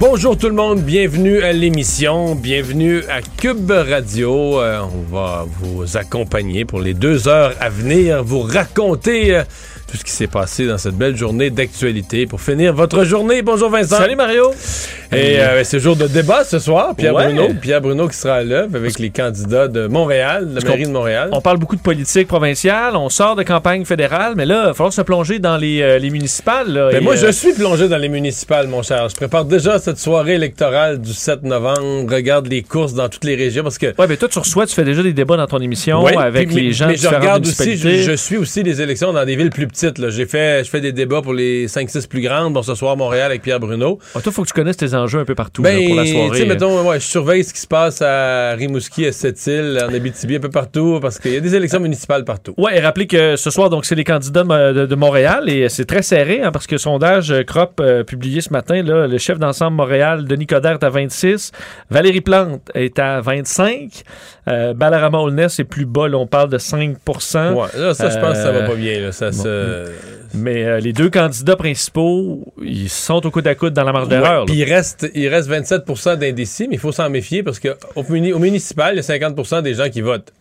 Bonjour tout le monde, bienvenue à l'émission, bienvenue à Cube Radio. Euh, on va vous accompagner pour les deux heures à venir, vous raconter euh, tout ce qui s'est passé dans cette belle journée d'actualité pour finir votre journée. Bonjour Vincent. Salut Mario. Et euh, c'est jour de débat ce soir. Pierre Ouais. Bruno, Pierre Bruno qui sera à l'œuvre avec les candidats de Montréal, de la mairie de Montréal. On parle beaucoup de politique provinciale, on sort de campagne fédérale, mais là, il va falloir se plonger dans les, euh, les municipales. là, Ben et, moi, euh, je suis plongé dans les municipales, mon cher. Je prépare déjà cette soirée électorale du 7 novembre. Regarde les courses dans toutes les régions parce que Ouais, mais toi, tu reçois, tu fais déjà des débats dans ton émission Ouais, avec les gens mais je regarde aussi, je, je suis aussi les élections dans des villes plus petites. Là. J'ai fait, je fais des débats pour les 5-6 plus grandes. Bon, ce soir, Montréal avec Pierre Bruno. Ah, toi, faut que tu connaisses tes enjeux un peu partout Ben, là, pour la soirée. mettons, ouais, je surveille ce qui se passe à Rimouski, à Sept-Îles, en Abitibi, un peu partout, parce qu'il y a des élections municipales partout. Ouais, et rappelez que ce soir, donc, c'est les candidats de, Montréal et c'est très serré hein, parce que sondage euh, Crop euh, publié ce matin, là, le chef d'ensemble Montréal, Denis Coderre, est à 26, Valérie Plante est à 25, euh, Balarama Holness est plus bas, là, on parle de 5 Ouais, là, ça, je pense que ça va Euh, pas bien. Là. Ça, bon. se- Mais euh, les deux candidats principaux, ils sont au coude à coude dans la marge d'erreur. Puis il reste, il reste 27% d'indécis, mais il faut s'en méfier parce qu'au muni- au municipal, il y a 50% des gens qui votent.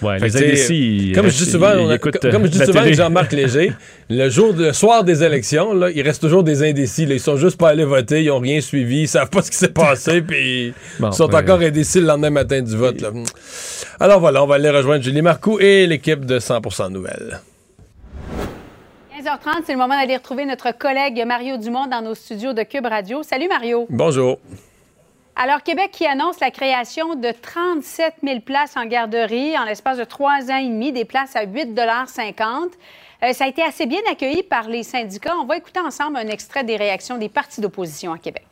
Ouais, les indécis, Comme je dis souvent, on a- comme je euh, dis souvent avec. Jean-Marc Léger, le jour, le soir des élections, là, il reste toujours des indécis. là. Ils sont juste pas allés voter, ils ont rien suivi, ils savent pas ce qui s'est passé, puis Bon, ils sont ouais. encore indécis le lendemain matin du vote. là. Alors voilà, on va aller rejoindre Julie Marcoux et l'équipe de 100% Nouvelles. 15h30, c'est le moment d'aller retrouver notre collègue Mario Dumont dans nos studios de Cube Radio. Salut Mario. Bonjour. Alors, Québec qui annonce la création de 37 000 places en garderie en l'espace de trois ans et demi, des places à 8,50 Euh, Ça a été assez bien accueilli par les syndicats. On va écouter ensemble un extrait des réactions des partis d'opposition à Québec.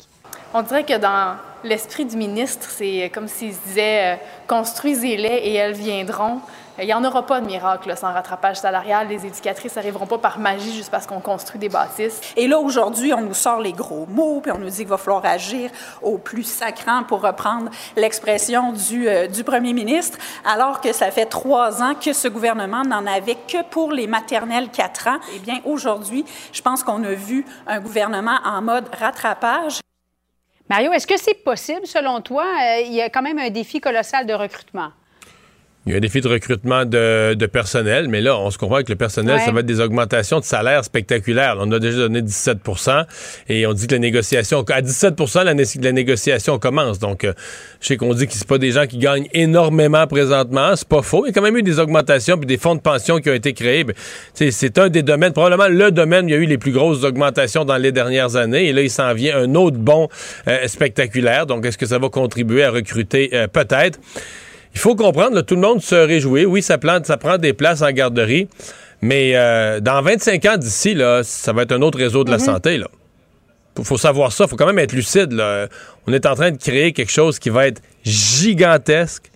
On dirait que dans l'esprit du ministre, c'est comme s'il se disait euh, construisez-les et elles viendront. Euh, Il n'y en aura pas de miracle là, sans rattrapage salarial. Les éducatrices n'arriveront pas par magie juste parce qu'on construit des bâtisses. Et là, aujourd'hui, on nous sort les gros mots, puis on nous dit qu'il va falloir agir au plus sacrant, pour reprendre l'expression du, euh, du premier ministre, alors que ça fait trois ans que ce gouvernement n'en avait que pour les maternelles quatre ans. Eh bien, aujourd'hui, je pense qu'on a vu un gouvernement en mode rattrapage. Mario, est-ce que c'est possible, selon toi? Euh, il y a quand même un défi colossal de recrutement? Il y a un défi de recrutement de, de personnel, mais là, on se comprend que le personnel, Ouais. ça va être des augmentations de salaire spectaculaires. On a déjà donné 17% et on dit que la négociation, à 17 la, né- la négociation commence. Donc, euh, je sais qu'on dit que c'est pas des gens qui gagnent énormément présentement, c'est pas faux. Il y a quand même eu des augmentations puis des fonds de pension qui ont été créés. Ben, c'est un des domaines, probablement le domaine où il y a eu les plus grosses augmentations dans les dernières années. Et là, il s'en vient un autre bond euh, spectaculaire. Donc, est-ce que ça va contribuer à recruter? Euh, Peut-être? Il faut comprendre, là, tout le monde se réjouit. Oui, ça, plante, ça prend des places en garderie, mais euh, dans 25 ans d'ici, là, ça va être un autre réseau de la santé. Là. Faut, faut savoir ça, faut quand même être lucide. là. On est en train de créer quelque chose qui va être gigantesque,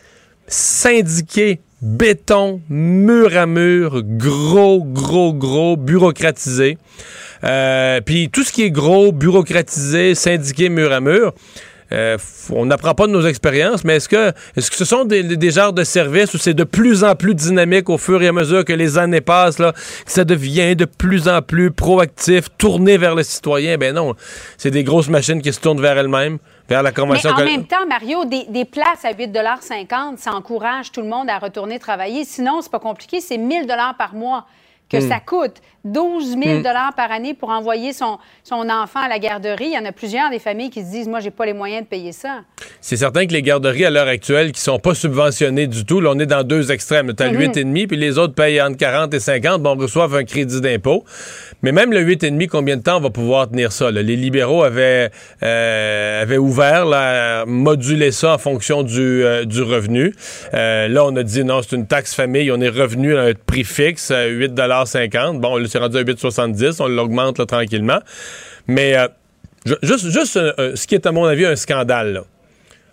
syndiqué, béton, mur à mur, gros, gros, gros, bureaucratisé. Euh, Puis tout ce qui est gros, bureaucratisé, syndiqué, mur à mur, euh, on n'apprend pas de nos expériences, mais est-ce que, est-ce que ce sont des, des genres de services où c'est de plus en plus dynamique au fur et à mesure que les années passent, là, que ça devient de plus en plus proactif, tourné vers le citoyen? Ben non, c'est des grosses machines qui se tournent vers elles-mêmes, vers la Mais convention. en coll- même temps, Mario, des, des places à 8,50 ça encourage tout le monde à retourner travailler. Sinon, c'est pas compliqué, c'est 1 000 par mois que Hmm. ça coûte. 12 000 par année pour envoyer son, son enfant à la garderie. Il y en a plusieurs des familles qui se disent, moi, j'ai pas les moyens de payer ça. C'est certain que les garderies à l'heure actuelle qui sont pas subventionnées du tout, là, on est dans deux extrêmes. Tu as le 8,5 puis les autres payent entre 40 et 50, bon, reçoivent un crédit d'impôt. Mais même le 8,5, combien de temps on va pouvoir tenir ça? là? Les libéraux avaient, euh, avaient ouvert, là, modulé ça en fonction du, euh, du revenu. Euh, là, on a dit non, c'est une taxe famille, on est revenu à un prix fixe, à 8,50 Bon, c'est rendu à 8,70 on l'augmente là, tranquillement. Mais euh, ju- juste, juste euh, euh, ce qui est, à mon avis, un scandale, là.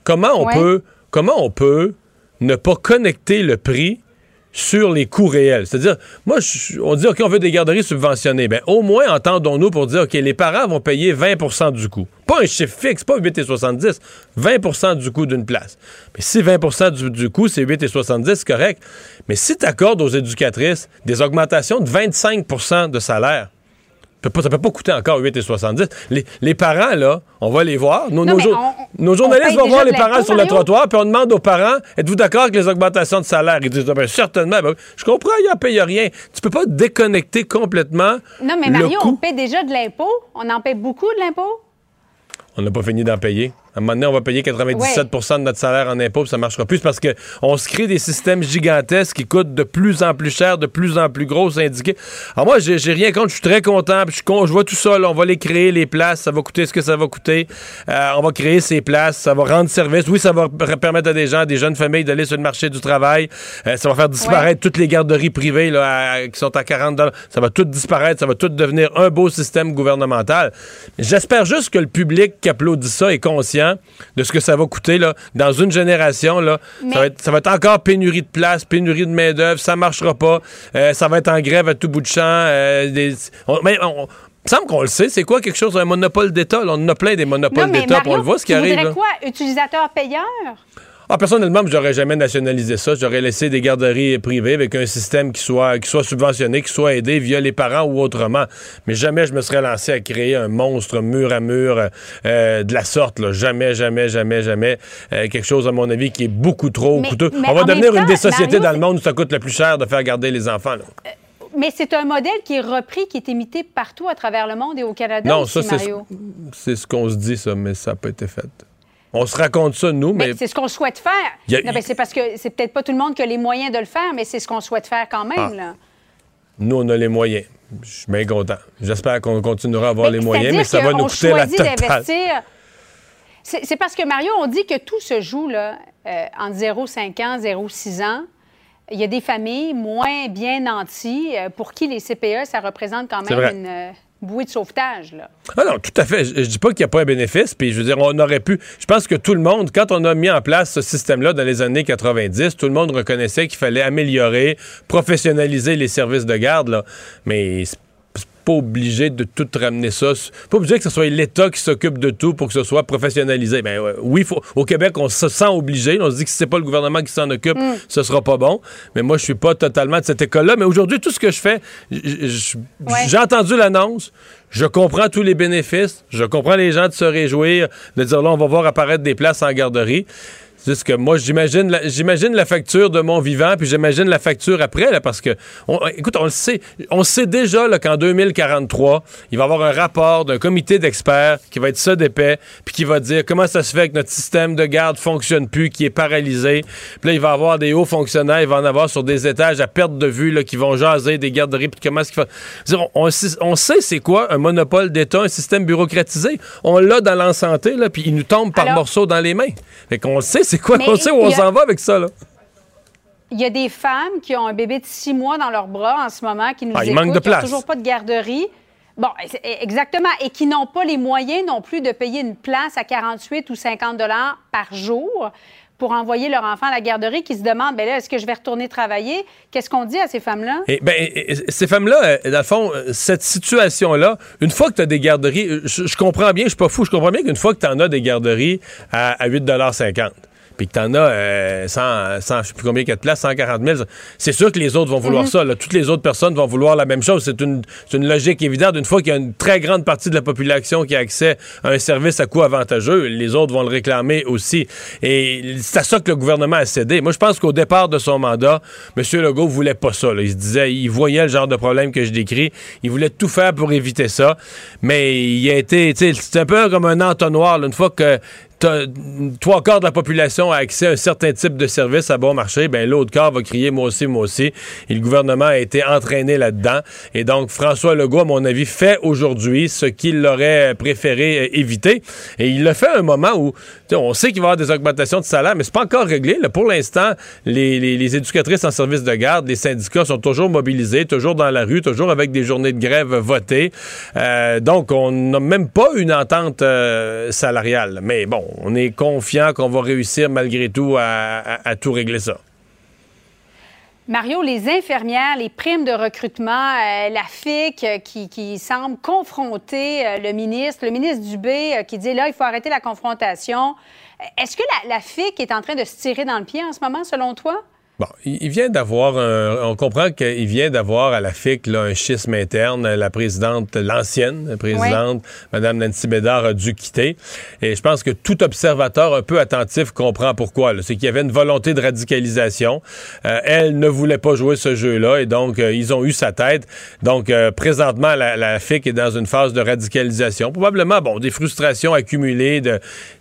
Comment on Ouais. peut comment on peut ne pas connecter le prix sur les coûts réels. C'est-à-dire, moi, on dit, OK, on veut des garderies subventionnées. Ben, au moins, entendons-nous pour dire, OK, les parents vont payer 20% du coût. Pas un chiffre fixe, pas 8,70, 20% du coût d'une place. Mais si 20 du, du coût, c'est 8,70, c'est correct. Mais si tu accordes aux éducatrices des augmentations de 25% de salaire, ça peut pas coûter encore 8,70. Les, les parents, là, on va les voir. Nos, Non, nos mais jo- on- nos journalistes vont voir les parents sur le trottoir, puis on demande aux parents êtes-vous d'accord avec les augmentations de salaire? Ils disent Ah ben, certainement. Ben je comprends, ils n'en payent rien. Tu peux pas déconnecter complètement. Non, mais Mario, on paie déjà de l'impôt. On en paie beaucoup de l'impôt. On n'a pas fini d'en payer. À un moment donné, on va payer 97% de notre salaire en impôts, ça ne marchera plus. Parce qu'on se crée des systèmes gigantesques qui coûtent de plus en plus cher, de plus en plus gros syndiqués. Alors moi, j'ai rien contre, je suis très content, je, je vois tout ça, là, on va les créer, les places, ça va coûter ce que ça va coûter. Euh, on va créer ces places, ça va rendre service. Oui, ça va per- permettre à des gens, à des jeunes familles d'aller sur le marché du travail. Euh, ça va faire disparaître toutes les garderies privées là, à- qui sont à 40 Ça va tout disparaître, ça va tout devenir un beau système gouvernemental. J'espère juste que le public qui applaudit ça est conscient de ce que ça va coûter là, dans une génération. Là, Mais- ça, va être, ça va être encore pénurie de place, pénurie de main-d'œuvre, ça marchera pas. Euh, ça va être en grève à tout bout de champ. euh, des- on- mais on- il me semble qu'on le sait, c'est quoi quelque chose, un monopole d'État? On en a plein des monopoles d'État, on le voit ce qui tu arrive. là. quoi? Utilisateur-payeur? Ah, personnellement, j'aurais jamais nationalisé ça. J'aurais laissé des garderies privées avec un système qui soit, qui soit subventionné, qui soit aidé via les parents ou autrement. Mais jamais je me serais lancé à créer un monstre mur à mur euh, de la sorte. Là. Jamais, jamais, jamais, jamais. Euh, quelque chose, à mon avis, qui est beaucoup trop Mais- coûteux. mais On va en devenir une des sociétés Mario, dans le monde où ça coûte le plus cher de faire garder les enfants. là. Mais c'est un modèle qui est repris, qui est imité partout à travers le monde et au Canada non, aussi, ça, c'est c'est ce qu'on se dit, ça, mais ça n'a pas été fait. On se raconte ça, nous, Mais mais... c'est ce qu'on souhaite faire. A- ben, c'est parce que c'est peut-être pas tout le monde qui a les moyens de le faire, mais c'est ce qu'on souhaite faire quand même. Ah. Là. Nous, on a les moyens. Je suis bien content. J'espère qu'on continuera à avoir les moyens, mais ça va nous coûter la totale. C'est parce que, Mario, on dit que tout se joue là, euh, entre 0,5 ans, 0,6 ans. Il y a des familles moins bien nanties euh, pour qui les CPE, ça représente quand même une euh, bouée de sauvetage. Là. Ah non, tout à fait. Je, je dis pas qu'il n'y a pas un bénéfice, puis je veux dire, on aurait pu. Je pense que tout le monde, quand on a mis en place ce système-là dans les années 90, tout le monde reconnaissait qu'il fallait améliorer, professionnaliser les services de garde, là. Mais pas obligé de tout ramener ça. Pas obligé que ce soit l'État qui s'occupe de tout pour que ce soit professionnalisé. Ben oui, faut, au Québec, on se sent obligé. On se dit que si c'est pas le gouvernement qui s'en occupe, ce sera pas bon. Mais moi, je suis pas totalement de cette école-là. Mais aujourd'hui, tout ce que je fais, Ouais. j'ai entendu l'annonce. Je comprends tous les bénéfices. Je comprends les gens de se réjouir, de dire là, on va voir apparaître des places en garderie. C'est juste que moi, j'imagine la, j'imagine la facture de mon vivant, puis j'imagine la facture après, là, parce que, on- écoute, on le sait, on sait déjà là, qu'en 2043, il va y avoir un rapport d'un comité d'experts qui va être ça d'épais, puis qui va dire comment ça se fait que notre système de garde fonctionne plus, qui est paralysé. Puis là, il va y avoir des hauts fonctionnaires, il va en avoir sur des étages à perte de vue, là, qui vont jaser des garderies, puis comment est-ce qu'il faut... On, on- on sait c'est quoi un monopole d'État, un système bureaucratisé. On l'a dans l'en-santé, là, puis il nous tombe par Alors- morceaux dans les mains. Fait qu'on le sait, c'est quoi, Mais on sait où on s'en va avec ça, là? Il y a des femmes qui ont un bébé de six mois dans leurs bras en ce moment, qui nous Ah, il écoutent, manque de qui n'ont toujours pas de garderie. Bon, exactement. Et qui n'ont pas les moyens non plus de payer une place à 48 ou 50 dollars par jour pour envoyer leur enfant à la garderie, qui se demandent, ben là, est-ce que je vais retourner travailler? Qu'est-ce qu'on dit à ces femmes-là? Et, ben, et- et- ces femmes-là, euh, dans le fond, euh, cette situation-là, une fois que tu as des garderies, euh, je, je comprends bien, je suis pas fou, je comprends bien qu'une fois que tu en as des garderies à, à 8,50 puis que tu en as euh, 100, 100, je sais plus combien il y a de places, 140 000, c'est sûr que les autres vont vouloir ça. là. Toutes les autres personnes vont vouloir la même chose. C'est une, une logique évidente. Une fois qu'il y a une très grande partie de la population qui a accès à un service à coût avantageux, les autres vont le réclamer aussi. Et c'est à ça que le gouvernement a cédé. Moi, je pense qu'au départ de son mandat, M. Legault voulait pas ça. là. Il se disait, il voyait le genre de problème que je décris. Il voulait tout faire pour éviter ça. Mais il a été, c'est un peu comme un entonnoir. là. Une fois que trois quarts de la population a accès à un certain type de service à bon marché, ben l'autre quart va crier moi aussi, moi aussi. Et le gouvernement a été entraîné là-dedans. Et donc, François Legault, à mon avis, fait aujourd'hui ce qu'il aurait préféré euh, éviter. Et il le fait à un moment où, on sait qu'il va y avoir des augmentations de salaire, mais c'est pas encore réglé. là. Pour l'instant, les, les- les éducatrices en service de garde, les syndicats sont toujours mobilisés, toujours dans la rue, toujours avec des journées de grève votées. Euh, donc, on n'a même pas une entente euh, salariale. Mais bon, on est confiant qu'on va réussir malgré tout à, tout régler ça. Mario, les infirmières, les primes de recrutement, euh, la FIC euh, qui, semble confronter euh, le ministre, le ministre Dubé qui dit là, il faut arrêter la confrontation. Est-ce que la FIC est en train de se tirer dans le pied en ce moment, selon toi? Bon, il vient d'avoir un. On comprend qu'il vient d'avoir à la FIC là, un schisme interne. La présidente, l'ancienne présidente, Mme Nancy Bédard, a dû quitter. Et je pense que tout observateur un peu attentif comprend pourquoi. C'est qu'il y avait une volonté de radicalisation. Euh, elle ne voulait pas jouer ce jeu-là et donc euh, ils ont eu sa tête. Donc euh, présentement, la, la FIC est dans une phase de radicalisation. Probablement, bon, des frustrations accumulées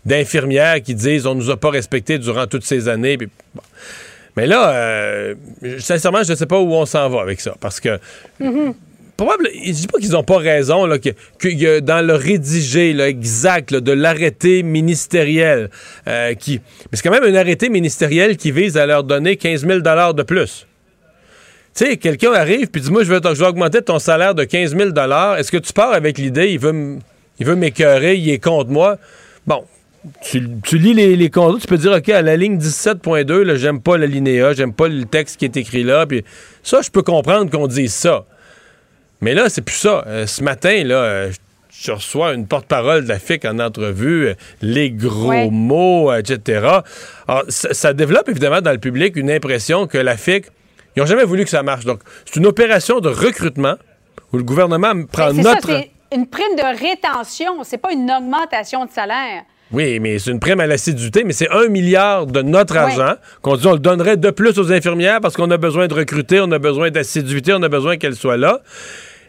d'infirmières qui disent on nous a pas respectés durant toutes ces années. Puis, bon. Mais là, euh, sincèrement, je ne sais pas où on s'en va avec ça. Parce que. Probable, je dis pas qu'ils n'ont pas raison, là, que, dans le rédigé exact de l'arrêté ministériel, euh, qui, mais c'est quand même un arrêté ministériel qui vise à leur donner 15 000 de plus. Tu sais, quelqu'un arrive puis dit Moi, je vais, je vais augmenter ton salaire de 15 000 Est-ce que tu pars avec l'idée, il veut m- il veut m'écœurer, il est contre moi? Tu, tu lis les, les contrats, tu peux dire, OK, à la ligne 17.2, là, j'aime pas la linéa, j'aime pas le texte qui est écrit là. Puis ça, je peux comprendre qu'on dise ça. Mais là, c'est plus ça. Euh, ce matin, là, euh, je reçois une porte-parole de la FIC en entrevue, euh, les gros Ouais. mots, etc. Alors, ça, ça développe évidemment dans le public une impression que la FIC, ils n'ont jamais voulu que ça marche. Donc, c'est une opération de recrutement où le gouvernement prend notre... ça, une prime de rétention, c'est pas une augmentation de salaire. Oui, mais c'est une prime à l'assiduité, mais c'est un milliard de notre Ouais. argent qu'on dit on le donnerait de plus aux infirmières parce qu'on a besoin de recruter, on a besoin d'assiduité, on a besoin qu'elles soient là.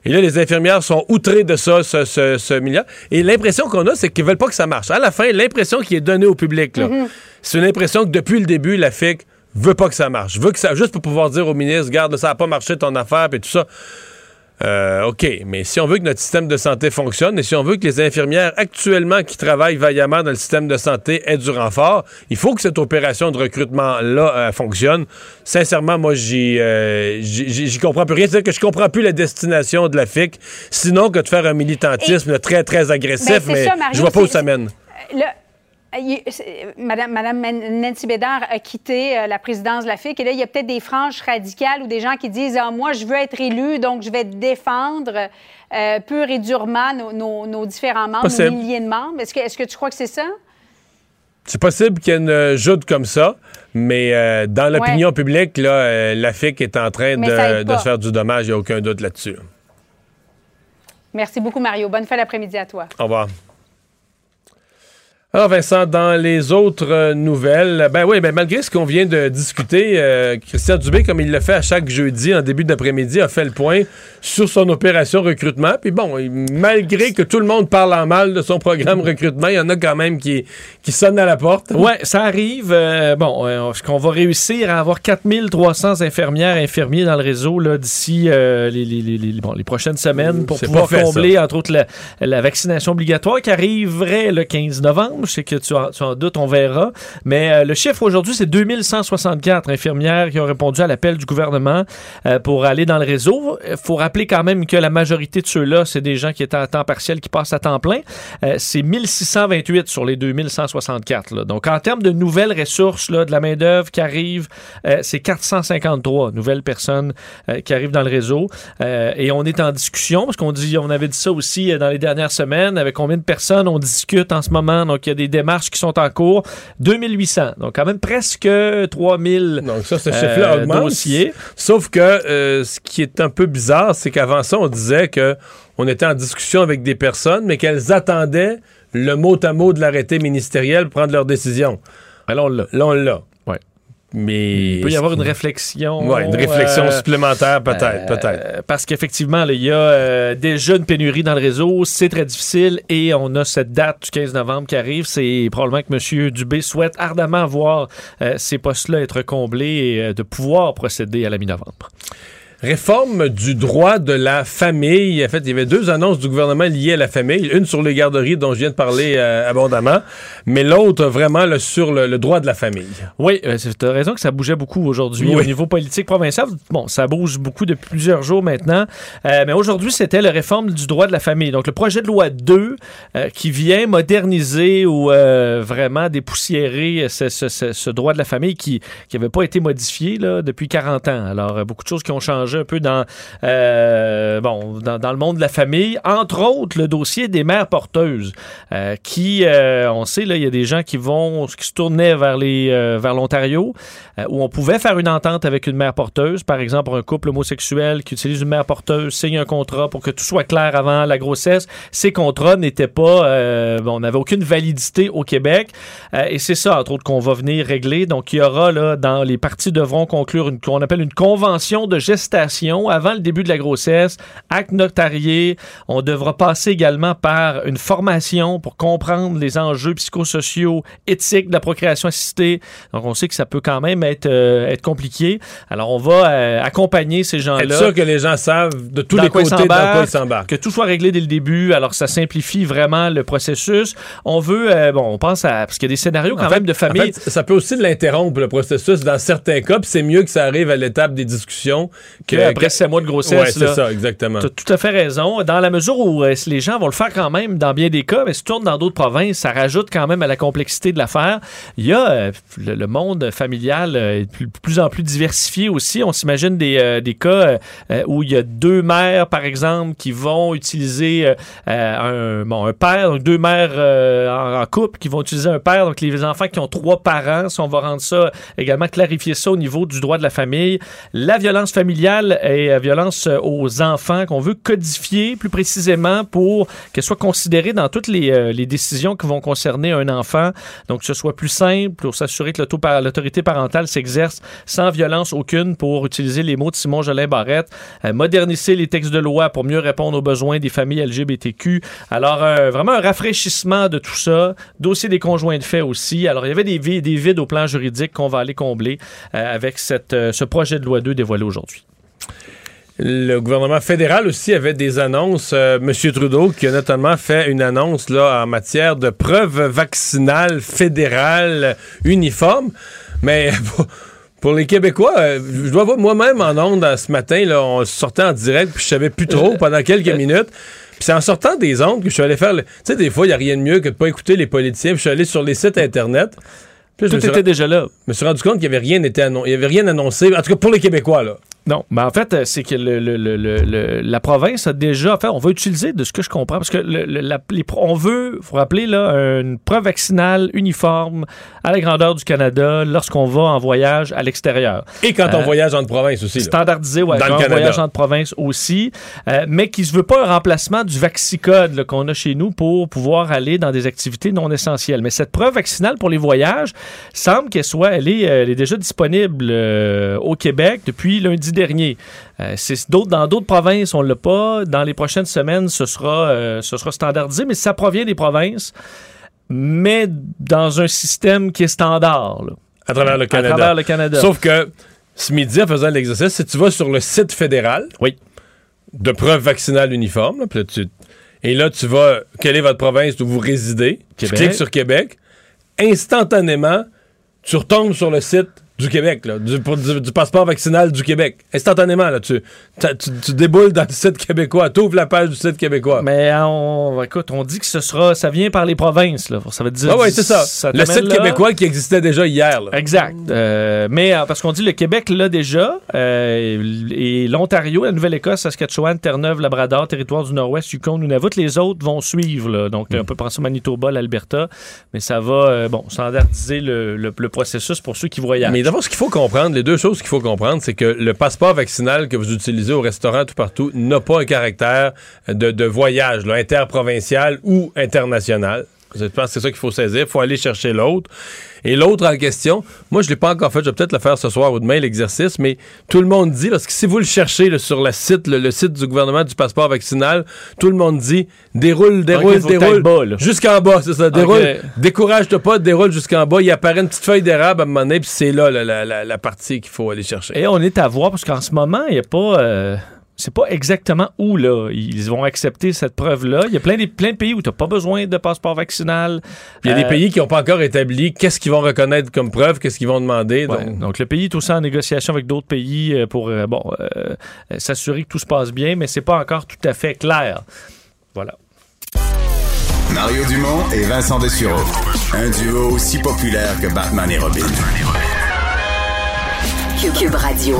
Et là, les infirmières sont outrées de ça, ce, ce- ce milliard. Et l'impression qu'on a, c'est qu'ils veulent pas que ça marche. À la fin, l'impression qui est donnée au public, là, c'est une impression que depuis le début, la FIC veut pas que ça marche. Veut que ça, juste pour pouvoir dire au ministre, garde, ça n'a pas marché ton affaire, puis tout ça. Euh, OK, mais si on veut que notre système de santé fonctionne et si on veut que les infirmières actuellement qui travaillent vaillamment dans le système de santé aient du renfort, il faut que cette opération de recrutement-là euh, fonctionne. Sincèrement, moi, j'y euh, j'y- comprends plus rien. C'est-à-dire que je comprends plus la destination de la FIC, sinon que de faire un militantisme très, très agressif, Ben, c'est mais ça, Mario, je vois pas où ça mène. Madame, Madame Nancy Bédard a quitté euh, la présidence de la FIC et là, il y a peut-être des franges radicales ou des gens qui disent ah, Moi, je veux être élu, donc je vais défendre euh, pur et durement nos, nos- nos différents membres, Possible. nos milliers de membres. Est-ce que, tu crois que c'est ça? C'est possible qu'il y ait une joute comme ça, mais euh, dans l'opinion publique, là, euh, la FIC est en train de, de se faire du dommage, il n'y a aucun doute là-dessus. Merci beaucoup, Mario. Bonne fin d'après-midi à toi. Au revoir. Alors Vincent, dans les autres euh, nouvelles, ben oui, ben malgré ce qu'on vient de discuter, euh, Christian Dubé, comme il le fait à chaque jeudi en début d'après-midi, a fait le point sur son opération recrutement. Puis bon, malgré que tout le monde parle en mal de son programme recrutement, il y en a quand même qui, qui sonnent à la porte. Ouais, ça arrive. euh, bon, euh, est-ce qu'on va réussir à avoir 4300 infirmières et infirmiers dans le réseau d'ici euh, les, les- les- bon, les prochaines semaines pour pouvoir fait, combler, entre autres, la, la vaccination obligatoire qui arriverait le 15 novembre. Je sais que tu en, doutes, on verra. Mais euh, le chiffre aujourd'hui, c'est 2164 infirmières qui ont répondu à l'appel du gouvernement euh, pour aller dans le réseau. Il faut rappeler quand même que la majorité de ceux-là, c'est des gens qui étaient à temps partiel qui passent à temps plein. Euh, c'est 1628 sur les 2164. là. Donc, en termes de nouvelles ressources, de la main-d'œuvre qui arrive, euh, c'est 453 nouvelles personnes qui arrivent dans le réseau. Et on est en discussion, parce qu'on dit, on avait dit ça aussi dans les dernières semaines, avec combien de personnes on discute en ce moment. Donc, y a des démarches qui sont en cours. 2800. Donc, quand même presque 3000 Donc ça, ce chiffre-là euh, augmente. dossiers. Sauf que euh, ce qui est un peu bizarre, c'est qu'avant ça, on disait que on était en discussion avec des personnes, mais qu'elles attendaient le mot à mot de l'arrêté ministériel pour prendre leur décision. Alors, là, Là, on l'a. Mais il peut y avoir une réflexion. Ouais, une réflexion euh, supplémentaire, peut-être, Euh, peut-être. Parce qu'effectivement, il y a euh, déjà une pénurie dans le réseau, c'est très difficile et on a cette date du 15 novembre qui arrive. C'est probablement que M. Dubé souhaite ardemment voir euh, ces postes-là être comblés et de pouvoir procéder à la mi-novembre. Réforme du droit de la famille. En fait, il y avait deux annonces du gouvernement liées à la famille. Une sur les garderies dont je viens de parler euh, abondamment, mais l'autre vraiment là, sur le, le droit de la famille. Oui, euh, tu as raison que ça bougeait beaucoup aujourd'hui Oui. au niveau politique provincial. Bon, ça bouge beaucoup depuis plusieurs jours maintenant. Euh, mais aujourd'hui, c'était la réforme du droit de la famille. Donc, le projet de loi 2 euh, qui vient moderniser ou vraiment dépoussiérer ce, ce- ce- ce droit de la famille qui n'avait pas été modifié là, depuis 40 ans. Alors, beaucoup de choses qui ont changé un peu dans, euh, bon, dans, le monde de la famille. Entre autres, le dossier des mères porteuses euh, qui, euh, on sait, là, il y a des gens qui vont, qui se tournaient vers les, vers l'Ontario, où on pouvait faire une entente avec une mère porteuse, par exemple un couple homosexuel qui utilise une mère porteuse, signe un contrat pour que tout soit clair avant la grossesse. Ces contrats n'étaient pas, bon, aucune validité au Québec, et c'est ça, entre autres, qu'on va venir régler. Donc, il y aura là, dans les parties devront conclure une qu'on appelle une convention de gestation avant le début de la grossesse, acte notarié. On devra passer également par une formation pour comprendre les enjeux psychosociaux, éthiques de la procréation assistée. Donc, on sait que ça peut quand même être, euh, être compliqué. Alors, on va euh, accompagner ces Être gens-là. sûr que les gens savent de tous Dans les côtés dans quoi ils s'embarquent. que tout soit réglé dès le début. Alors, ça simplifie vraiment le processus. On veut, euh, bon, on pense à, parce qu'il y a des scénarios quand En même fait- de famille. en fait, ça peut aussi l'interrompre, le processus, dans certains cas, c'est mieux que ça arrive à l'étape des discussions que, après sept mois de Ouais, grossesse, c'est là, ça, exactement. Tu as tout à fait raison. Dans la mesure où euh, les gens vont le faire quand même dans bien des cas, mais si tu tournes dans d'autres provinces, ça rajoute quand même à la complexité de l'affaire. Il y a euh, le, le monde familial euh, est de plus, en plus diversifié aussi. On s'imagine des, des cas où il y a deux mères, par exemple, qui vont utiliser un, bon, un père, donc deux mères en, en couple qui vont utiliser un père. Donc les enfants qui ont trois parents, si on va rendre ça également clarifier ça au niveau du droit de la famille. La violence familiale et la violence euh, aux enfants qu'on veut codifier plus précisément pour qu'elle soit considérée dans toutes les, euh, les décisions qui vont concerner un enfant. Donc que ce soit plus simple pour s'assurer que l'autorité parentale s'exerce sans violence aucune pour utiliser les mots de Simon Jolin Barrette. Euh, moderniser les textes de loi pour mieux répondre aux besoins des familles LGBTQ. Alors euh, vraiment un rafraîchissement de tout ça. Dossier des conjoints de fait aussi. Alors il y avait des, vi- des vides au plan juridique qu'on va aller combler euh, avec euh, ce projet de loi 2 dévoilé aujourd'hui. Le gouvernement fédéral aussi avait des annonces. Euh, Monsieur Trudeau qui a notamment fait une annonce là en matière de preuve vaccinale fédérale uniforme. Mais pour, les Québécois, euh, je dois voir moi-même en ondes euh, ce matin, là, on sortait en direct, puis je savais plus trop pendant quelques minutes. Puis c'est en sortant des ondes que je suis allé faire. le- Tu sais, des fois, il n'y a rien de mieux que de pas écouter les politiciens. Puis je suis allé sur les sites Internet. Puis je Tout était ra- déjà là. me suis rendu compte qu'il n'y avait rien été annon- il y avait rien annoncé. En tout cas, pour les Québécois, là. Non, mais en fait, euh, c'est que le, le- le- le- le- la province a déjà. En fait, on va utiliser de ce que je comprends, parce que la- les on veut, faut rappeler, là, une preuve vaccinale uniforme à la grandeur du Canada lorsqu'on va en voyage à l'extérieur. Et quand on Euh, voyage en province aussi. là. Standardisé, ouais, Dans le un Canada. voyage entre provinces aussi, euh, mais qui ne veut pas un remplacement du Vaxicode là, qu'on a chez nous pour pouvoir aller dans des activités non essentielles. Mais cette preuve vaccinale pour les voyages semble qu'elle soit, elle est, elle est déjà disponible euh, au Québec depuis lundi dernier. Euh, d'autres, dans d'autres provinces, on l'a pas. Dans les prochaines semaines, ce sera, euh, ce sera standardisé, mais ça provient des provinces, mais dans un système qui est standard là, à travers le à Canada. travers le Canada. Sauf que ce midi, en faisant l'exercice, si tu vas sur le site fédéral Oui. de preuve vaccinale uniforme, là, puis là, tu- et là, tu vas, quelle est votre province où vous résidez? Tu Québec. cliques sur Québec. Instantanément, tu retombes sur le site du Québec, là, du, pour- du- du passeport vaccinal du Québec. Instantanément, là, tu, tu, tu déboules dans le site québécois, tu ouvres la page du site québécois. Mais on, écoute, on dit que ce sera, ça vient par les provinces. Là. Ça veut dire. Ah ouais, c'est ça. le site là. québécois qui existait déjà hier. là. Exact. Euh, mais euh, parce qu'on dit le Québec l'a déjà euh, et l'Ontario, la Nouvelle-Écosse, Saskatchewan, Terre-Neuve, Labrador, Territoire du Nord-Ouest, Yukon, Nunavut, les autres vont suivre. Là. Donc Mm. on peut penser au Manitoba, l'Alberta, mais ça va euh, bon standardiser le, le- le processus pour ceux qui voyagent. Mais d'abord, ce qu'il faut comprendre, les deux choses qu'il faut comprendre, c'est que le passeport vaccinal que vous utilisez au restaurant tout partout n'a pas un caractère de, voyage là, interprovincial ou international. Je pense que c'est ça qu'il faut saisir. Il faut aller chercher l'autre. Et l'autre en question, moi, je ne l'ai pas encore fait. Je vais peut-être le faire ce soir ou demain, l'exercice, mais tout le monde dit, parce que si vous le cherchez là, sur le site, le, site du gouvernement du passeport vaccinal, tout le monde dit déroule, déroule, déroule. Jusqu'en bas, c'est ça. Déroule. Décourage-toi pas, déroule jusqu'en bas. Il apparaît une petite feuille d'érable à un moment donné, puis c'est là la, la- la- la partie qu'il faut aller chercher. Et on est à voir parce qu'en ce moment, il n'y a pas. euh, c'est pas exactement où là ils vont accepter cette preuve-là. Il y a plein de, plein de pays où tu n'as pas besoin de passeport vaccinal. Il y a des Euh, pays qui n'ont pas encore établi qu'est-ce qu'ils vont reconnaître comme preuve, qu'est-ce qu'ils vont demander. Ouais, donc- donc, le pays est aussi en négociation avec d'autres pays euh, pour euh, bon euh, s'assurer que tout se passe bien, mais c'est pas encore tout à fait clair. Voilà. Mario Dumont et Vincent Dessureau. Un duo aussi populaire que Batman et Robin. Cube, Cube Radio.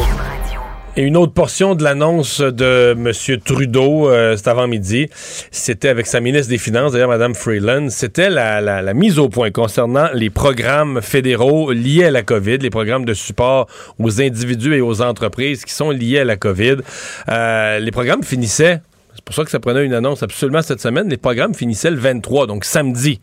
Et une autre portion de l'annonce de M. Trudeau euh, cet avant-midi, c'était avec sa ministre des Finances, d'ailleurs Mme Freeland, c'était la, la- la mise au point concernant les programmes fédéraux liés à la COVID, les programmes de support aux individus et aux entreprises qui sont liés à la COVID. Euh, les programmes finissaient c'est pour ça que ça prenait une annonce absolument cette semaine. Les programmes finissaient le 23, donc samedi.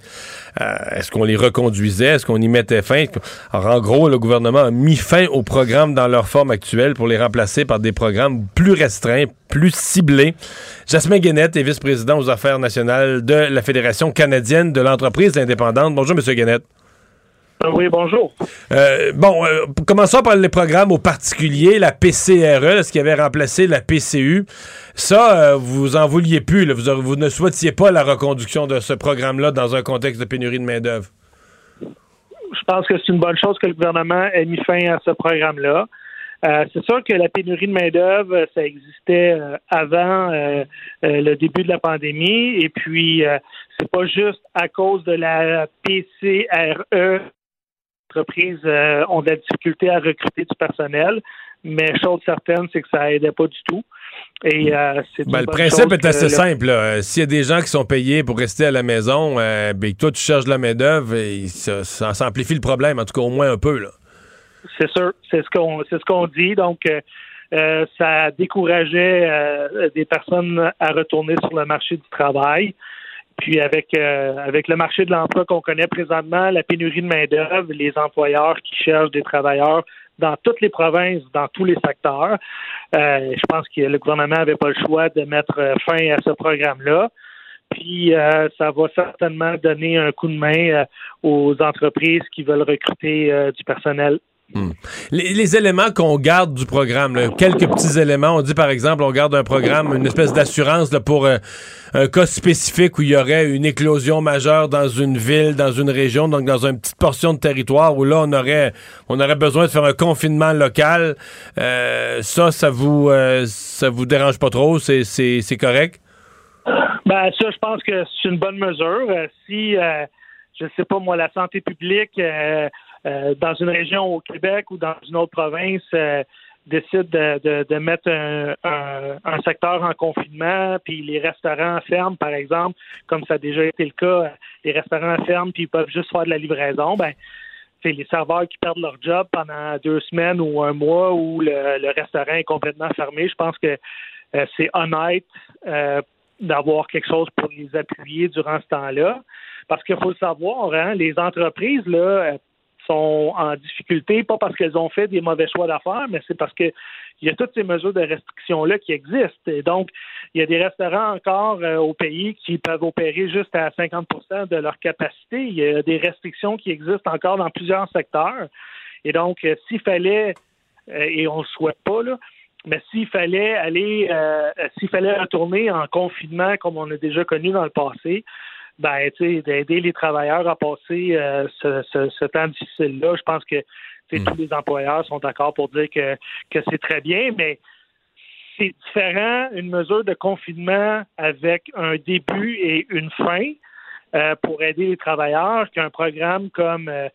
Euh, Est-ce qu'on les reconduisait? Est-ce qu'on y mettait fin? Alors, en gros, le gouvernement a mis fin aux programmes dans leur forme actuelle pour les remplacer par des programmes plus restreints, plus ciblés. Jasmin Guénette est vice-président aux affaires nationales de la Fédération canadienne de l'entreprise indépendante. Bonjour, M. Guénette. Oui, bonjour. Euh, bon, euh, commençons par les programmes au particulier, la PCRE, ce qui avait remplacé la PCU. Ça, euh, vous en vouliez plus. là. Vous, vous ne souhaitiez pas la reconduction de ce programme-là dans un contexte de pénurie de main-d'œuvre. Je pense que c'est une bonne chose que le gouvernement ait mis fin à ce programme-là. Euh, c'est sûr que la pénurie de main-d'œuvre, ça existait euh, avant euh, le début de la pandémie. Et puis, c'est pas juste à cause de la PCRE entreprises euh, ont de la difficulté à recruter du personnel. Mais chose certaine, c'est que ça aidait pas du tout. Et euh, Ben, le principe est assez simple. S'il y a des gens qui sont payés pour rester à la maison, euh, ben, toi, tu cherches de la main-d'œuvre et ça, ça s'amplifie le problème, en tout cas au moins un peu. C'est sûr, c'est ce qu'on c'est ce qu'on dit. Donc, euh, euh, ça décourageait euh, des personnes à retourner sur le marché du travail. Puis avec euh, avec le marché de l'emploi qu'on connaît présentement, la pénurie de main d'œuvre, les employeurs qui cherchent des travailleurs dans toutes les provinces, dans tous les secteurs, euh, je pense que le gouvernement n'avait pas le choix de mettre euh, fin à ce programme-là. Puis euh, ça va certainement donner un coup de main euh, aux entreprises qui veulent recruter euh, du personnel Les, les éléments qu'on garde du programme, quelques petits éléments. On dit par exemple, on garde un programme, une espèce d'assurance pour euh, un cas spécifique où il y aurait une éclosion majeure dans une ville, dans une région, donc dans une petite portion de territoire où là on aurait on aurait besoin de faire un confinement local. Euh, ça, ça vous euh, ça vous dérange pas trop? C'est correct? Ben ça, je pense que c'est une bonne mesure. Si, je sais pas moi, la santé publique euh, dans une région au Québec ou dans une autre province euh, décide de, mettre un, secteur en confinement, puis les restaurants ferment, par exemple, comme ça a déjà été le cas, euh, les restaurants ferment, puis ils peuvent juste faire de la livraison, ben c'est les serveurs qui perdent leur job pendant deux semaines ou un mois où le, restaurant est complètement fermé. Je pense que euh, c'est honnête d'avoir quelque chose pour les appuyer durant ce temps-là. Parce qu'il faut le savoir, hein, les entreprises là, sont en difficulté, pas parce qu'elles ont fait des mauvais choix d'affaires, mais c'est parce que il y a toutes ces mesures de restriction-là qui existent. Et donc, il y a des restaurants encore euh, au pays qui peuvent opérer juste à 50% de leur capacité. Il y a des restrictions qui existent encore dans plusieurs secteurs. Et donc, euh, s'il fallait, euh, et on ne le souhaite pas, là, mais s'il fallait aller, s'il fallait retourner en confinement comme on a déjà connu dans le passé, ben, tu sais, d'aider les travailleurs à passer euh, ce, ce, ce temps difficile-là, je pense que sais, tous les employeurs sont d'accord pour dire que, que c'est très bien, mais c'est différent une mesure de confinement avec un début et une fin euh, pour aider les travailleurs qu'un programme comme euh,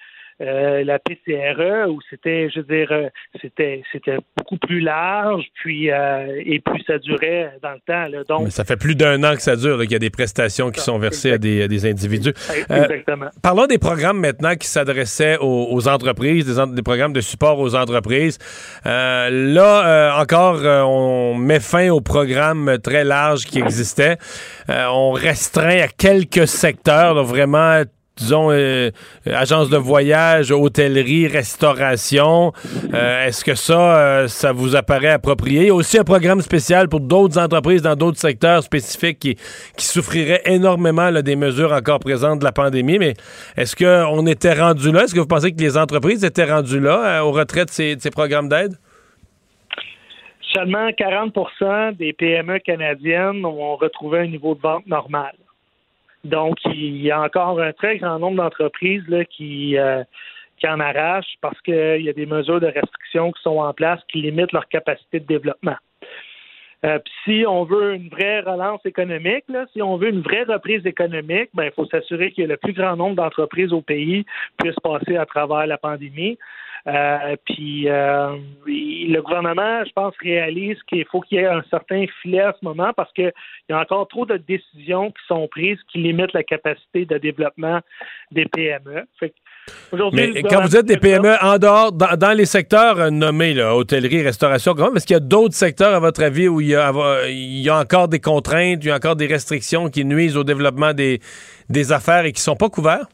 euh, la PCRE où c'était, je veux dire, euh, c'était c'était beaucoup plus large, puis euh, et puis ça durait dans le temps. Là, donc, Mais ça fait plus d'un an que ça dure, qu'il y a des prestations qui sont versées à des, à des individus. Exactement. parlons des programmes maintenant qui s'adressaient aux, aux entreprises, des, en- des programmes de support aux entreprises. là, encore, on met fin aux programmes très larges qui existaient. on restreint à quelques secteurs, là, vraiment disons, euh, agence de voyage, hôtellerie, restauration. Euh, Est-ce que ça, euh, ça vous apparaît approprié? Il y a aussi un programme spécial pour d'autres entreprises dans d'autres secteurs spécifiques qui, qui souffriraient énormément des mesures encore présentes de la pandémie. Mais est-ce qu'on était rendu là? Est-ce que vous pensez que les entreprises étaient rendues là, euh, au retrait de ces, de ces programmes d'aide? Seulement 40% des PME canadiennes ont retrouvé un niveau de vente normal. Donc, il y a encore un très grand nombre d'entreprises qui, euh, qui en arrachent parce qu'il y a des mesures de restriction qui sont en place qui limitent leur capacité de développement. Euh, si on veut une vraie relance économique, là, si on veut une vraie reprise économique, ben, il faut s'assurer que le plus grand nombre d'entreprises au pays puissent passer à travers la pandémie. Euh, puis euh, le gouvernement, je pense, réalise qu'il faut qu'il y ait un certain filet à ce moment parce qu'il y a encore trop de décisions qui sont prises qui limitent la capacité de développement des PME. Fait Mais quand vous êtes des PME en dehors, dans, dans les secteurs euh, nommés, là, hôtellerie, restauration, comment, est-ce qu'il y a d'autres secteurs, à votre avis, où il y, a, avo- il y a encore des contraintes, il y a encore des restrictions qui nuisent au développement des, des affaires et qui sont pas couverts?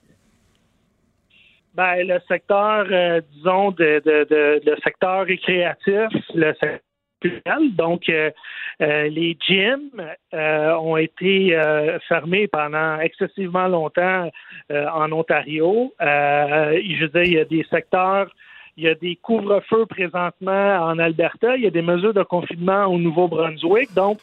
Ben, le secteur, euh, disons, de, de, le secteur récréatif, le secteur donc euh, euh, les gyms ont été fermés pendant excessivement longtemps en Ontario. Je veux dire, il y a des secteurs, il y a des couvre-feux présentement en Alberta, il y a des mesures de confinement au Nouveau-Brunswick, donc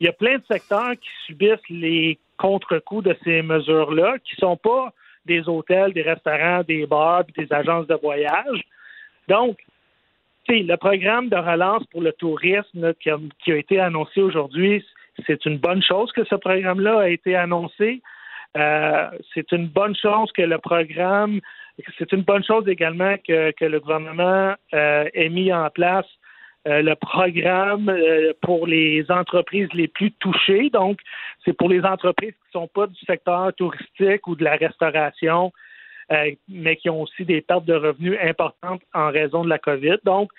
il y a plein de secteurs qui subissent les contre-coups de ces mesures-là, qui sont pas des hôtels, des restaurants, des bars, des agences de voyage. Donc, le programme de relance pour le tourisme qui, a, été annoncé aujourd'hui, c'est une bonne chose que ce programme-là a été annoncé. Euh, c'est une bonne chose que le programme, c'est une bonne chose également que, que le gouvernement euh, ait mis en place euh, le programme euh, pour les entreprises les plus touchées. Donc, c'est pour les entreprises qui ne sont pas du secteur touristique ou de la restauration, euh, mais qui ont aussi des pertes de revenus importantes en raison de la COVID. Donc,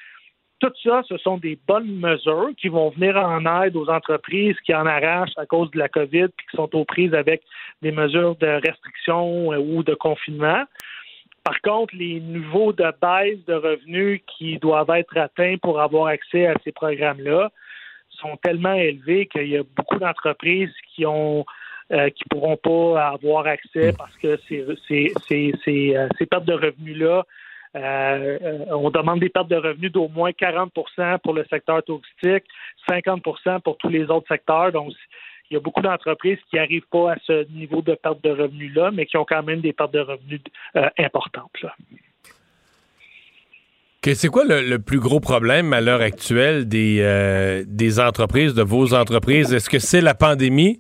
tout ça, ce sont des bonnes mesures qui vont venir en aide aux entreprises qui en arrachent à cause de la COVID puis qui sont aux prises avec des mesures de restriction ou de confinement. Par contre, les niveaux de baisse de revenus qui doivent être atteints pour avoir accès à ces programmes-là sont tellement élevés qu'il y a beaucoup d'entreprises qui ont euh, qui pourront pas avoir accès parce que ces, ces, ces, ces, euh, ces pertes de revenus-là, euh, euh, on demande des pertes de revenus d'au moins 40% pour le secteur touristique, 50% pour tous les autres secteurs. Donc, il y a beaucoup d'entreprises qui n'arrivent pas à ce niveau de perte de revenus-là, mais qui ont quand même des pertes de revenus euh, importantes. Là. C'est quoi le, le plus gros problème à l'heure actuelle des, euh, des entreprises, de vos entreprises? Est-ce que c'est la pandémie?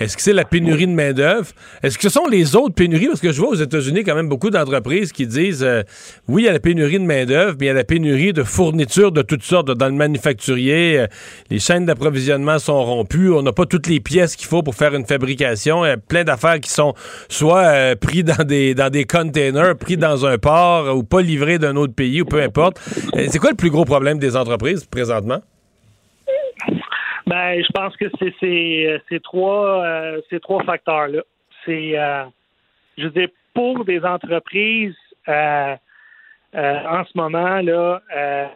Est-ce que c'est la pénurie de main-d'œuvre? Est-ce que ce sont les autres pénuries? Parce que je vois aux États-Unis quand même beaucoup d'entreprises qui disent euh, oui, il y a la pénurie de main-d'œuvre, mais il y a la pénurie de fournitures de toutes sortes. Dans le manufacturier, euh, les chaînes d'approvisionnement sont rompues. On n'a pas toutes les pièces qu'il faut pour faire une fabrication. Il y a plein d'affaires qui sont soit euh, pris dans des, dans des containers, pris dans un port ou pas livrés d'un autre pays ou peu importe. Euh, C'est quoi le plus gros problème des entreprises présentement? Ben, je pense que c'est ces, trois, euh, ces trois facteurs-là. C'est, euh, je veux dire, pour des entreprises euh, euh, en ce moment là, euh,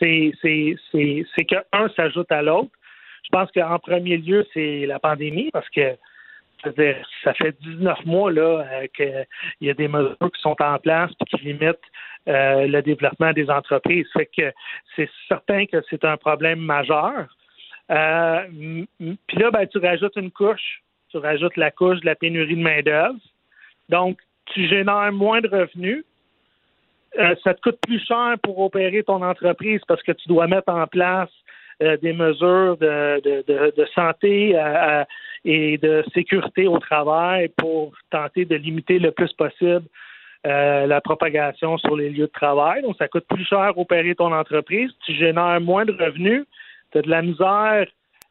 c'est, c'est, que un s'ajoute à l'autre. Je pense qu'en premier lieu, c'est la pandémie parce que dire, ça fait 19 mois là euh, qu'il y a des mesures qui sont en place et qui limitent euh, le développement des entreprises. Fait que c'est certain que c'est un problème majeur. Euh, Puis là, ben, tu rajoutes une couche. Tu rajoutes la couche de la pénurie de main-d'œuvre. Donc, tu génères moins de revenus. Euh, ça te coûte plus cher pour opérer ton entreprise parce que tu dois mettre en place des mesures de, santé et de sécurité au travail pour tenter de limiter le plus possible euh, la propagation sur les lieux de travail. Donc, ça coûte plus cher opérer ton entreprise. Tu génères moins de revenus. Tu as de la misère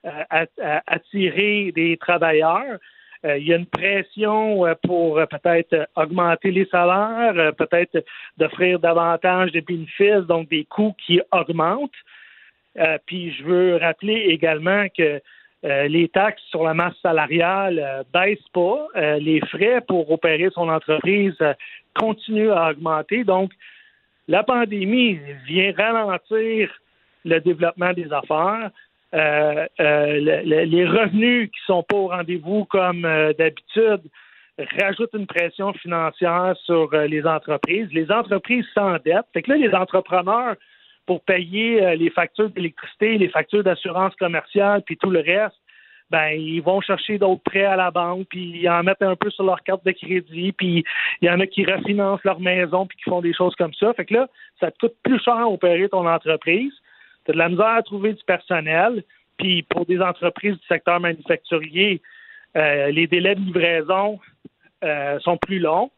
euh, à, attirer des travailleurs. Euh, il y a une pression pour peut-être augmenter les salaires, peut-être d'offrir davantage de bénéfices, donc des coûts qui augmentent. puis je veux rappeler également que euh, les taxes sur la masse salariale euh, baissent pas. Euh, les frais pour opérer son entreprise continuent à augmenter. Donc, la pandémie vient ralentir le développement des affaires. les revenus qui sont pas au rendez-vous comme d'habitude rajoutent une pression financière sur les entreprises. Les entreprises s'endettent. Fait que là, les entrepreneurs pour payer euh, les factures d'électricité, les factures d'assurance commerciale, puis tout le reste, ben ils vont chercher d'autres prêts à la banque, puis ils en mettent un peu sur leur carte de crédit, puis il y en a qui refinancent leur maison, puis qui font des choses comme ça. Fait que là, ça te coûte plus cher à opérer ton entreprise. Tu as de la misère à trouver du personnel, puis pour des entreprises du secteur manufacturier, euh, les délais de livraison euh, sont plus longs.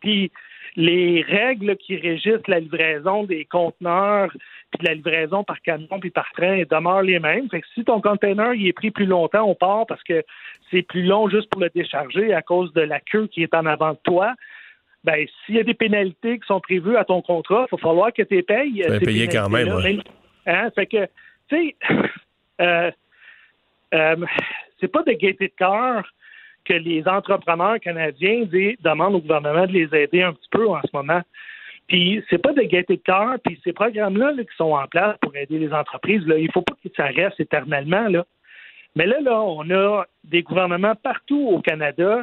Puis les règles qui régissent la livraison des conteneurs puis de la livraison par camion puis par train demeurent les mêmes. Fait que si ton container il est pris plus longtemps au port parce que c'est plus long juste pour le décharger à cause de la queue qui est en avant de toi, ben s'il y a des pénalités qui sont prévues à ton contrat, il va falloir que tu payes. Tu payer quand même. Hein? Fait que, tu sais, euh, euh, c'est pas de gaieté de cœur que les entrepreneurs canadiens demandent au gouvernement de les aider un petit peu en ce moment. Puis c'est pas de gaieté de cœur, puis ces programmes-là qui sont en place pour aider les entreprises, là, il faut pas que ça reste éternellement. Là. Mais là, là, on a des gouvernements partout au Canada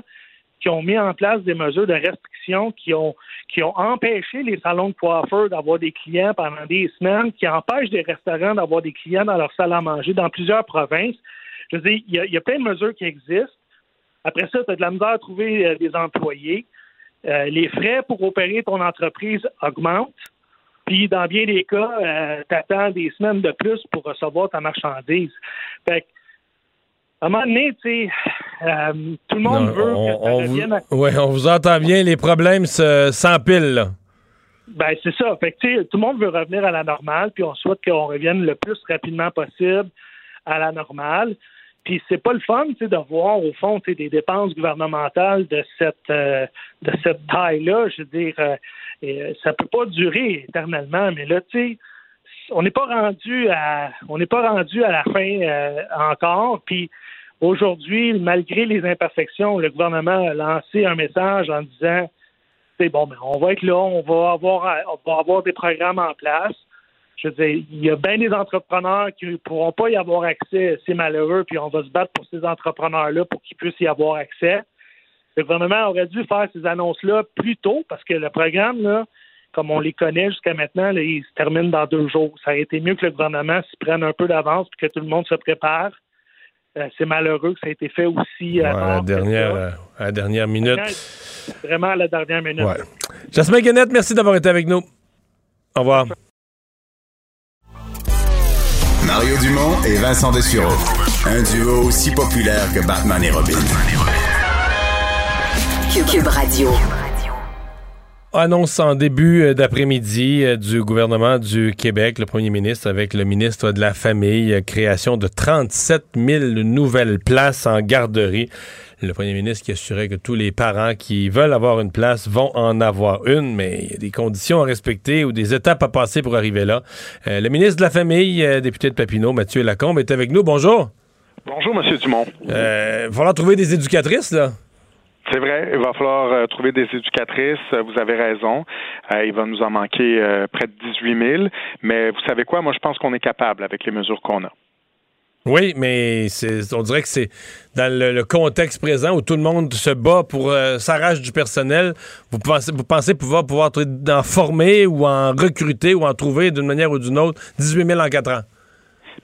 qui ont mis en place des mesures de restriction qui ont qui ont empêché les salons de coiffeurs d'avoir des clients pendant des semaines, qui empêchent des restaurants d'avoir des clients dans leur salle à manger dans plusieurs provinces. Je veux dire, il y a, il y a plein de mesures qui existent. Après ça, tu as de la misère à trouver euh, des employés. Euh, les frais pour opérer ton entreprise augmentent. Puis, dans bien des cas, euh, tu attends des semaines de plus pour recevoir ta marchandise. Fait à un moment donné, tu sais, tout le monde veut que ça revienne Oui, on vous entend bien. Les problèmes s'empilent. Ben, c'est ça. Fait que, tout le monde veut revenir à la normale, puis on souhaite qu'on revienne le plus rapidement possible à la normale. Puis c'est pas le fun, tu sais, de voir au fond, tu sais, des dépenses gouvernementales de cette euh, de cette taille-là. Je veux dire, euh, euh, ça peut pas durer éternellement, mais là, tu sais, on n'est pas rendu à on n'est pas rendu à la fin encore. Puis aujourd'hui, malgré les imperfections, le gouvernement a lancé un message en disant, c'est bon, ben, on va être là, on va avoir on va avoir des programmes en place je veux dire, il y a bien des entrepreneurs qui ne pourront pas y avoir accès, c'est malheureux, puis on va se battre pour ces entrepreneurs-là pour qu'ils puissent y avoir accès. Le gouvernement aurait dû faire ces annonces-là plus tôt parce que le programme, là, comme on les connaît jusqu'à maintenant, il se termine dans deux jours. Ça aurait été mieux que le gouvernement s'y prenne un peu d'avance et que tout le monde se prépare. Euh, c'est malheureux que ça ait été fait aussi à, la dernière, euh, à la dernière minute. Vraiment à la dernière minute. Ouais. Jasmin Guenette, merci d'avoir été avec nous. Au revoir. Mario Dumont et Vincent Dessureau. Un duo aussi populaire que Batman et Robin. Cube Radio. Annonce en début euh, d'après-midi euh, du gouvernement du Québec, le premier ministre avec le ministre de la Famille, euh, création de 37 000 nouvelles places en garderie le premier ministre qui assurait que tous les parents qui veulent avoir une place vont en avoir une, mais il y a des conditions à respecter ou des étapes à passer pour arriver là. Euh, le ministre de la Famille, euh, député de Papineau, Mathieu Lacombe, est avec nous. Bonjour. Bonjour, M. Dumont. Euh, il va falloir trouver des éducatrices, là. C'est vrai, il va falloir trouver des éducatrices. Vous avez raison. il va nous en manquer près de 18 000. Mais vous savez quoi? Moi, je pense qu'on est capable avec les mesures qu'on a. Oui, mais on dirait que c'est dans le, contexte présent où tout le monde se bat pour euh, s'arrache du personnel. Vous pensez, vous pensez pouvoir pouvoir en former ou en recruter ou en trouver d'une manière ou d'une autre 18 000 en quatre ans?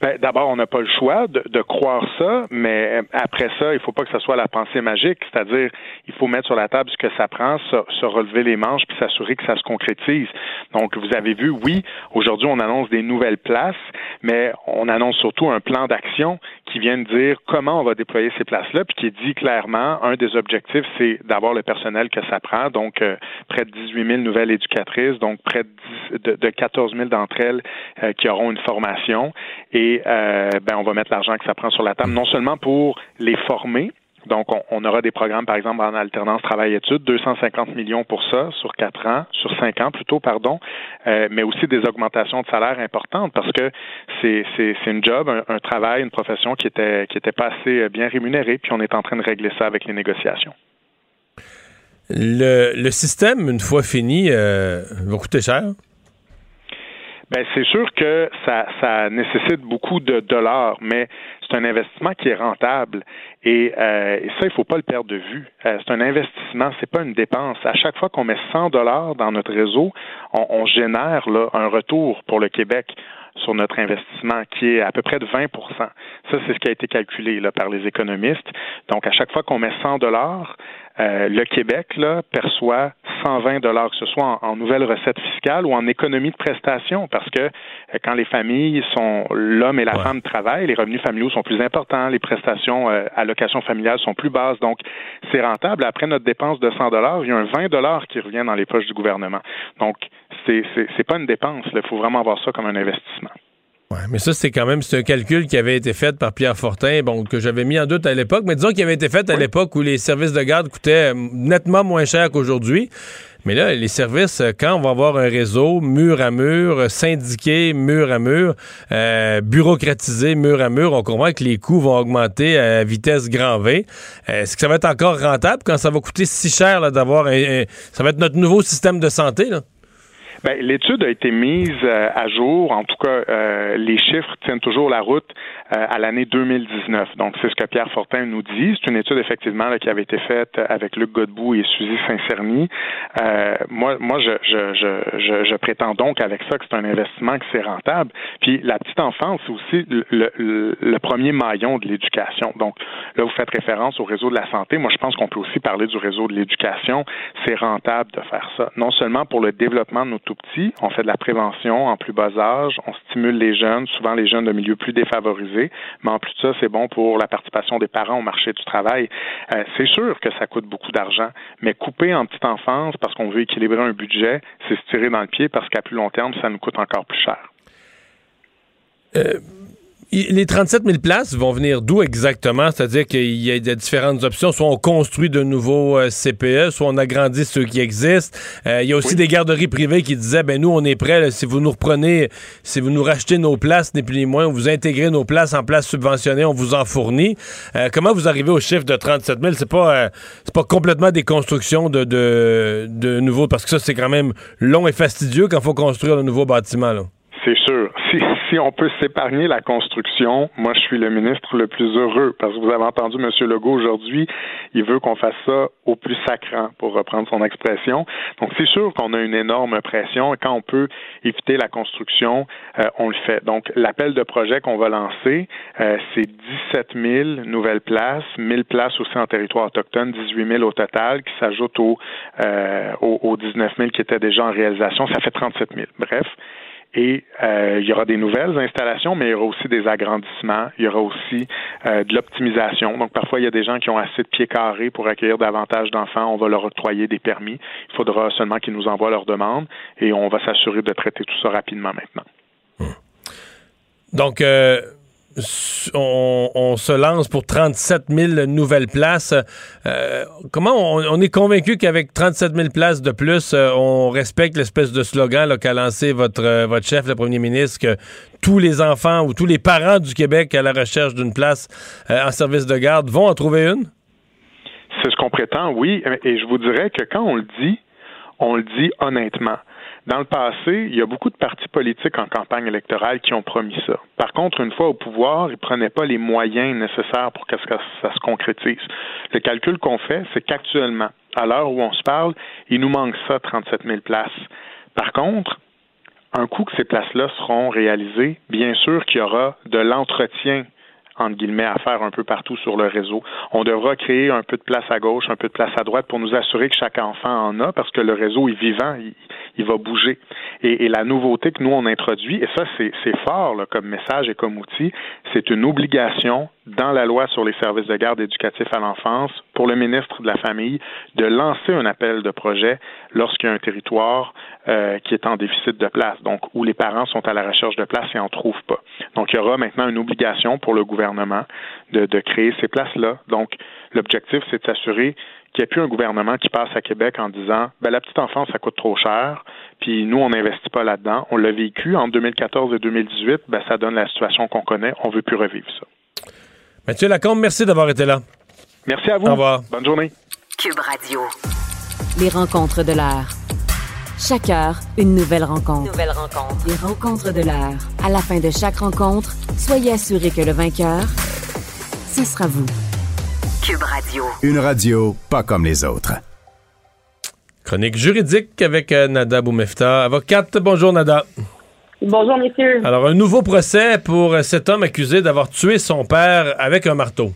Ben, D'abord, on n'a pas le choix de, de, croire ça, mais après ça, il faut pas que ce soit la pensée magique, c'est-à-dire il faut mettre sur la table ce que ça prend, se, relever les manches, puis s'assurer que ça se concrétise. Donc, vous avez vu, oui, aujourd'hui, on annonce des nouvelles places, mais on annonce surtout un plan d'action qui qui viennent dire comment on va déployer ces places-là, puis qui dit clairement, un des objectifs, c'est d'avoir le personnel que ça prend, donc euh, près de 18 000 nouvelles éducatrices, donc près de, de, 14 000 d'entre elles euh, qui auront une formation, et euh, ben, on va mettre l'argent que ça prend sur la table, non seulement pour les former, donc, on, aura des programmes, par exemple, en alternance travail-études, 250 millions pour ça sur quatre ans, sur cinq ans plutôt, pardon, euh, mais aussi des augmentations de salaire importantes parce que c'est une job, un, travail, une profession qui était qui était pas assez bien rémunérée, puis on est en train de régler ça avec les négociations. Le, le système, une fois fini, euh, va coûter cher. Ben c'est sûr que ça, ça nécessite beaucoup de dollars, mais c'est un investissement qui est rentable. Et, euh, ça, il faut pas le perdre de vue. Euh, c'est un investissement, c'est pas une dépense. À chaque fois qu'on met 100 dollars dans notre réseau, on, on génère là, un retour pour le Québec sur notre investissement, qui est à peu près de 20% Ça, c'est ce qui a été calculé là, par les économistes. Donc, à chaque fois qu'on met 100 dollars, euh, le Québec là, perçoit 120 dollars, que ce soit en, nouvelles recettes fiscales ou en économie de prestations, parce que euh, quand les familles sont l'homme et la femme travaillent, les revenus familiaux sont plus importants, les prestations euh, allocations familiales sont plus basses, donc c'est rentable. Après notre dépense de 100 dollars, il y a un 20 dollars qui revient dans les poches du gouvernement. Donc c'est c'est pas une dépense, il faut vraiment voir ça comme un investissement. Ouais, mais ça, c'est quand même c'est un calcul qui avait été fait par Pierre Fortin, bon, que j'avais mis en doute à l'époque, mais disons qu'il avait été fait à l'époque où les services de garde coûtaient euh, nettement moins cher qu'aujourd'hui. Mais là, les services, euh, quand on va avoir un réseau mur à mur, euh, syndiqué mur à mur, bureaucratisé mur à mur, on comprend que les coûts vont augmenter à vitesse grand V. Est-ce que ça va être encore rentable quand ça va coûter si cher d'avoir un, Ça va être notre nouveau système de santé, là? Ben, l'étude a été mise euh, à jour. En tout cas, euh, les chiffres tiennent toujours la route euh, à l'année 2019. Donc, c'est ce que Pierre Fortin nous dit. C'est une étude, effectivement, qui avait été faite avec Luc Godbout et Suzy Saint-Cerny. moi, moi je, je, je, je, prétends donc avec ça que c'est un investissement qui c'est rentable. Puis, la petite enfance, c'est aussi le, le, le, premier maillon de l'éducation. Donc, là, vous faites référence au réseau de la santé. Moi, je pense qu'on peut aussi parler du réseau de l'éducation. C'est rentable de faire ça. Non seulement pour le développement de nos tout On fait de la prévention en plus bas âge. On stimule les jeunes, souvent les jeunes de milieux plus défavorisés. Mais en plus de ça, c'est bon pour la participation des parents au marché du travail. Euh, c'est sûr que ça coûte beaucoup d'argent, mais couper en petite enfance parce qu'on veut équilibrer un budget, c'est se tirer dans le pied parce qu'à plus long terme, ça nous coûte encore plus cher. Euh, les 37 000 places vont venir d'où exactement? C'est-à-dire qu'il y a des différentes options. Soit on construit de nouveaux euh, CPE, soit on agrandit ceux qui existent. Euh, il y a aussi des garderies privées qui disaient, ben nous, on est prêts, si vous nous reprenez, si vous nous rachetez nos places, ni plus ni moins, vous intégrez nos places en places subventionnées, on vous en fournit. Euh, comment vous arrivez au chiffre de 37 000? C'est pas, c'est pas complètement des constructions de, de, de nouveaux, parce que ça, c'est quand même long et fastidieux quand il faut construire un nouveau bâtiment, là. C'est sûr. Si, si on peut s'épargner la construction, moi, je suis le ministre le plus heureux parce que vous avez entendu M. Legault aujourd'hui, il veut qu'on fasse ça au plus sacrant, pour reprendre son expression. Donc, c'est sûr qu'on a une énorme pression et quand on peut éviter la construction, euh, on le fait. Donc, l'appel de projet qu'on va lancer, euh, c'est 17 000 nouvelles places, 1000 places aussi en territoire autochtone, 18 000 au total, qui s'ajoutent aux, euh, aux, aux 19 000 qui étaient déjà en réalisation. Ça fait 37 000. Bref. Et euh, il y aura des nouvelles installations, mais il y aura aussi des agrandissements, il y aura aussi euh, de l'optimisation. Donc parfois, il y a des gens qui ont assez de pieds carrés pour accueillir davantage d'enfants. On va leur octroyer des permis. Il faudra seulement qu'ils nous envoient leurs demandes et on va s'assurer de traiter tout ça rapidement maintenant. Donc, euh, on, se lance pour 37 000 nouvelles places. Euh, comment on, est convaincu qu'avec 37 000 places de plus, euh, on respecte l'espèce de slogan qu'a lancé votre, euh, votre chef, le premier ministre, que tous les enfants ou tous les parents du Québec à la recherche d'une place en service de garde vont en trouver une? C'est ce qu'on prétend, oui. Et je vous dirais que quand on le dit, on le dit honnêtement. Dans le passé, il y a beaucoup de partis politiques en campagne électorale qui ont promis ça. Par contre, une fois au pouvoir, ils ne prenaient pas les moyens nécessaires pour que ça se concrétise. Le calcul qu'on fait, c'est qu'actuellement, à l'heure où on se parle, il nous manque ça, 37 000 places. Par contre, un coup que ces places-là seront réalisées, bien sûr qu'il y aura de l'entretien entre guillemets, à faire un peu partout sur le réseau. On devra créer un peu de place à gauche, un peu de place à droite pour nous assurer que chaque enfant en a, parce que le réseau est vivant, il, va bouger. Et, la nouveauté que nous, on introduit, et ça, c'est fort comme message et comme outil, c'est une obligation dans la loi sur les services de garde éducatifs à l'enfance pour le ministre de la Famille de lancer un appel de projet lorsqu'il y a un territoire euh, qui est en déficit de place, donc où les parents sont à la recherche de place et n'en trouvent pas. Donc, il y aura maintenant une obligation pour le gouvernement de, de créer ces places-là. Donc, l'objectif, c'est de s'assurer qu'il n'y ait plus un gouvernement qui passe à Québec en disant ben, la petite enfance, ça coûte trop cher, puis nous, on n'investit pas là-dedans. On l'a vécu en 2014 et 2018, ben, ça donne la situation qu'on connaît. On ne veut plus revivre ça. Mathieu Lacombe, merci d'avoir été là. Merci à vous. Au revoir. Bonne journée. Cube Radio. Les rencontres de l'heure. Chaque heure, une nouvelle rencontre. Nouvelle rencontre. Les rencontres de l'heure. À la fin de chaque rencontre, soyez assurés que le vainqueur, ce sera vous. Cube Radio. Une radio pas comme les autres. Chronique juridique avec euh, Nada Boumefta, avocate. Bonjour Nada. Bonjour, messieurs. Alors, un nouveau procès pour cet homme accusé d'avoir tué son père avec un marteau.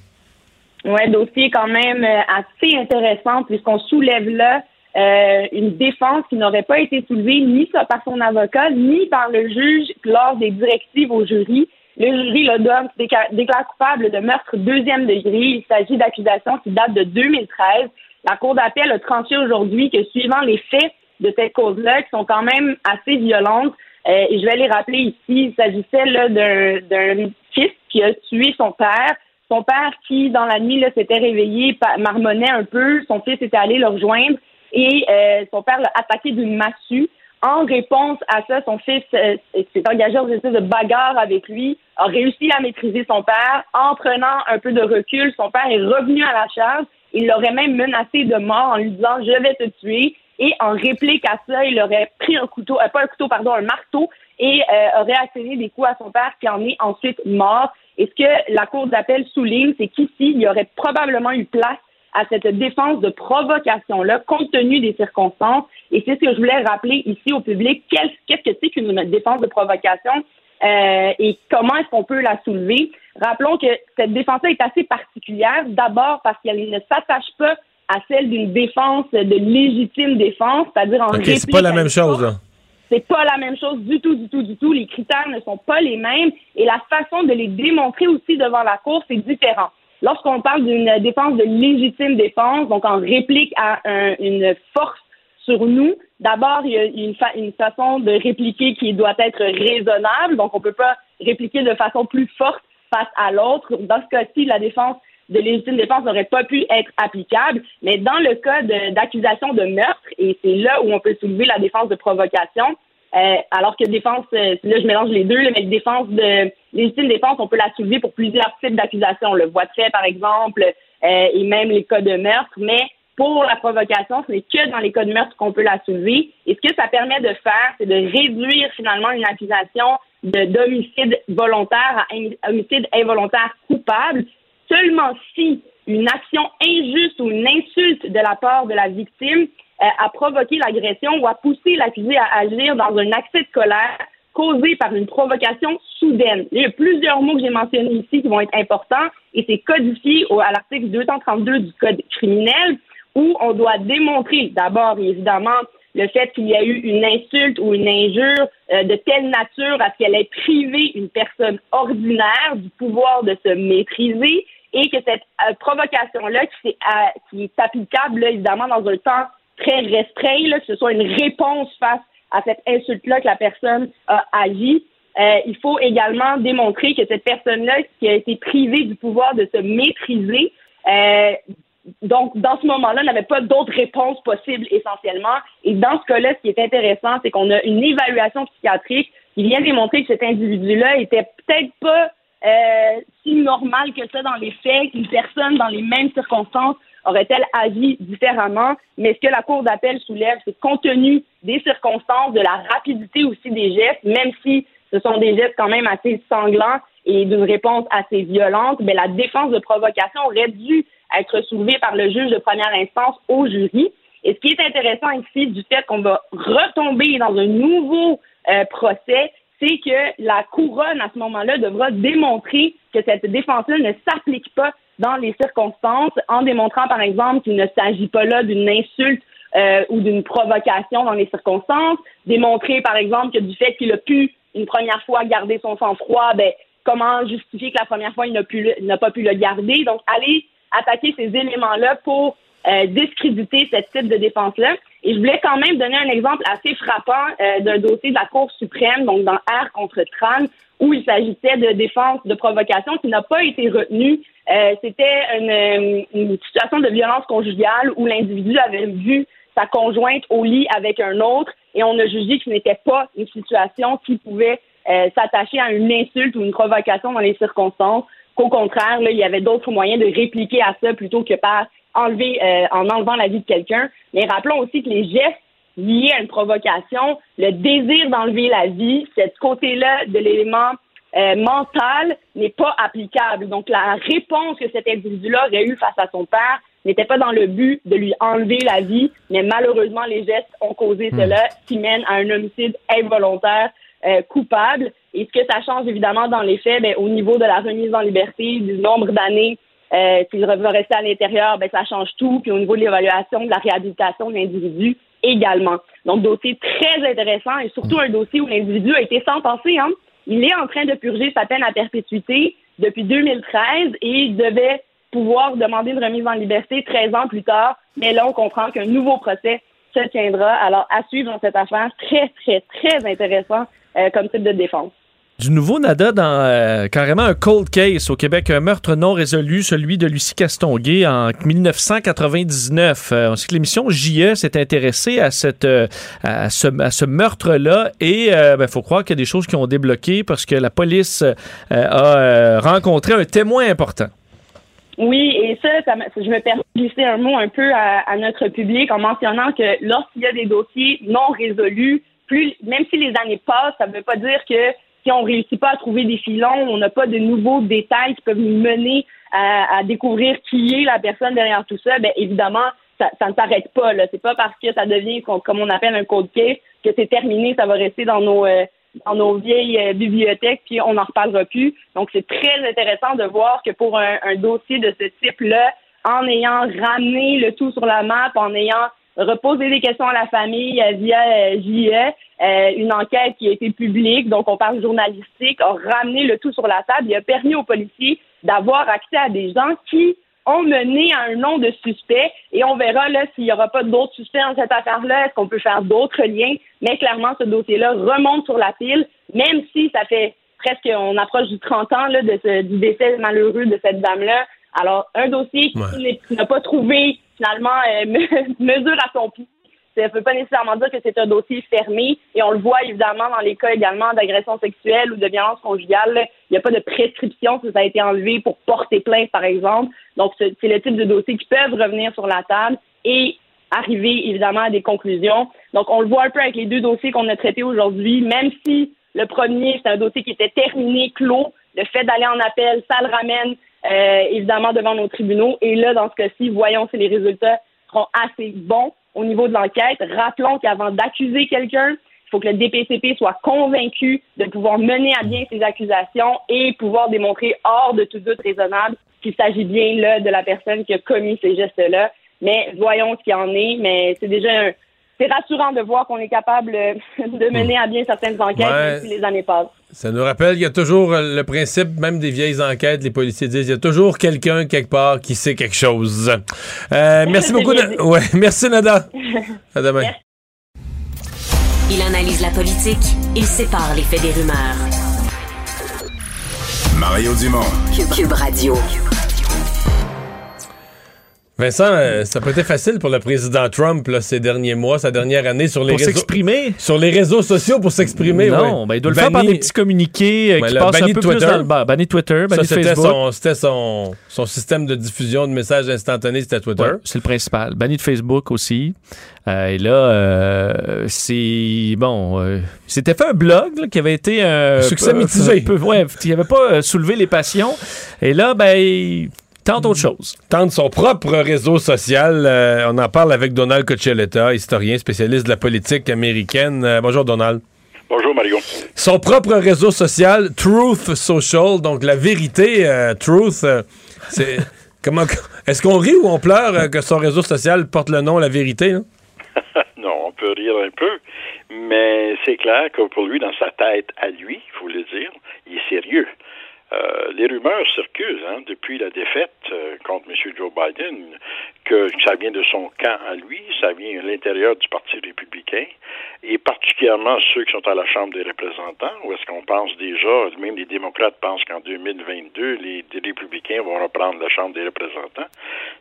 Ouais, dossier quand même euh, assez intéressant puisqu'on soulève là euh, une défense qui n'aurait pas été soulevée ni par son avocat ni par le juge lors des directives au jury. Le jury, le donne, déclare coupable de meurtre deuxième degré. Il s'agit d'accusations qui datent de 2013. La Cour d'appel a tranché aujourd'hui que suivant les faits de cette cause-là, qui sont quand même assez violentes, euh, je vais les rappeler ici, il s'agissait d'un fils qui a tué son père. Son père qui, dans la nuit, s'était réveillé, marmonnait un peu. Son fils était allé le rejoindre et euh, son père l'a attaqué d'une massue. En réponse à ça, son fils euh, s'est engagé dans une espèce de bagarre avec lui, a réussi à maîtriser son père. En prenant un peu de recul, son père est revenu à la charge. Il l'aurait même menacé de mort en lui disant Je vais te tuer. Et en réplique à ça, il aurait pris un couteau, euh, pas un couteau, pardon, un marteau, et euh, aurait asséné des coups à son père, qui en est ensuite mort. Et ce que la Cour d'appel souligne, c'est qu'ici, il y aurait probablement eu place à cette défense de provocation-là, compte tenu des circonstances. Et c'est ce que je voulais rappeler ici au public. Qu'est-ce que c'est qu'une défense de provocation euh, et comment est-ce qu'on peut la soulever? Rappelons que cette défense-là est assez particulière, d'abord parce qu'elle ne s'attache pas à celle d'une défense, de légitime défense, c'est-à-dire en OK, c'est pas la même chose, là. C'est pas la même chose du tout, du tout, du tout. Les critères ne sont pas les mêmes et la façon de les démontrer aussi devant la Cour, c'est différent. Lorsqu'on parle d'une défense de légitime défense, donc en réplique à une force sur nous, d'abord, il y a une, une, façon de répliquer qui doit être raisonnable, donc on ne peut pas répliquer de façon plus forte face à l'autre. Dans ce cas-ci, la défense de légitime défense n'aurait pas pu être applicable, mais dans le cas d'accusation de, meurtre, et c'est là où on peut soulever la défense de provocation, euh, alors que défense, euh, là je mélange les deux, mais défense de légitime défense, on peut la soulever pour plusieurs types d'accusations, le voie de fait par exemple, euh, et même les cas de meurtre, mais pour la provocation, ce n'est que dans les cas de meurtre qu'on peut la soulever. Et ce que ça permet de faire, c'est de réduire finalement une accusation d'homicide volontaire à homicide involontaire coupable seulement si une action injuste ou une insulte de la part de la victime euh, a provoqué l'agression ou a poussé l'accusé à agir dans un accès de colère causé par une provocation soudaine. Il y a plusieurs mots que j'ai mentionnés ici qui vont être importants et c'est codifié à l'article 232 du Code criminel où on doit démontrer d'abord évidemment le fait qu'il y a eu une insulte ou une injure euh, de telle nature à ce qu'elle ait privé une personne ordinaire du pouvoir de se maîtriser et que cette euh, provocation-là, qui, est, euh, qui est applicable, évidemment, dans un temps très restreint, là, que ce soit une réponse face à cette insulte-là que la personne a agi, euh, il faut également démontrer que cette personne-là, qui a été privée du pouvoir de se maîtriser, donc, dans ce moment-là, n'avait pas d'autres réponses possibles essentiellement. Et dans ce cas-là, ce qui est intéressant, c'est qu'on a une évaluation psychiatrique qui vient démontrer que cet individu-là était peut-être pas euh, si normal que ça dans les faits, qu'une personne dans les mêmes circonstances aurait-elle agi différemment. Mais ce que la Cour d'appel soulève, c'est compte tenu des circonstances, de la rapidité aussi des gestes, même si ce sont des gestes quand même assez sanglants et d'une réponse assez violente, mais la défense de provocation aurait dû être soulevée par le juge de première instance au jury. Et ce qui est intéressant ici du fait qu'on va retomber dans un nouveau euh, procès, c'est que la couronne, à ce moment-là, devra démontrer que cette défense-là ne s'applique pas dans les circonstances, en démontrant, par exemple, qu'il ne s'agit pas là d'une insulte euh, ou d'une provocation dans les circonstances, démontrer, par exemple, que du fait qu'il a pu une première fois garder son sang-froid, ben, comment justifier que la première fois, il n'a, pas pu le garder. Donc, aller attaquer ces éléments-là pour euh, discréditer ce type de défense-là. Et je voulais quand même donner un exemple assez frappant euh, d'un dossier de la Cour suprême, donc dans R contre Tran, où il s'agissait de défense de provocation qui n'a pas été retenue. Euh, c'était une, une, situation de violence conjugale où l'individu avait vu sa conjointe au lit avec un autre et on a jugé que ce n'était pas une situation qui pouvait euh, s'attacher à une insulte ou une provocation dans les circonstances, qu'au contraire, là, il y avait d'autres moyens de répliquer à ça plutôt que par enlever euh, en enlevant la vie de quelqu'un. Mais rappelons aussi que les gestes liés à une provocation, le désir d'enlever la vie, cette côté-là de l'élément euh, mental n'est pas applicable. Donc la réponse que cet individu-là aurait eue face à son père n'était pas dans le but de lui enlever la vie, mais malheureusement les gestes ont causé hmm. cela, qui mène à un homicide involontaire euh, coupable. Et ce que ça change évidemment dans les faits, ben, au niveau de la remise en liberté, du nombre d'années euh, qu'il va rester à l'intérieur, ben, ça change tout. Puis au niveau de l'évaluation, de la réhabilitation de l'individu également. Donc, dossier très intéressant et surtout un dossier où l'individu a été sentencé. Hein. Il est en train de purger sa peine à perpétuité depuis 2013 et il devait pouvoir demander une remise en liberté 13 ans plus tard. Mais là, on comprend qu'un nouveau procès se tiendra. Alors, à suivre dans cette affaire, très, très, très intéressant euh, comme type de défense. Du nouveau Nada dans euh, carrément un cold case au Québec, un meurtre non résolu, celui de Lucie Castonguay en 1999. Euh, on sait que l'émission JE s'est intéressée à, cette, à ce, meurtre-là et il ben, faut croire qu'il y a des choses qui ont débloqué parce que la police a rencontré un témoin important. Oui, et ça, je me permets de glisser un mot un peu à, notre public en mentionnant que lorsqu'il y a des dossiers non résolus, même si les années passent, ça ne veut pas dire que si on réussit pas à trouver des filons, on n'a pas de nouveaux détails qui peuvent nous mener à, découvrir qui est la personne derrière tout ça, ben évidemment, ça, ne s'arrête pas. Là. C'est pas parce que ça devient, comme on appelle un code case, que c'est terminé, ça va rester dans nos euh, dans nos vieilles euh, bibliothèques, puis on n'en reparlera plus. Donc, c'est très intéressant de voir que pour un, un dossier de ce type-là, en ayant ramené le tout sur la map, en ayant reposer des questions à la famille via euh, JE, euh, une enquête qui a été publique, donc on parle journalistique, a ramené le tout sur la table et a permis aux policiers d'avoir accès à des gens qui ont mené à un nom de suspect et on verra là s'il n'y aura pas d'autres suspects dans cette affaire-là, est-ce qu'on peut faire d'autres liens, mais clairement ce dossier-là remonte sur la pile, même si ça fait presque, on approche du 30 ans là, de ce, du décès malheureux de cette dame-là. Alors, un dossier qui n'a pas trouvé finalement euh, mesure à son pied. Ça ne veut pas nécessairement dire que c'est un dossier fermé et on le voit évidemment dans les cas également d'agression sexuelle ou de violence conjugale. Il n'y a pas de prescription si ça a été enlevé pour porter plainte, par exemple. Donc, c'est le type de dossier qui peuvent revenir sur la table et arriver évidemment à des conclusions. Donc, on le voit un peu avec les deux dossiers qu'on a traités aujourd'hui, même si le premier, c'est un dossier qui était terminé, clos, le fait d'aller en appel, ça le ramène euh, évidemment devant nos tribunaux. Et là, dans ce cas-ci, voyons si les résultats seront assez bons au niveau de l'enquête. Rappelons qu'avant d'accuser quelqu'un, il faut que le DPCP soit convaincu de pouvoir mener à bien ses accusations et pouvoir démontrer hors de tout doute raisonnable qu'il s'agit bien là de la personne qui a commis ces gestes-là. Mais voyons ce qu'il en est. Mais c'est déjà un, c'est rassurant de voir qu'on est capable euh, de mener à bien certaines enquêtes même si les années passent. Ça nous rappelle qu'il y a toujours euh, le principe, même des vieilles enquêtes, les policiers disent, il y a toujours quelqu'un quelque part qui sait quelque chose. Euh, merci beaucoup. Ouais, merci Nada. À demain. Il analyse la politique, il sépare les faits des rumeurs. Mario Dumont. Cube Radio. Vincent, euh, ça peut être facile pour le président Trump ces derniers mois, sa dernière année sur les pour réseaux s'exprimer? sur les réseaux sociaux pour s'exprimer. Non, ben, il doit le faire par des petits communiqués euh, qui passent un peu Twitter. plus dans le bas. Banni Twitter, banni Facebook. C'était son, son, système de diffusion de messages instantanés, c'était Twitter. c'est le principal. Banni de Facebook aussi. Euh, et là, c'est bon. C'était fait un blog qui avait été un succès mitigé. Peu, ouais, qui n'avait pas soulevé les passions. Et là, ben tente autre chose. Tente son propre réseau social. Euh, on en parle avec Donald Cochelletta, historien spécialiste de la politique américaine. Euh, bonjour Donald. Bonjour Mario. Son propre réseau social, Truth Social, donc la vérité, euh, Truth, c'est comment est-ce qu'on rit ou on pleure que son réseau social porte le nom La Vérité Non, on peut rire un peu, mais c'est clair que pour lui, dans sa tête à lui, il faut le dire, il est sérieux. Euh, les rumeurs circulent hein, depuis la défaite euh, contre M. Joe Biden que ça vient de son camp à lui, ça vient à l'intérieur du Parti républicain, et particulièrement ceux qui sont à la Chambre des représentants, où est-ce qu'on pense déjà, même les démocrates pensent qu'en 2022, les, républicains vont reprendre la Chambre des représentants.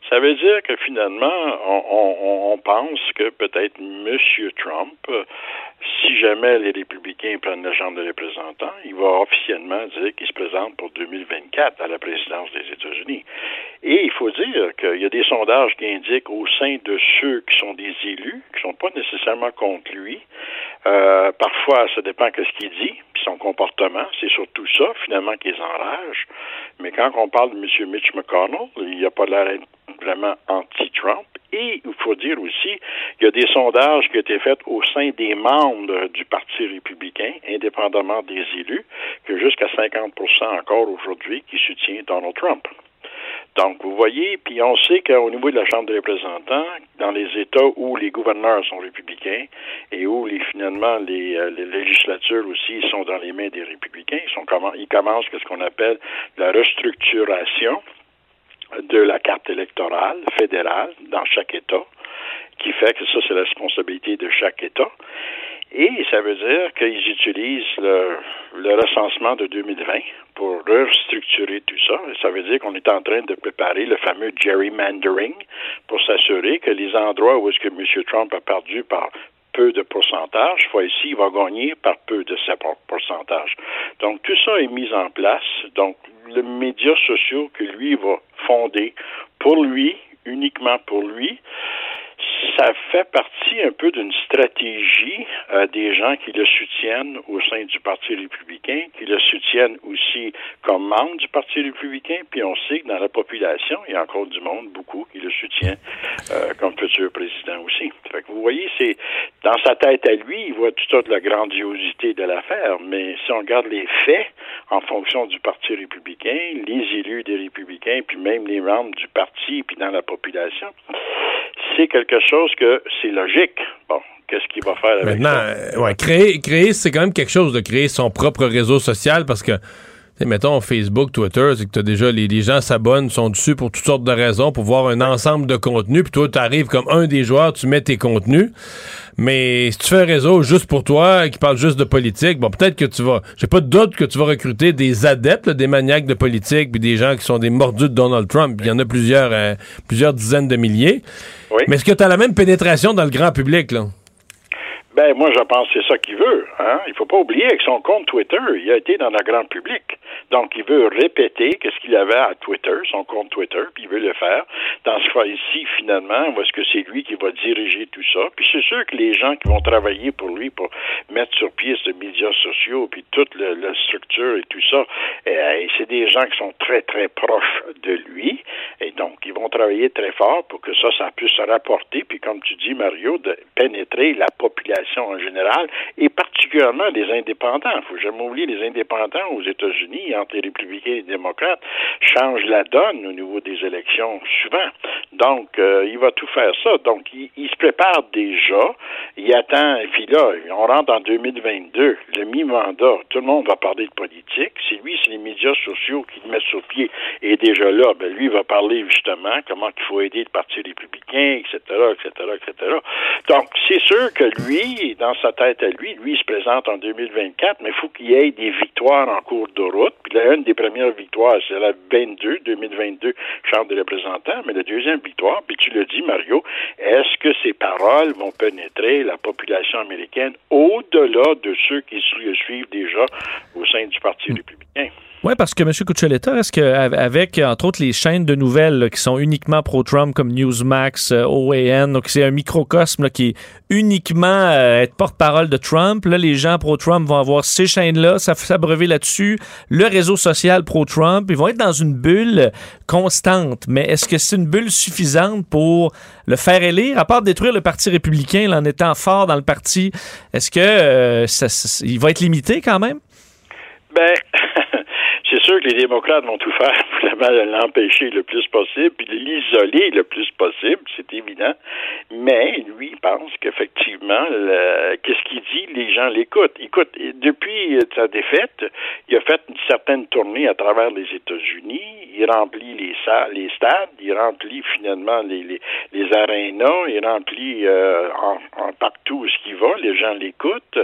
Ça veut dire que finalement, on, on, on pense que peut-être M. Trump si jamais les républicains prennent la Chambre des représentants, il va officiellement dire qu'il se présente pour 2024 à la présidence des États-Unis. Et il faut dire qu'il y a des sondages qui indiquent au sein de ceux qui sont des élus, qui ne sont pas nécessairement contre lui, euh, parfois ça dépend de ce qu'il dit, puis son comportement, c'est surtout ça finalement qui les enrage. Mais quand on parle de M. Mitch McConnell, il n'y a pas l'air vraiment anti-Trump. Et il faut dire aussi, il y a des sondages qui ont été faits au sein des membres du Parti républicain, indépendamment des élus, que jusqu'à 50% encore aujourd'hui qui soutient Donald Trump. Donc, vous voyez, puis on sait qu'au niveau de la Chambre des représentants, dans les États où les gouverneurs sont républicains et où les, finalement les, euh, législatures aussi sont dans les mains des républicains, ils, sont, ils commencent ce qu'on appelle la restructuration de la carte électorale fédérale dans chaque État, qui fait que ça, c'est la responsabilité de chaque État. Et ça veut dire qu'ils utilisent le, le, recensement de 2020 pour restructurer tout ça. Ça veut dire qu'on est en train de préparer le fameux gerrymandering pour s'assurer que les endroits où est-ce que M. Trump a perdu par peu de pourcentage, fois ici, il va gagner par peu de pourcentage. Donc, tout ça est mis en place. Donc, les médias sociaux que lui va fonder pour lui, uniquement pour lui, ça fait partie un peu d'une stratégie euh, des gens qui le soutiennent au sein du Parti républicain, qui le soutiennent aussi comme membre du Parti républicain, puis on sait que dans la population, il y a encore du monde, beaucoup, qui le soutient euh, comme futur président aussi. Fait que vous voyez, c'est dans sa tête à lui, il voit toute la grandiosité de l'affaire, mais si on regarde les faits en fonction du Parti républicain, les élus des républicains, puis même les membres du parti, puis dans la population, quelque chose que c'est logique. Bon, qu'est-ce qu'il va faire avec Maintenant, ça? Euh, ouais, créer, créer c'est quand même quelque chose de créer son propre réseau social parce que mettons Facebook, Twitter, c'est que as déjà les, les gens s'abonnent, sont dessus pour toutes sortes de raisons, pour voir un ensemble de contenus, puis toi, tu arrives comme un des joueurs, tu mets tes contenus. Mais si tu fais un réseau juste pour toi, qui parle juste de politique, bon, peut-être que tu vas. J'ai pas de doute que tu vas recruter des adeptes, des maniaques de politique, puis des gens qui sont des mordus de Donald Trump. Il y en a plusieurs, euh, plusieurs dizaines de milliers. Oui. Mais est-ce que tu as la même pénétration dans le grand public, là? Ben, moi, je pense que c'est ça qu'il veut. Hein? Il faut pas oublier que son compte Twitter, il a été dans le grand public. Donc, il veut répéter qu'est-ce qu'il avait à Twitter, son compte Twitter, puis il veut le faire. Dans ce cas-ci, finalement, est-ce que c'est lui qui va diriger tout ça? Puis c'est sûr que les gens qui vont travailler pour lui, pour mettre sur pied ces médias sociaux, puis toute le, la structure et tout ça, et, c'est des gens qui sont très, très proches de lui. Et donc, ils vont travailler très fort pour que ça, ça puisse se rapporter, puis comme tu dis, Mario, de pénétrer la population en général, et particulièrement les indépendants. Il faut jamais oublier les indépendants aux États-Unis, entre les républicains et les démocrates, changent la donne au niveau des élections souvent. Donc, euh, il va tout faire ça. Donc, il, se prépare déjà. Il attend, et puis là, on rentre en 2022, le mi-mandat, tout le monde va parler de politique. C'est lui, c'est les médias sociaux qui le mettent sur pied. Et déjà là, ben, lui va parler justement comment il faut aider le Parti républicain, etc., etc., etc. Donc, c'est sûr que lui, dans sa tête à lui, lui, il se présente en 2024, mais il faut qu'il y ait des victoires en cours de route. Puis là, une des premières victoires, c'est la 22, 2022, Chambre des représentants, mais la deuxième victoire, puis tu le dis, Mario, est-ce que ces paroles vont pénétrer la population américaine au-delà de ceux qui le suivent déjà au sein du Parti républicain? Oui, parce que M. Cuccioletta, est-ce qu'avec, entre autres, les chaînes de nouvelles là, qui sont uniquement pro-Trump, comme Newsmax, euh, OAN, donc c'est un microcosme là, qui est uniquement euh, être porte-parole de Trump, là, les gens pro-Trump vont avoir ces chaînes-là, s'abreuver là-dessus, le réseau social pro-Trump, ils vont être dans une bulle constante. Mais est-ce que c'est une bulle suffisante pour le faire élire, à part détruire le Parti républicain en étant fort dans le parti? Est-ce que euh, ça, il va être limité quand même? Les démocrates vont tout faire pour l'empêcher le plus possible, puis l'isoler le plus possible, c'est évident. Mais lui, il pense qu'effectivement, qu'est-ce qu'il dit, les gens l'écoutent. Écoute, depuis sa défaite, il a fait une certaine tournée à travers les États-Unis. Il remplit les, salles, les stades, il remplit finalement les, les, les arénas, il remplit euh, en, partout où ce qu'il va, les gens l'écoutent.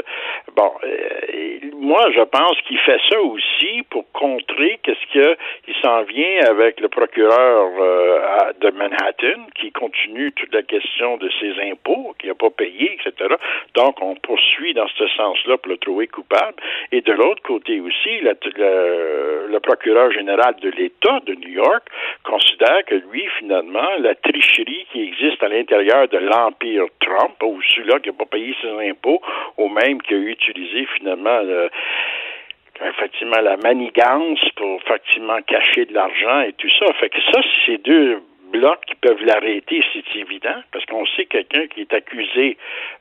Bon, euh, moi, je pense qu'il fait ça aussi pour contrer qu'est-ce qu'il s'en vient avec le procureur euh, de Manhattan qui continue toute la question de ses impôts qu'il n'a pas payé, etc. Donc, on poursuit dans ce sens-là pour le trouver coupable. Et de l'autre côté aussi, le procureur général de l'État de New York considère que lui, finalement, la tricherie qui existe à l'intérieur de l'Empire Trump, ou celui-là qui n'a pas payé ses impôts, ou même qui a utilisé finalement effectivement la manigance pour effectivement cacher de l'argent et tout ça. Fait que ça, c'est deux blocs qui peuvent l'arrêter, c'est évident, parce qu'on sait quelqu'un qui est accusé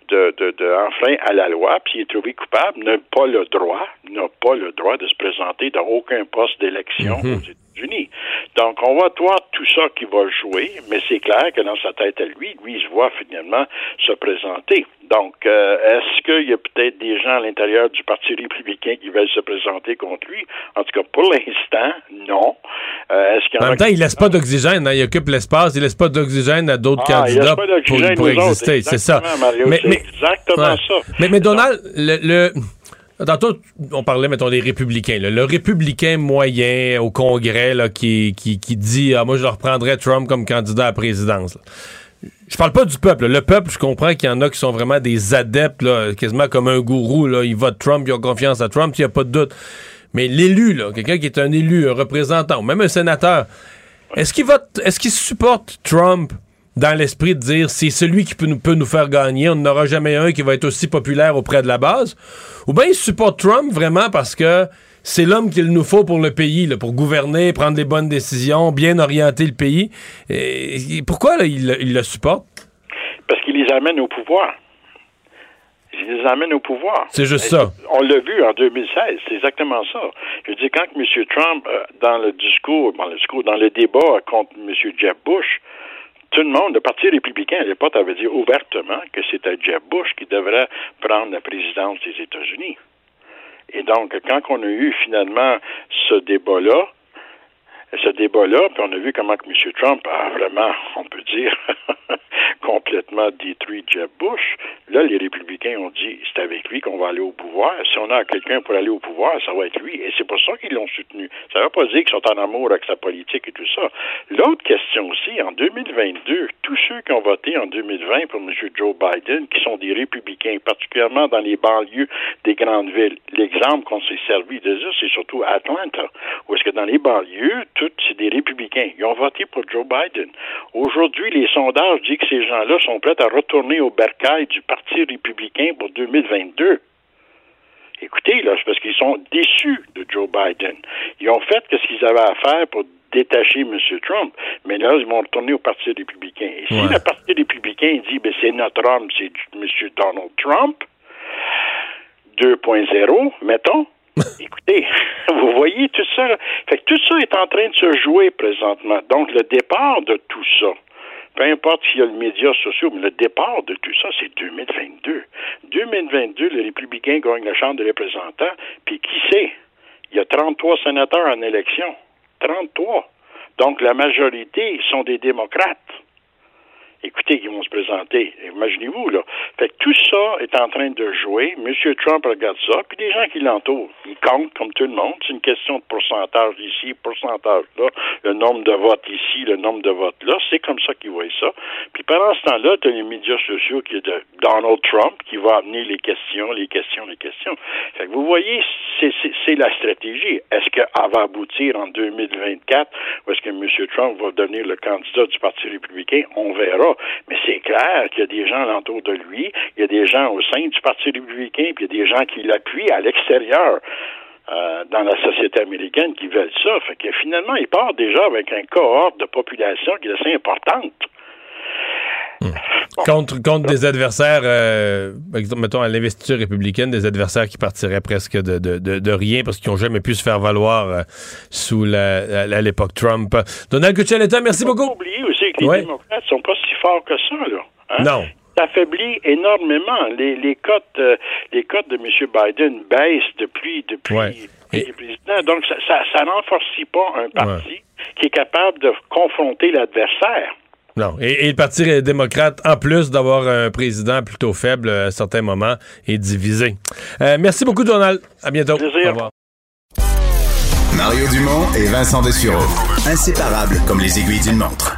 de, de, de enfreint à la loi, puis est trouvé coupable, n'a pas le droit, n'a pas le droit de se présenter dans aucun poste d'élection mhm. États-Unis. Donc, on va voir tout ça qui va jouer, mais c'est clair que dans sa tête à lui, lui, il se voit finalement se présenter. Donc, euh, est-ce qu'il y a peut-être des gens à l'intérieur du Parti républicain qui veulent se présenter contre lui? En tout cas, pour l'instant, non. Euh, est-ce en, même temps, il laisse pas d'oxygène. Hein? il occupe l'espace. Il laisse pas d'oxygène à d'autres ah, candidats pour, pour exister. C'est ça. mais, mais, exactement ça. Mais, mais Donald, le, le Tantôt, on parlait, mettons, des républicains. Le républicain moyen au Congrès là, qui, qui, qui dit ah, Moi, je reprendrais Trump comme candidat à la présidence. Je parle pas du peuple. Le peuple, je comprends qu'il y en a qui sont vraiment des adeptes, là, quasiment comme un gourou. Là. Ils votent Trump, ils ont confiance à Trump, il n'y a pas de doute. Mais l'élu, quelqu'un qui est un élu, un représentant, ou même un sénateur, est-ce qu'il vote, est-ce qu'il supporte Trump dans l'esprit de dire c'est celui qui peut nous, peut nous faire gagner, on n'aura jamais un qui va être aussi populaire auprès de la base, ou bien il supporte Trump vraiment parce que c'est l'homme qu'il nous faut pour le pays, là, pour gouverner, prendre les bonnes décisions, bien orienter le pays. Et, pourquoi il, le supporte? Parce qu'il les amène au pouvoir. Il les amène au pouvoir. C'est juste ça. On l'a vu en 2016, c'est exactement ça. Je dis, quand M. Trump, euh, dans le discours, dans le discours, dans le débat contre M. Jeb Bush, tout le monde, le Parti républicain à l'époque avait dit ouvertement que c'était Jeb Bush qui devrait prendre la présidence des États-Unis. Et donc, quand on a eu finalement ce débat-là, ce débat-là, puis on a vu comment que M. Trump a vraiment, on peut dire, complètement détruit Jeb Bush. Là, les républicains ont dit, c'est avec lui qu'on va aller au pouvoir. Si on a quelqu'un pour aller au pouvoir, ça va être lui. Et c'est pour ça qu'ils l'ont soutenu. Ça ne veut pas dire qu'ils sont en amour avec sa politique et tout ça. L'autre question aussi, en 2022, tous ceux qui ont voté en 2020 pour M. Joe Biden, qui sont des républicains, particulièrement dans les banlieues des grandes villes, l'exemple qu'on s'est servi de ça, c'est surtout Atlanta, où est-ce que dans les banlieues, c'est des républicains. Ils ont voté pour Joe Biden. Aujourd'hui, les sondages disent que ces gens-là sont prêts à retourner au bercail du Parti républicain pour 2022. Écoutez, là, c'est parce qu'ils sont déçus de Joe Biden. Ils ont fait ce qu'ils avaient à faire pour détacher M. Trump, mais là, ils vont retourner au Parti républicain. Et si le Parti républicain dit, ben, c'est notre homme, c'est M. Donald Trump, 2.0, mettons, Écoutez, vous voyez tout ça. Fait que tout ça est en train de se jouer présentement. Donc, le départ de tout ça, peu importe s'il y a les médias sociaux, mais le départ de tout ça, c'est 2022. 2022, les républicains gagnent la Chambre des représentants, puis qui sait? Il y a 33 sénateurs en élection. 33. Donc, la majorité sont des démocrates écoutez, qui vont se présenter. Imaginez-vous, là. Fait que tout ça est en train de jouer. M. Trump regarde ça, puis des gens qui l'entourent. Ils comptent comme tout le monde. C'est une question de pourcentage ici, pourcentage là, le nombre de votes ici, le nombre de votes là. C'est comme ça qu'ils voient ça. Puis pendant ce temps-là, tu as les médias sociaux qui est de Donald Trump qui va amener les questions, les questions, les questions. Fait que vous voyez, c'est la stratégie. Est-ce qu'elle va aboutir en 2024 ou est-ce que M. Trump va devenir le candidat du Parti républicain? On verra. Mais c'est clair qu'il y a des gens alentour de lui, il y a des gens au sein du Parti républicain, puis il y a des gens qui l'appuient à l'extérieur. Euh, dans la société américaine qui veulent ça. Fait que finalement, il part déjà avec un cohorte de population qui est assez importante. Contre, contre des adversaires, euh, mettons à l'investiture républicaine, des adversaires qui partiraient presque de, de, de, de rien parce qu'ils n'ont jamais pu se faire valoir euh, sous l'époque Trump. Donald Cuccioletta, merci beaucoup. Que les Ouais. démocrates sont pas si forts que ça, là. hein? Non. Ça affaiblit énormément. Les, les cotes, euh, les cotes de M. Biden baissent depuis, depuis, Ouais. depuis Et- le président. Donc, ça, ça, ça n'enforcit pas un parti qui est capable de confronter l'adversaire. Non. Et, et le Parti démocrate, en plus d'avoir un président plutôt faible à certains moments, est divisé. Euh, merci beaucoup, Donald. À bientôt. Plaisir. Au revoir. Mario Dumont et Vincent Dessureau. Inséparables comme les aiguilles d'une montre.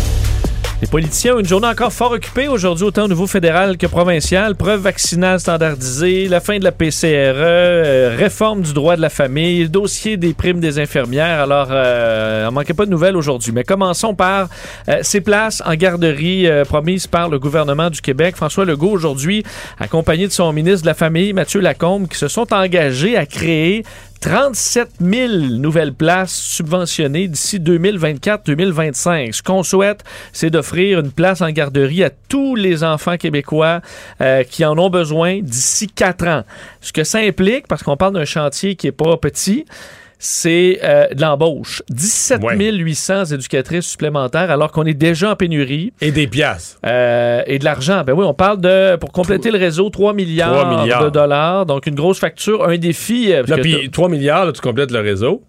Les politiciens ont une journée encore fort occupée aujourd'hui, autant au niveau fédéral que provincial. Preuve vaccinale standardisée, la fin de la PCRE, euh, réforme du droit de la famille, dossier des primes des infirmières. Alors, euh, on manquait pas de nouvelles aujourd'hui. Mais commençons par euh, ces places en garderie euh, promises par le gouvernement du Québec. François Legault, aujourd'hui, accompagné de son ministre de la Famille, Mathieu Lacombe, qui se sont engagés à créer 37 000 nouvelles places subventionnées d'ici 2024-2025. Ce qu'on souhaite, c'est d'offrir une place en garderie à tous les enfants québécois euh, qui en ont besoin d'ici 4 ans. Ce que ça implique, parce qu'on parle d'un chantier qui est pas petit, c'est euh, de l'embauche. 17 800 éducatrices supplémentaires alors qu'on est déjà en pénurie. Et des piastres. Euh, et de l'argent. Ben oui, on parle de, pour compléter le réseau, 3 milliards, 3 milliards. de dollars. Donc, une grosse facture, un défi. euh, Là, puis 3 milliards, là, tu complètes le réseau.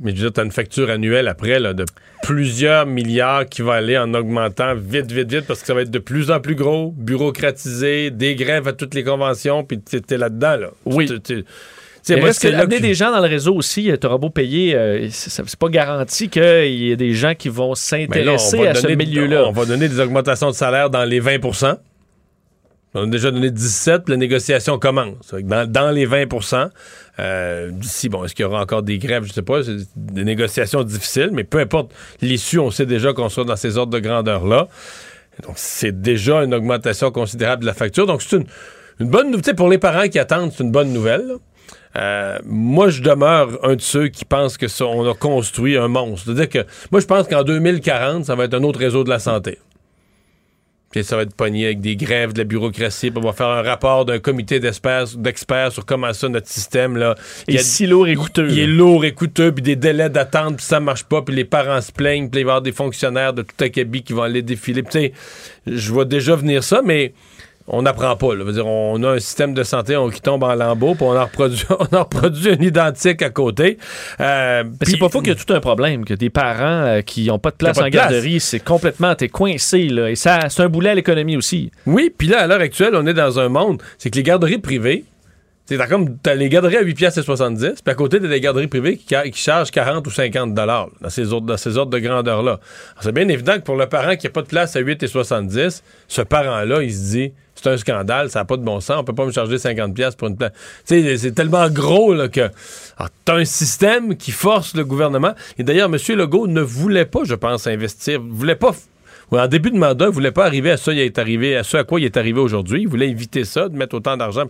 Mais tu as une facture annuelle après là, de plusieurs milliards qui va aller en augmentant vite, vite, vite, parce que ça va être de plus en plus gros, bureaucratisé, des grèves à toutes les conventions, puis tu es là-dedans. Là. Oui. C'est que là amener que- des gens dans le réseau aussi, tu auras beau payer, euh, c'est pas garanti qu'il y ait des gens qui vont Ben s'intéresser à ce milieu-là. On va donner des augmentations de salaire dans les 20% On a déjà donné 17, puis la négociation commence. Que Dans, dans les 20% euh, d'ici, bon, est-ce qu'il y aura encore des grèves? Je sais pas. C'est des négociations difficiles, mais peu importe l'issue, on sait déjà qu'on sera dans ces ordres de grandeur-là. Donc, c'est déjà une augmentation considérable de la facture. Donc, c'est une, une bonne nouvelle. Pour les parents qui attendent, c'est une bonne nouvelle. là. Euh, moi, je demeure un de ceux qui pensent que ça, on a construit un monstre. C'est-à-dire que moi, je pense qu'en 2040, ça va être un autre réseau de la santé. Puis ça va être pogné avec des grèves, de la bureaucratie. Puis on va faire un rapport d'un comité d'experts sur comment ça, notre système, là. Il a- si lourd et coûteux. il est lourd et coûteux, puis des délais d'attente, puis ça marche pas, puis les parents se plaignent, puis il va y avoir des fonctionnaires de tout acabit qui vont aller défiler. Puis, tu sais, je vois déjà venir ça, mais on n'apprend pas. Là. Dire, on a un système de santé on- qui tombe en lambeaux, puis on en reproduit, on en reproduit un identique à côté. Euh, c'est pas faux qu'il y a tout un problème, que des parents euh, qui n'ont pas de place pas en de place. garderie, c'est complètement, t'es coincé, là. Et ça, c'est un boulet à l'économie aussi. Oui, puis là, à l'heure actuelle, on est dans un monde, c'est que les garderies privées, t'as comme t'as les garderies à 8 pièces et 70, puis à côté t'as des garderies privées qui, qui chargent 40 ou 50 dollars dans ces ordres dans ces ordres de grandeur là. C'est bien évident que pour le parent qui a pas de place à 8 et 70, ce parent là, il se dit c'est un scandale, ça n'a pas de bon sens, on peut pas me charger 50 pièces pour une place. C'est tellement gros là que t'as un système qui force le gouvernement et d'ailleurs M. Legault ne voulait pas, je pense, investir, voulait pas en début de mandat, il voulait pas arriver à ça, il est arrivé à ce à quoi il est arrivé aujourd'hui. Il voulait éviter ça, de mettre autant d'argent.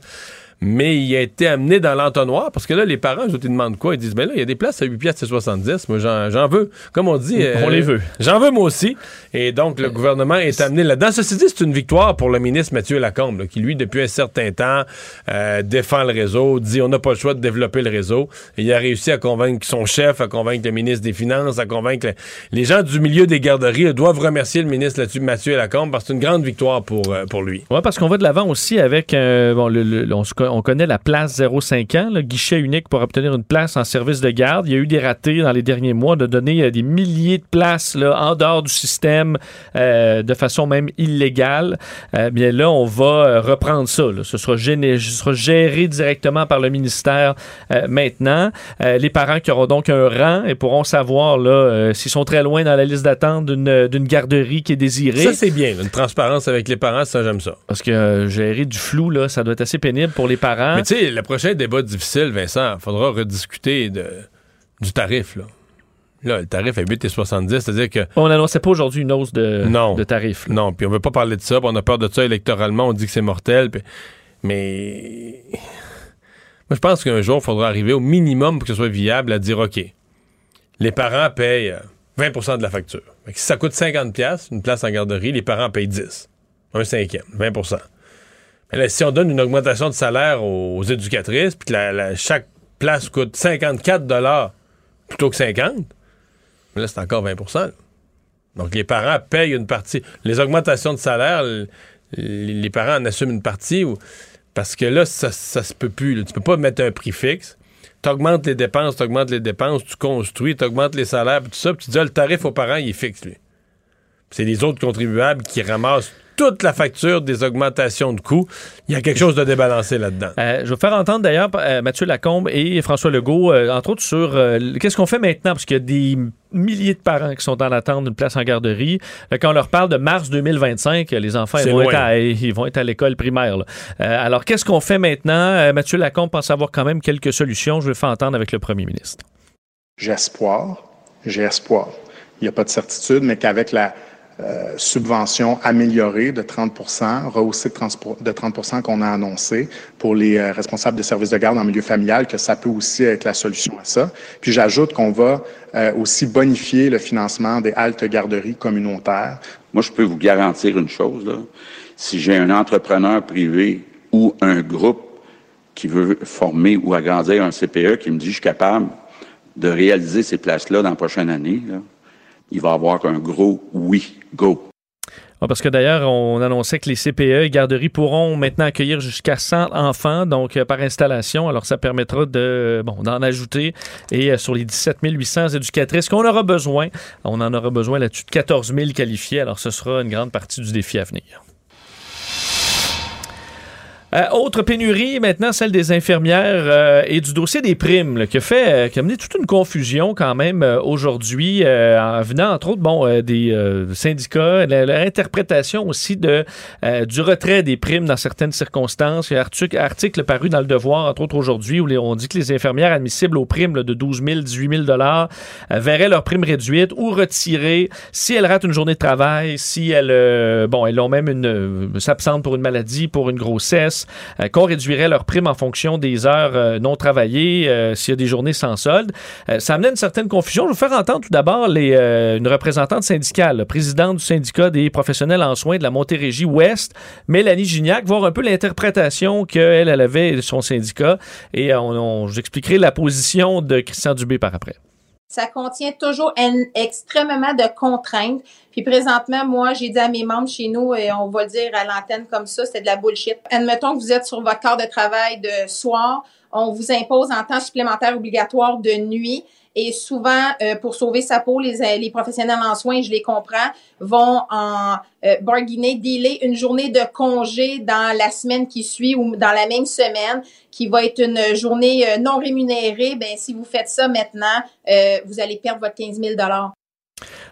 Mais il a été amené dans l'entonnoir parce que là, les parents, autres, ils demandent quoi? Ils disent, ben là, il y a des places à 8 piastres et 70. Moi, j'en, j'en veux. Comme on dit. On les veut. J'en veux moi aussi. Et donc, le gouvernement est amené là-dedans. Ceci dit, c'est une victoire pour le ministre Mathieu Lacombe, là, qui, lui, depuis un certain temps, euh, défend le réseau, dit on n'a pas le choix de développer le réseau. Et il a réussi à convaincre son chef, à convaincre le ministre des Finances, à convaincre le- les gens du milieu des garderies doivent remercier le ministre là-dessus, Mathieu Lacombe, parce que c'est une grande victoire pour, euh, pour lui. Oui, parce qu'on va de l'avant aussi avec, euh, bon, le- le- on, se on connaît la place 0,5 ans, le guichet unique pour obtenir une place en service de garde. Il y a eu des ratés dans les derniers mois de donner euh, des milliers de places là, en dehors du système euh, de façon même illégale. Euh, bien là, on va reprendre ça. là. Ce, sera géné- ce sera géré directement par le ministère euh, maintenant. Les parents qui auront donc un rang et pourront savoir là, s'ils sont très loin dans la liste d'attente d'une d'une garderie qui est désirée. Ça, c'est bien. Une transparence avec les parents, ça, j'aime ça. Parce que gérer du flou, là, ça doit être assez pénible pour les parents. Mais tu sais, le prochain débat difficile, Vincent, il faudra rediscuter de du tarif, là. Là, le tarif est 8,70, c'est-à-dire que. On n'annonçait pas aujourd'hui une hausse de, non, de tarif. Non, puis on veut pas parler de ça, puis on a peur de ça électoralement, on dit que c'est mortel, puis- mais. Moi, je pense qu'un jour, il faudra arriver au minimum pour que ce soit viable à dire OK, les parents payent euh, 20% de la facture. Si ça coûte 50$, piastres, une place en garderie, les parents payent 10. Un cinquième, 20 Si on donne une augmentation de salaire aux, éducatrices, puis que chaque place coûte 54 plutôt que 50, mais là, c'est encore 20 là. Donc, les parents payent une partie. Les augmentations de salaire, les parents en assument une partie parce que là, ça, ça se peut plus. là. Tu peux pas mettre un prix fixe. Tu augmentes les dépenses, tu augmentes les dépenses, tu construis, tu augmentes les salaires, puis tout ça, puis tu dis, ah, le tarif aux parents, il est fixe, lui. C'est les autres contribuables qui ramassent toute la facture des augmentations de coûts. Il y a quelque chose de débalancé là-dedans. Euh, je vais faire entendre d'ailleurs euh, Mathieu Lacombe et François Legault, euh, entre autres, sur euh, qu'est-ce qu'on fait maintenant, parce qu'il y a des milliers de parents qui sont en attente d'une place en garderie. Quand on leur parle de mars 2025, euh, les enfants ils vont, être à, ils vont être à l'école primaire. là. Euh, alors, qu'est-ce qu'on fait maintenant? Euh, Mathieu Lacombe pense avoir quand même quelques solutions. Je vais faire entendre avec le premier ministre. J'ai espoir, j'ai espoir. Il n'y a pas de certitude, mais qu'avec la euh, subvention améliorée de 30% rehaussée de 30, de 30 qu'on a annoncé pour les euh, responsables de services de garde en milieu familial, que ça peut aussi être la solution à ça. Puis j'ajoute qu'on va euh, aussi bonifier le financement des haltes garderies communautaires. Moi, je peux vous garantir une chose, là. Si j'ai un entrepreneur privé ou un groupe qui veut former ou agrandir un CPE qui me dit je suis capable de réaliser ces places-là dans la prochaine année, là, il va avoir un gros oui, go. Parce que d'ailleurs, on annonçait que les CPE et garderies pourront maintenant accueillir jusqu'à 100 enfants, donc euh, par installation. Alors, ça permettra de bon d'en ajouter. Et euh, sur les 17 800 éducatrices qu'on aura besoin, on en aura besoin là-dessus de 14 000 qualifiés. Alors, ce sera une grande partie du défi à venir. Euh, autre pénurie, maintenant celle des infirmières euh, et du dossier des primes, là, qui, a fait, euh, qui a amené toute une confusion quand même euh, aujourd'hui, euh, en venant entre autres bon, des syndicats, la- leur interprétation aussi de, du retrait des primes dans certaines circonstances. Il y a un article, paru dans le Devoir, entre autres aujourd'hui, où on dit que les infirmières admissibles aux primes là, de 12 000, 18 000 dollars euh, verraient leur prime réduite ou retirée si elles ratent une journée de travail, si elles, bon, elles ont même une s'absentent pour une maladie, pour une grossesse, euh, qu'on réduirait leur prime en fonction des heures euh, non travaillées, euh, s'il y a des journées sans solde. Ça amenait une certaine confusion. Je vais vous faire entendre tout d'abord une représentante syndicale, présidente du syndicat des professionnels en soins de la Montérégie Ouest, Mélanie Gignac, voir un peu l'interprétation qu'elle elle avait de son syndicat. Et on, on- la position de Christian Dubé par après. Ça contient toujours un- extrêmement de contraintes. Puis présentement, moi, j'ai dit à mes membres chez nous, et on va le dire à l'antenne comme ça, c'est de la bullshit. Admettons que vous êtes sur votre quart de travail de soir, on vous impose en temps supplémentaire obligatoire de nuit. Et souvent, euh, pour sauver sa peau, les, euh, les professionnels en soins, je les comprends, vont en euh, bargainer, dealer une journée de congé dans la semaine qui suit ou dans la même semaine, qui va être une journée euh, non rémunérée. Ben, si vous faites ça maintenant, euh, vous allez perdre votre 15 000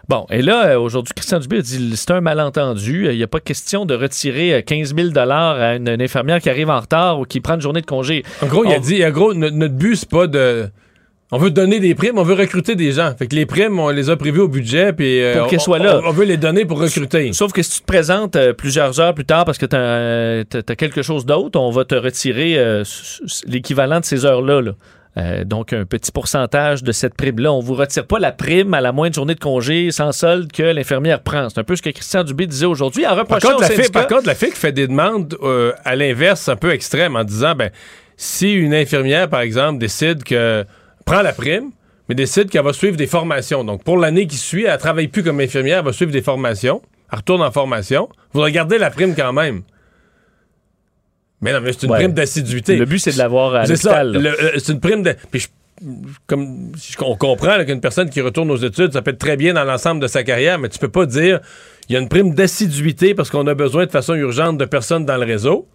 Bon, et là, aujourd'hui, Christian Dubé a dit c'est un malentendu. Il n'y a pas question de retirer euh, 15 000 à une, une infirmière qui arrive en retard ou qui prend une journée de congé. En gros, il a dit, en gros, notre, notre but, c'est pas de. On veut donner des primes, on veut recruter des gens. Fait que les primes, on les a prévues au budget, puis euh, Pour qu'elles soient là. On, on veut les donner pour recruter. Sauf que si tu te présentes euh, plusieurs heures plus tard parce que tu as, quelque chose d'autre, on va te retirer euh, l'équivalent de ces heures-là. là. Donc, un petit pourcentage de cette prime-là. On vous retire pas la prime à la moindre journée de congé sans solde que l'infirmière prend. C'est un peu ce que Christian Dubé disait aujourd'hui en Par contre, la syndicat- par contre, la qui fait des demandes à l'inverse, un peu extrême, en disant, ben, si une infirmière, par exemple, décide que prend la prime, mais décide qu'elle va suivre des formations. Donc, pour l'année qui suit, elle travaille plus comme infirmière, elle va suivre des formations. Elle retourne en formation. Vous regardez la prime quand même. Mais non, mais c'est une Ouais. prime d'assiduité. Le but, c'est de l'avoir à l'hôpital. euh, C'est une prime de. Puis je- comme on comprend qu'une personne qui retourne aux études, ça peut être très bien dans l'ensemble de sa carrière, mais tu peux pas dire il y a une prime d'assiduité parce qu'on a besoin de façon urgente de personnes dans le réseau.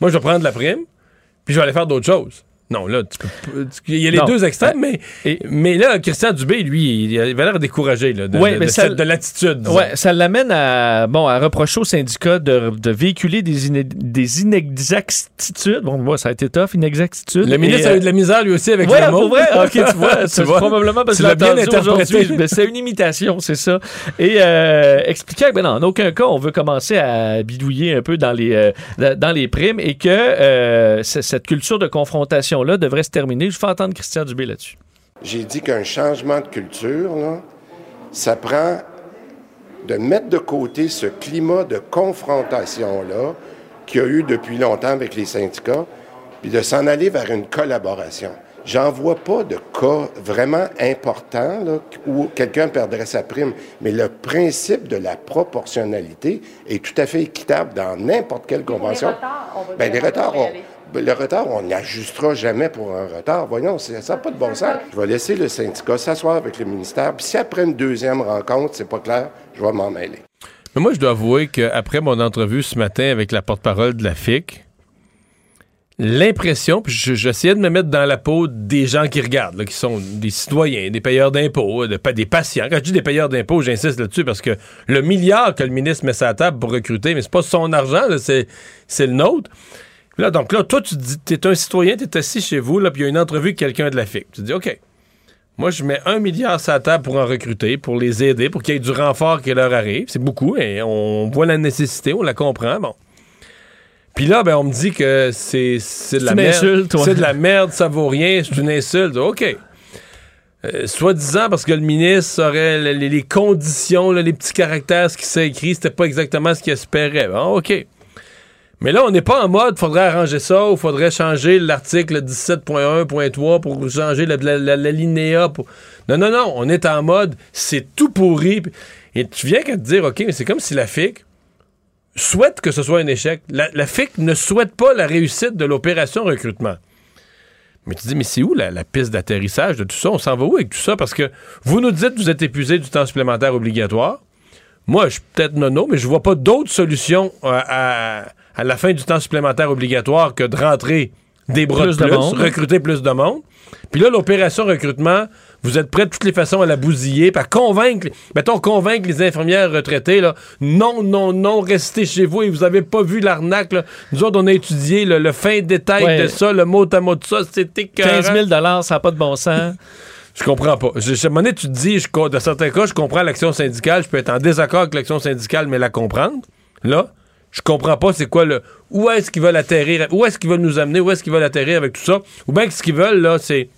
Moi, je vais prendre la prime, puis je vais aller faire d'autres choses. Non, là, tu peux tu- il y a les Non. deux extrêmes, mais, mais là, Christian Dubé, lui, il avait l'air découragé là, de, Ouais, de- mais de ça- de l'attitude. Ouais, ça l'amène à, bon, à reprocher au syndicat de, de véhiculer des, iné- des inexactitudes. Bon, moi, ça a été tough, inexactitudes. Le ministre Et, a euh, eu de la misère lui aussi avec Ouais, le mot. pour vrai? Ok, tu vois, c'est vois? probablement parce Tu que bien interprété. Mais c'est une imitation, c'est ça. Et euh, expliquant que, ben non, en aucun cas, on veut commencer à bidouiller un peu dans les, euh, dans les primes et que euh, cette culture de confrontation-là devrait se terminer. Je fais entendre Christian Dubé là-dessus. J'ai dit qu'un changement de culture, là, ça prend de mettre de côté ce climat de confrontation-là qu'il y a eu depuis longtemps avec les syndicats, puis de s'en aller vers une collaboration. J'en vois pas de cas vraiment importants là, où quelqu'un perdrait sa prime, mais le principe de la proportionnalité est tout à fait équitable dans n'importe quelle convention. Ben, les retards, on, ben, le retard, on n'ajustera jamais pour un retard. Voyons, ça n'a pas de bon sens. Je vais laisser le syndicat s'asseoir avec le ministère, puis si après une deuxième rencontre, c'est pas clair, je vais m'en mêler. Mais moi, je dois avouer qu'après mon entrevue ce matin avec la porte-parole de la FIC, l'impression, puis je- j'essayais de me mettre dans la peau des gens qui regardent, qui sont des citoyens, des payeurs d'impôts, de, pas des patients. Quand je dis des payeurs d'impôts, j'insiste là-dessus parce que le milliard que le ministre met sur la table pour recruter, mais c'est pas son argent, c'est le nôtre. Là, donc là, toi, tu dis, t'es un citoyen, t'es assis chez vous, là, puis il y a une entrevue avec quelqu'un de la FIC. Tu dis, OK, moi, je mets un milliard sur la table pour en recruter, pour les aider, pour qu'il y ait du renfort qui leur arrive. C'est beaucoup, et on voit la nécessité, on la comprend, bon. Puis là, ben, on me dit que c'est c'est de la C'est une merde. C'est de la merde, ça vaut rien, c'est une insulte. OK. Euh, Soi-disant, parce que le ministre aurait les, les- les conditions, là, les petits caractères, ce qui s'est écrit, c'était pas exactement ce qu'il espérait. Bon, OK. Mais là, on n'est pas en mode faudrait arranger ça ou faudrait changer l'article 17.1.3 pour changer la, linéa. Pour... Non, non, non. On est en mode c'est tout pourri. Et tu viens qu'à te dire, OK, mais c'est comme si la FIC souhaite que ce soit un échec. La, FIC ne souhaite pas la réussite de l'opération recrutement. Mais tu dis, mais c'est où la, piste d'atterrissage de tout ça? On s'en va où avec tout ça? Parce que vous nous dites vous êtes épuisé du temps supplémentaire obligatoire. Moi, je suis peut-être nono, mais je vois pas d'autre solution euh, à, à la fin du temps supplémentaire obligatoire que de rentrer des bras Plus de plus, recruter plus de monde. Puis là, l'opération recrutement, vous êtes prêts de toutes les façons à la bousiller, puis à convaincre, mettons, convaincre les infirmières retraitées, là, non, non, non, restez chez vous et vous avez pas vu l'arnaque. Nous autres, on a étudié le, le fin détail Ouais. de ça, le mot à mot de ça, c'était 15 000 ça n'a pas de bon sens. je comprends pas. Je, à un moment donné, tu te dis, je, dans certains cas, je comprends l'action syndicale, je peux être en désaccord avec l'action syndicale, mais la comprendre. Là, je comprends pas c'est quoi le. Où est-ce qu'ils veulent atterrir, où est-ce qu'ils veulent nous amener, où est-ce qu'ils veulent atterrir avec tout ça. Ou bien que ce qu'ils veulent, là, c'est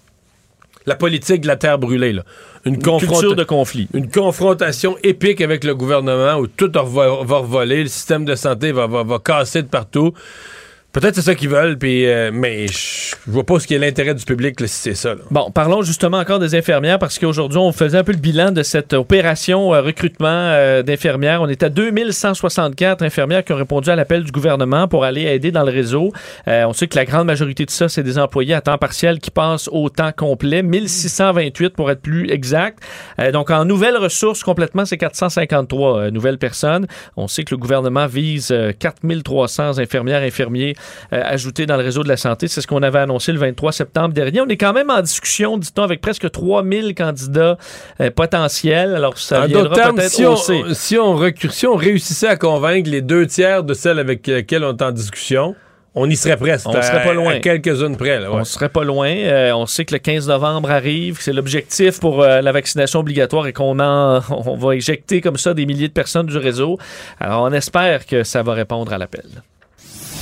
la politique de la terre brûlée, là. Une, confronta- culture de conflit. Une confrontation épique avec le gouvernement où tout va, va revoler, le système de santé va, va, va casser de partout. Peut-être c'est ça qu'ils veulent, puis, euh, mais je vois pas ce qui est l'intérêt du public là, si c'est ça. là. Bon, parlons justement encore des infirmières parce qu'aujourd'hui, on faisait un peu le bilan de cette opération euh, recrutement euh, d'infirmières. On est à 2164 infirmières qui ont répondu à l'appel du gouvernement pour aller aider dans le réseau. Euh, on sait que la grande majorité de ça, c'est des employés à temps partiel qui passent au temps complet, 1628 pour être plus exact. Donc, en nouvelles ressources complètement, c'est 453 euh, nouvelles personnes. On sait que le gouvernement vise euh, 4300 infirmières, infirmiers ajoutés dans le réseau de la santé. C'est ce qu'on avait annoncé le 23 septembre dernier. On est quand même en discussion, dit-on, avec presque 3000 candidats euh, potentiels. Alors, ça en viendra peut-être si on, si, on recu- si on réussissait à convaincre les deux tiers de celles avec lesquelles on est en discussion, on y serait presque. On serait pas loin. À quelques-unes près. Là, ouais. On serait pas loin. Euh, on sait que le 15 novembre arrive, que c'est l'objectif pour euh, la vaccination obligatoire et qu'on en, on va éjecter comme ça des milliers de personnes du réseau. Alors, on espère que ça va répondre à l'appel.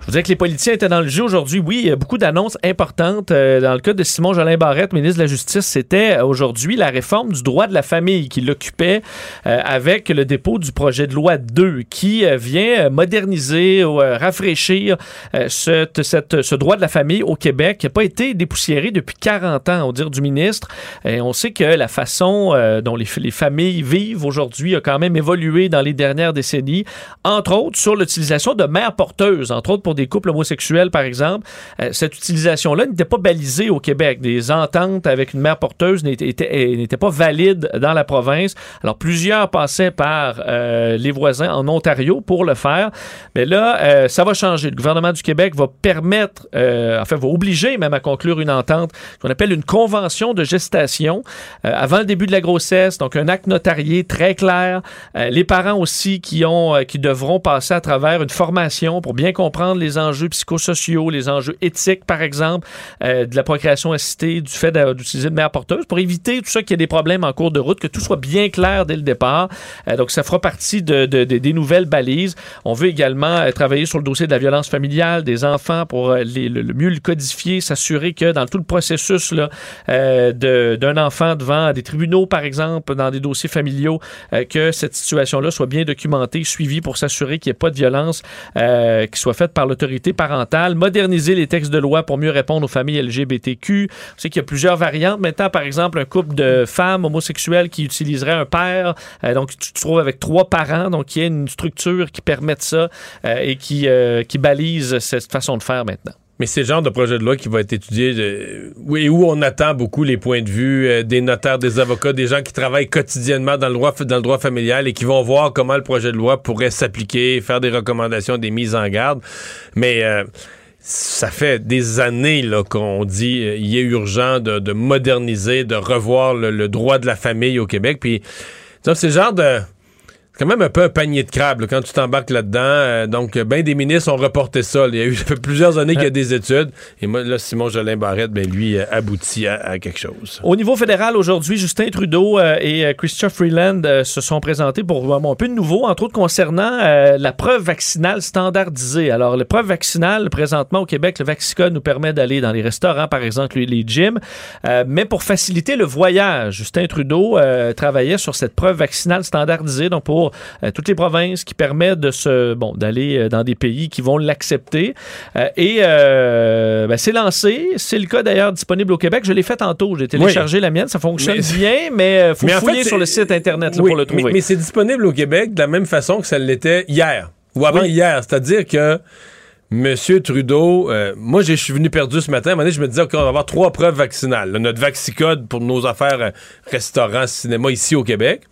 Je vous disais que les politiciens étaient dans le jeu aujourd'hui. Oui, il y a beaucoup d'annonces importantes. Euh, dans le cas de Simon Jolin Barrette, ministre de la Justice, c'était euh, aujourd'hui la réforme du droit de la famille qui l'occupait euh, avec le dépôt du projet de loi 2 qui vient moderniser ou rafraîchir euh, cette- ce droit de la famille au Québec qui n'a pas été dépoussiéré depuis 40 ans, au dire du ministre. Et on sait que la façon dont les, les familles vivent aujourd'hui a quand même évolué dans les dernières décennies, entre autres sur l'utilisation de mères porteuses, entre autres pour des couples homosexuels, par exemple, euh, cette utilisation-là n'était pas balisée au Québec. Des ententes avec une mère porteuse n'étaient pas valides dans la province. Alors, plusieurs passaient par euh, les voisins en Ontario pour le faire. Mais là, euh, ça va changer. Le gouvernement du Québec va permettre, enfin, va obliger même à conclure une entente qu'on appelle une convention de gestation avant le début de la grossesse. Donc, un acte notarié très clair. les parents aussi qui ont, qui devront passer à travers une formation pour bien comprendre les enjeux psychosociaux, les enjeux éthiques, par exemple, euh, de la procréation assistée, du fait d'utiliser une mère porteuse, pour éviter tout ça qu'il y ait des problèmes en cours de route, que tout soit bien clair dès le départ. Euh, donc, ça fera partie de, des nouvelles balises. On veut également euh, travailler sur le dossier de la violence familiale des enfants pour le, mieux le codifier, s'assurer que dans tout le processus d'un enfant devant des tribunaux, par exemple, dans des dossiers familiaux, que cette situation-là soit bien documentée, suivie pour s'assurer qu'il n'y ait pas de violence qui soit faite par l'autorité parentale, moderniser les textes de loi pour mieux répondre aux familles LGBTQ. On sait qu'il y a plusieurs variantes. Maintenant, par exemple, un couple de femmes homosexuelles qui utiliserait un père, euh, donc tu te trouves avec trois parents, donc il y a une structure qui permet ça euh, et qui, euh, qui balise cette façon de faire maintenant. Mais c'est le genre de projet de loi qui va être étudié oui, où on attend beaucoup les points de vue des notaires, des avocats, des gens qui travaillent quotidiennement dans le droit, dans le droit familial et qui vont voir comment le projet de loi pourrait s'appliquer, faire des recommandations, des mises en garde. Mais ça fait des années qu'on dit il est urgent de, moderniser, de revoir le, droit de la famille au Québec. Puis, c'est le genre de quand même un peu un panier de crabes quand tu t'embarques là-dedans. Euh, donc, ben des ministres ont reporté ça. Il y a eu plusieurs années qu'il y a des études. Et moi, là, Simon Jolin Barrette, ben, lui, euh, aboutit à, quelque chose. Au niveau fédéral, aujourd'hui, Justin Trudeau euh, et Christophe Freeland se sont présentés pour un peu de nouveau, entre autres concernant la preuve vaccinale standardisée. Alors, la preuve vaccinale, présentement au Québec, le Vaxicode nous permet d'aller dans les restaurants, par exemple, les, gyms. mais pour faciliter le voyage, Justin Trudeau travaillait sur cette preuve vaccinale standardisée, donc pour euh, toutes les provinces, qui permet de se bon d'aller euh, dans des pays qui vont l'accepter. Euh, et ben, c'est lancé. C'est le cas d'ailleurs disponible au Québec. Je l'ai fait tantôt. J'ai téléchargé la mienne. Ça fonctionne bien, mais il faut fouiller sur le site Internet pour le trouver. Mais, c'est disponible au Québec de la même façon que ça l'était hier ou avant hier. C'est-à-dire que Monsieur Trudeau, moi, je suis venu perdu ce matin. À un moment donné, je me disais qu'on va avoir trois preuves vaccinales. notre Vaxicode pour nos affaires restaurants, cinéma ici au Québec.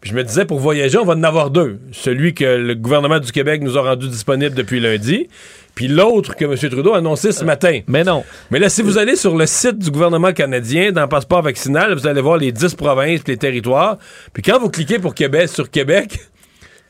Puis je me disais, pour voyager, on va en avoir deux. Celui que le gouvernement du Québec nous a rendu disponible depuis lundi, puis l'autre que M. Trudeau a annoncé ce matin. Mais non. Mais là, si vous allez sur le site du gouvernement canadien, dans le passeport vaccinal, vous allez voir les 10 provinces les territoires. Puis quand vous cliquez pour Québec, sur Québec,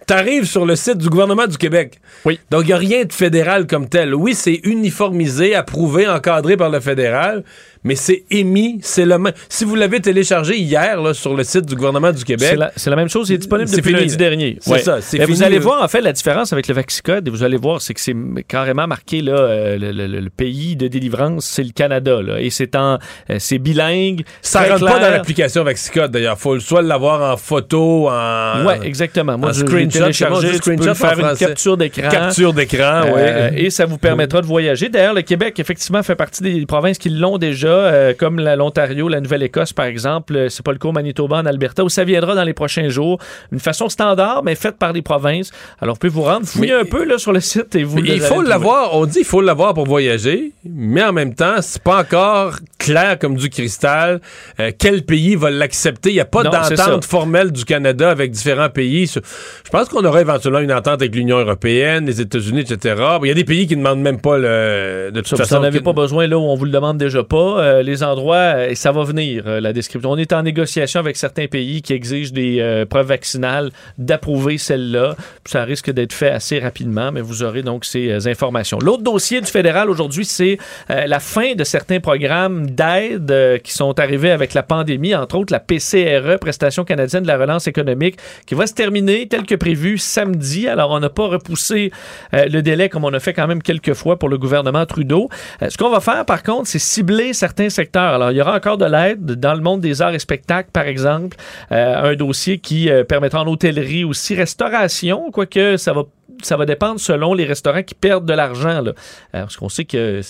t'arrives sur le site du gouvernement du Québec. Oui. Donc, il n'y a rien de fédéral comme tel. Oui, c'est uniformisé, approuvé, encadré par le fédéral, mais c'est émis, c'est le même. Si vous l'avez téléchargé hier là, sur le site du gouvernement du Québec, c'est la, même chose, il est disponible depuis lundi dernier. C'est ça. C'est Vous allez voir en fait la différence avec le Vaxicode et vous allez voir, c'est que c'est carrément marqué là, euh, le, pays de délivrance, c'est le Canada là, et c'est en, euh, c'est bilingue. Ça rentre pas dans l'application Vaxicode d'ailleurs. Faut soit l'avoir en photo, en. Ouais, exactement. Moi, je l'ai téléchargé. Tu peux faire une capture d'écran. Capture d'écran, oui. Euh, et ça vous permettra de voyager. D'ailleurs, le Québec effectivement fait partie des provinces qui l'ont déjà euh, comme l'Ontario, la Nouvelle-Écosse, par exemple. Euh, c'est pas le cas au Manitoba, en Alberta, où ça viendra dans les prochains jours. Une façon standard, mais faite par les provinces. Alors, vous pouvez vous rendre, fouiller un peu là, sur le site et vous Il faut l'avoir, on dit qu'il faut l'avoir pour voyager, mais en même temps, c'est pas encore clair comme du cristal euh, quel pays va l'accepter. Il n'y a pas d'entente formelle du Canada avec différents pays. Je pense qu'on aurait éventuellement une entente avec l'Union européenne, les États-Unis, etc. Il y a des pays qui ne demandent même pas le, de toute façon. Vous n'en avez pas besoin là où on vous le demande déjà pas. Les endroits, et ça va venir, euh, la description. On est en négociation avec certains pays qui exigent des euh, preuves vaccinales d'approuver celle-là. Ça risque d'être fait assez rapidement, mais vous aurez donc ces euh, informations. L'autre dossier du fédéral aujourd'hui, c'est la fin de certains programmes d'aide qui sont arrivés avec la pandémie, entre autres la PCRE, Prestation canadienne de la relance économique, qui va se terminer tel que prévu samedi. Alors, on n'a pas repoussé le délai comme on a fait quand même quelques fois pour le gouvernement Trudeau. ce qu'on va faire, par contre, c'est cibler certains alors, il y aura encore de l'aide dans le monde des arts et spectacles, par exemple. Euh, un dossier qui euh, permettra en hôtellerie aussi, restauration, quoique ça va ça va dépendre selon les restaurants qui perdent de l'argent. Parce qu'on sait que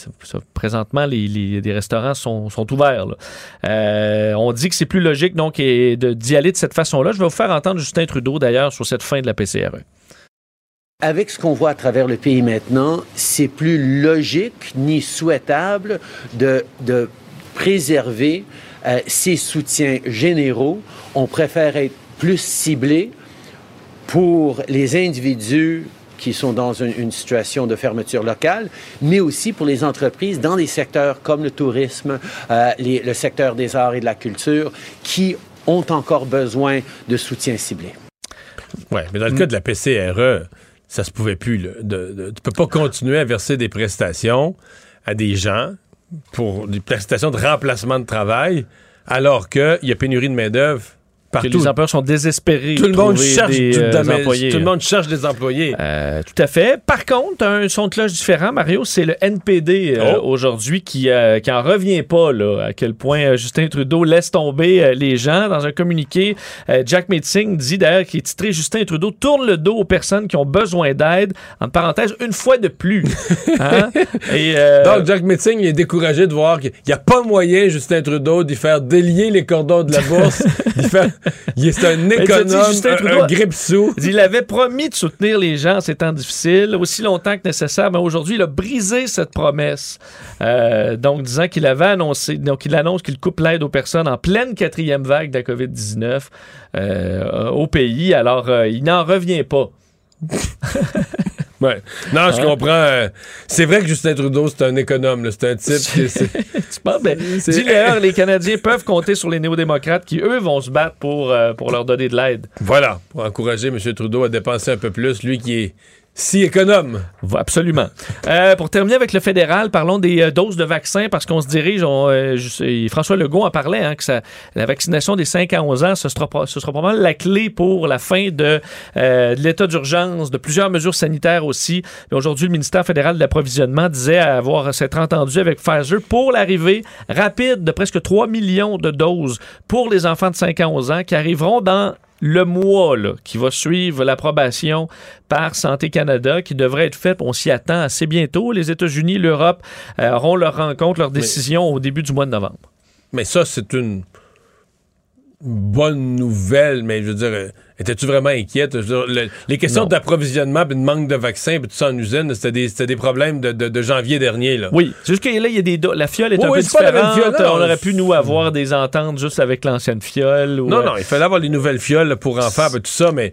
présentement, les, restaurants sont, ouverts. Euh, on dit que c'est plus logique donc d'y aller de cette façon-là. Je vais vous faire entendre Justin Trudeau d'ailleurs sur cette fin de la PCRE. Avec ce qu'on voit à travers le pays maintenant, c'est plus logique ni souhaitable de, préserver euh, ces soutiens généraux. On préfère être plus ciblé pour les individus qui sont dans une, situation de fermeture locale, mais aussi pour les entreprises dans des secteurs comme le tourisme, euh, le secteur des arts et de la culture, qui ont encore besoin de soutien ciblé. Oui, mais dans le cas de la PCRE, ça se pouvait plus. Là, tu peux pas continuer à verser des prestations à des gens pour des prestations de remplacement de travail alors qu'il y a pénurie de main-d'œuvre Partout. Que les employeurs sont désespérés. Tout le monde cherche des, euh, employés. Tout le monde cherche des employés. Euh, tout à fait. Par contre, un son de cloche différent, Mario, c'est le NPD euh, Oh. aujourd'hui qui, euh, qui en revient pas là, à quel point euh, Justin Trudeau laisse tomber les gens. Dans un communiqué, Jack Metzing dit d'ailleurs qu'il est titré Justin Trudeau tourne le dos aux personnes qui ont besoin d'aide. En parenthèse, une fois de plus. Hein? Et, euh, Donc, Jack Metzing est découragé de voir qu'il n'y a pas moyen, Justin Trudeau, d'y faire délier les cordons de la bourse. d'y faire... il est un tu économe, un grippe-sous. Il avait promis de soutenir les gens en ces temps difficiles aussi longtemps que nécessaire, mais aujourd'hui, il a brisé cette promesse. Euh, donc, disant qu'il avait annoncé, donc il annonce qu'il coupe l'aide aux personnes en pleine quatrième vague de la COVID-19 euh, au pays. Alors, euh, il n'en revient pas. Ouais. Non, je Hein? comprends. euh, c'est vrai que Justin Trudeau, c'est un économe. C'est un type qui... Tu penses, ben, d'ailleurs, les Canadiens peuvent compter sur les néo-démocrates qui, eux, vont se battre pour, euh, pour leur donner de l'aide. Voilà, pour encourager M. Trudeau à dépenser un peu plus, lui qui est si économe. Absolument. Euh, pour terminer avec le fédéral, parlons des euh, doses de vaccins parce qu'on se dirige, on, euh, je- François Legault en parlait, hein, que ça, la vaccination des 5 à 11 ans, ce sera, ce sera probablement la clé pour la fin de, euh, de l'état d'urgence, de plusieurs mesures sanitaires aussi. Aujourd'hui, le ministère fédéral de l'approvisionnement disait avoir s'être entendu avec Pfizer pour l'arrivée rapide de presque 3 millions de doses pour les enfants de 5 à 11 ans qui arriveront dans le mois là, qui va suivre l'approbation par Santé Canada, qui devrait être faite, on s'y attend assez bientôt. Les États-Unis, l'Europe euh, auront leur rencontre, leur décision au début du mois de novembre. Mais ça, c'est une bonne nouvelle, mais je veux dire, euh, étais-tu vraiment inquiète? Dire, le- les questions d'approvisionnement, puis de manque de vaccins, puis tout ça en usine, c'était des, des problèmes de, de- de janvier dernier. Là. Oui, c'est juste que là, il y a des la fiole est Oui, un oui, peu différente. fiole. On aurait pu, nous, avoir des ententes juste avec l'ancienne fiole. ou, Non, euh, non, il fallait avoir les nouvelles fioles pour enfants, puis tout ça, mais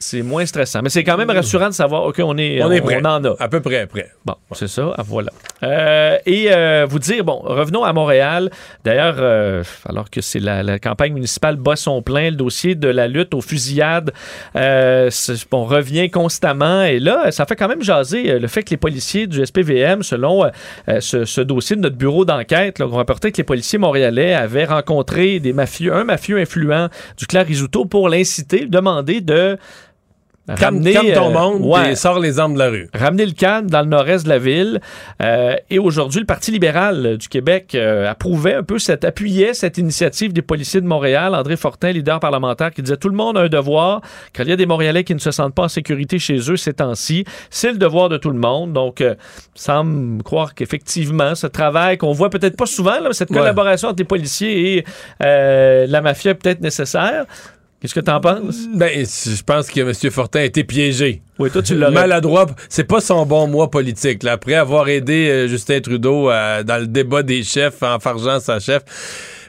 C'est moins stressant. Mais c'est quand même rassurant de savoir, OK, on est, on est prêt. on en a. À peu près prêt. Bon, c'est ça, ah, voilà. Euh, et euh, vous dire, bon, revenons à Montréal. D'ailleurs, euh, alors que c'est la, la campagne municipale bat son plein, le dossier de la lutte aux fusillades, on revient constamment. Et là, ça fait quand même jaser le fait que les policiers du SPVM, selon ce, ce dossier de notre bureau d'enquête, on rapportait que les policiers montréalais avaient rencontré des mafieux, un mafieux influent du clan Risuto pour l'inciter, demander de ramener, calme ton euh, monde ouais, et sors les armes de la rue. ramener le calme dans le nord-est de la ville. Euh, et aujourd'hui, le Parti libéral euh, du Québec euh, approuvait un peu, cette, appuyait cette initiative des policiers de Montréal. André Fortin, leader parlementaire, qui disait tout le monde a un devoir. Quand il y a des Montréalais qui ne se sentent pas en sécurité chez eux ces temps-ci, c'est le devoir de tout le monde. Donc, euh, semble croire qu'effectivement, ce travail qu'on voit peut-être pas souvent, là, cette Ouais. collaboration entre les policiers et la mafia est peut-être nécessaire. Qu'est-ce que tu en penses? Ben, je pense que M. Fortin a été piégé. Oui, toi, tu l'aurais. Maladroit. C'est pas son bon mois politique. Là. Après avoir aidé euh, Justin Trudeau euh, dans le débat des chefs en fargeant sa chef,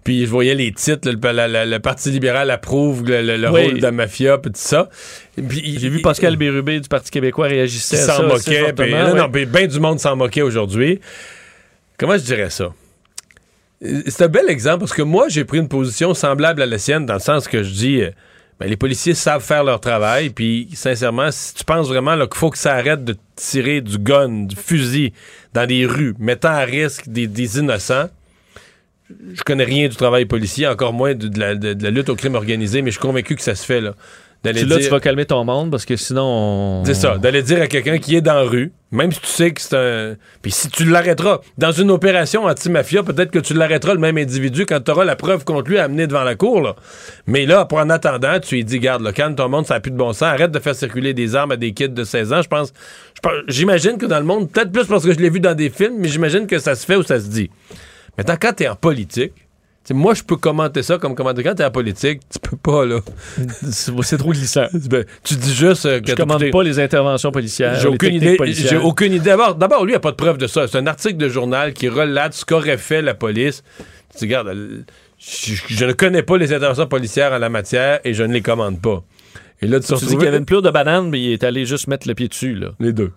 puis je voyais les titres, le, la- la- le Parti libéral approuve le, le- le Oui. rôle de la mafia, puis tout ça. Puis, J'ai vu Pascal Bérubé du Parti québécois réagissait à ça. s'en moquait. non, non, ben du monde s'en moquait aujourd'hui. Comment je dirais ça? C'est un bel exemple parce que moi, j'ai pris une position semblable à la sienne dans le sens que je dis, euh, ben, les policiers savent faire leur travail, puis sincèrement, si tu penses vraiment qu'il faut que ça arrête de tirer du gun, du fusil dans les rues, mettant à risque des, des innocents, je connais rien du travail policier, encore moins de, la, de la lutte au crime organisé, mais je suis convaincu que ça se fait. là. D'aller Tu, là, dire- tu vas calmer ton monde parce que sinon. on- c'est ça, d'aller dire à quelqu'un qui est dans la rue, même si tu sais que c'est un. Puis si tu l'arrêteras, dans une opération anti-mafia, peut-être que tu l'arrêteras le même individu quand tu auras la preuve contre lui à amener devant la cour. Là. Mais là, pour en attendant, tu lui dis garde, là, calme ton monde, ça n'a plus de bon sens, arrête de faire circuler des armes à des kids de 16 ans. Je pense. J'imagine que dans le monde, peut-être plus parce que je l'ai vu dans des films, mais j'imagine que ça se fait ou ça se dit. Maintenant, quand tu es en politique, T'sais, moi, je peux commenter ça comme commenter. Quand t'es en politique, tu peux pas, là. C'est trop glissant. Ben, tu dis juste euh, que Je commande pas les interventions policières. J'ai aucune idée. J'ai aucune idée. D'abord, lui, il n'y a pas de preuve de ça. C'est un article de journal qui relate ce qu'aurait fait la police. Tu dis, regarde, elle- je, je ne connais pas les interventions policières en la matière et je ne les commande pas. Et là, tu dis qu'il y avait une pleure de banane, mais il est allé juste mettre le pied dessus, là. Les deux.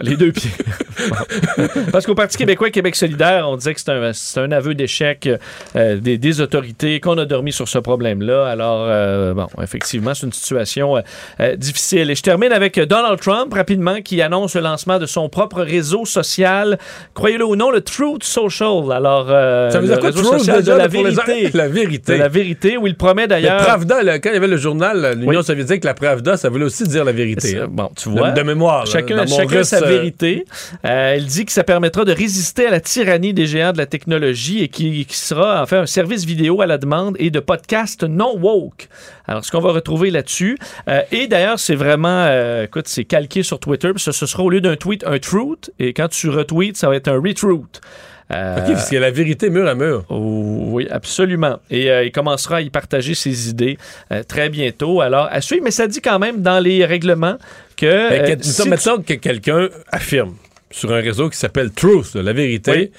Les deux pieds. Parce qu'au Parti québécois, Québec solidaire, on disait que c'est un, un aveu d'échec euh, des, des autorités, qu'on a dormi sur ce problème-là. Alors, euh, bon, effectivement, c'est une situation euh, difficile. Et je termine avec Donald Trump, rapidement, qui annonce le lancement de son propre réseau social. Croyez-le ou non, le Truth Social. Alors, Ça veut dire quoi, réseau Truth, social de la vérité. La vérité. De la vérité, où il promet Le d'ailleurs... Pravda, là, quand il y avait le journal, l'Union Oui. soviétique, la Pravda, ça voulait aussi dire la vérité. Hein. Bon, tu vois. De, de mémoire. là, Chacun, dans mon chacun sa vérité. Euh, il dit que ça permettra de résister à la tyrannie des géants de la technologie et qui, qui sera en fait un service vidéo à la demande et de podcast non woke. Alors, ce qu'on va retrouver là-dessus. euh, et d'ailleurs, c'est vraiment, euh, écoute, c'est calqué sur Twitter. ça, ce sera au lieu d'un tweet, un truth. Et quand tu retweets, ça va être un retruth. Euh, OK, parce qu'il y a la vérité mur à mur. Oh, oui, absolument. Et euh, il commencera à y partager ses idées euh, très bientôt. Alors, à suivre, mais ça dit quand même dans les règlements que... Mais euh, que- si ça, tu- mettons que quelqu'un affirme sur un réseau qui s'appelle Truth, là, la vérité, Oui.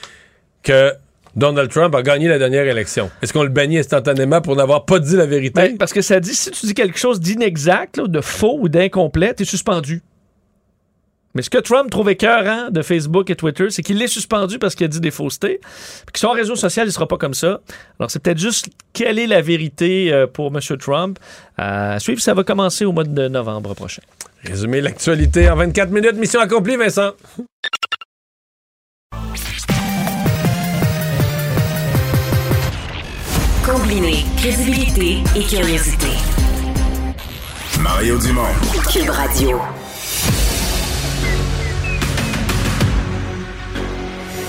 que Donald Trump a gagné la dernière élection. Est-ce qu'on le bannit instantanément pour n'avoir pas dit la vérité? Ben, parce que ça dit, si tu dis quelque chose d'inexact, là, de faux ou d'incomplet, t'es suspendu. Mais ce que Trump trouve écœurant de Facebook et Twitter, c'est qu'il l'est suspendu parce qu'il a dit des faussetés. Puis que son réseau social, il sera pas comme ça. Alors, c'est peut-être juste quelle est la vérité euh, pour M. Trump. À suivre, ça va commencer au mois de novembre prochain. Résumer l'actualité en 24 minutes. Mission accomplie, Vincent. Combiner crédibilité et curiosité. Mario Dumont. Cube Radio.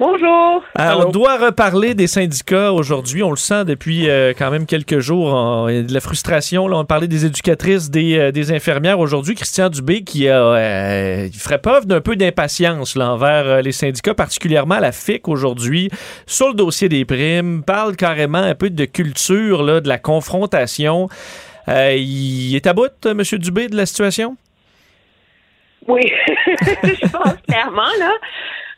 Bonjour. Alors, on doit reparler des syndicats aujourd'hui. On le sent depuis euh, quand même quelques jours. On- il y a de la frustration. Là, on parlait des éducatrices, des, euh, des infirmières. Aujourd'hui, Christian Dubé qui a, euh, il ferait preuve d'un peu d'impatience envers euh, les syndicats, particulièrement la FIC aujourd'hui, sur le dossier des primes, parle carrément un peu de culture, là, de la confrontation. Euh, il est à bout, euh, M. Dubé, de la situation? Oui, je pense clairement, là.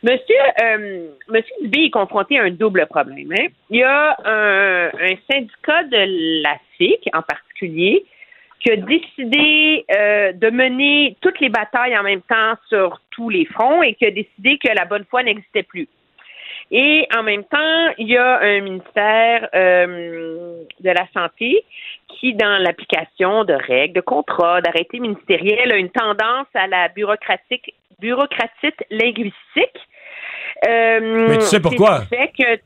Monsieur, euh, Monsieur Dubé est confronté à un double problème. hein. Il y a un, syndicat de la FIC, en particulier, qui a décidé euh, de mener toutes les batailles en même temps sur tous les fronts et qui a décidé que la bonne foi n'existait plus. Et en même temps, il y a un ministère euh, de la Santé qui, dans l'application de règles, de contrats, d'arrêtés ministériels, a une tendance à la bureaucratique, bureaucratite linguistique. Euh, Mais tu sais pourquoi? c'est ce qui fait que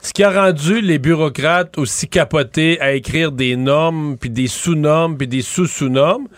Ce qui a rendu les bureaucrates aussi capotés à écrire des normes, puis des sous-normes, puis des sous-sous-normes,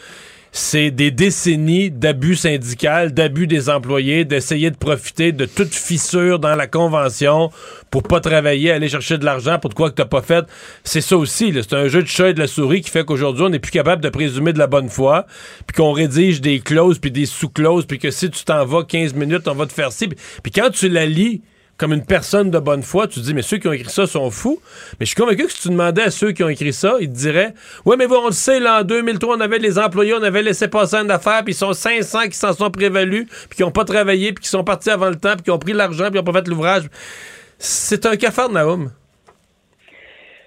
c'est des décennies d'abus syndical, d'abus des employés, d'essayer de profiter de toute fissure dans la convention pour pas travailler, aller chercher de l'argent pour de quoi que t'as pas fait. C'est ça aussi, c'est un jeu de chat et de la souris qui fait qu'aujourd'hui on n'est plus capable de présumer de la bonne foi, puis qu'on rédige des clauses puis des sous-clauses, puis que si tu t'en vas 15 minutes, on va te faire ci. Puis quand tu la lis comme une personne de bonne foi, tu dis, mais ceux qui ont écrit ça sont fous. Mais je suis convaincu que si tu demandais à ceux qui ont écrit ça, ils te diraient, ouais, mais vous, on le sait, là, en 2003, on avait les employés, on avait laissé passer une affaire, puis ils sont 500 qui s'en sont prévalus, puis qui n'ont pas travaillé, puis qui sont partis avant le temps, puis qui ont pris l'argent, puis qui n'ont pas fait l'ouvrage. C'est un cafarnaum.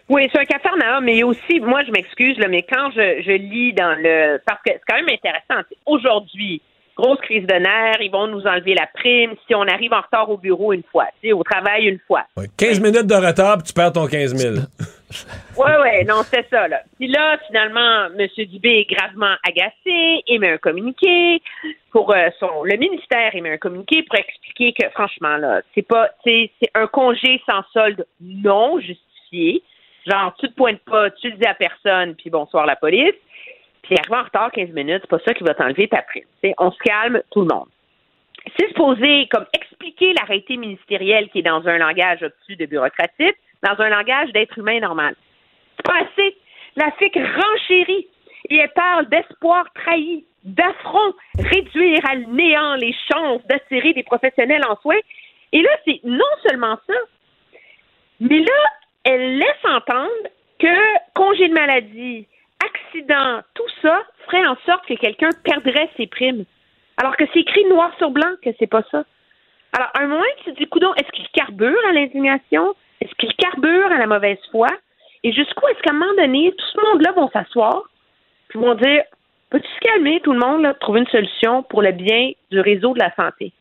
Oui, c'est un cafarnaum, mais aussi, moi, je m'excuse, mais quand je, je lis dans le. Parce que c'est quand même intéressant. Aujourd'hui, grosse crise de nerfs, ils vont nous enlever la prime si on arrive en retard au bureau une fois, au travail une fois. 15 minutes de retard, puis tu perds ton 15 000. Ouais, ouais, non, c'est ça, là. Puis là, finalement, M. Dubé est gravement agacé, émet un communiqué pour euh, son. Le ministère émet un communiqué pour expliquer que, franchement, là, c'est pas. C'est un congé sans solde non justifié. Genre, tu te pointes pas, tu le dis à personne, puis bonsoir la police. Puis arriver en retard 15 minutes, c'est pas ça qui va t'enlever ta prime. On se calme, tout le monde. C'est supposé comme expliquer l'arrêté ministériel qui est dans un langage obtus de bureaucratique, dans un langage d'être humain normal. C'est pas assez. La FIC renchérit et elle parle d'espoir trahi, d'affront, réduire à néant les chances d'attirer des professionnels en soins. Et là, c'est non seulement ça, mais là, elle laisse entendre que congé de maladie, accident, tout ça ferait en sorte que quelqu'un perdrait ses primes. Alors que c'est écrit noir sur blanc que c'est pas ça. Alors, à un moment, tu te dis, coudon, est-ce qu'il carbure à l'indignation? Est-ce qu'il carbure à la mauvaise foi? Et jusqu'où est-ce qu'à un moment donné, tout ce monde-là vont s'asseoir, puis vont dire, peux-tu se calmer, tout le monde, là, trouver une solution pour le bien du réseau de la santé?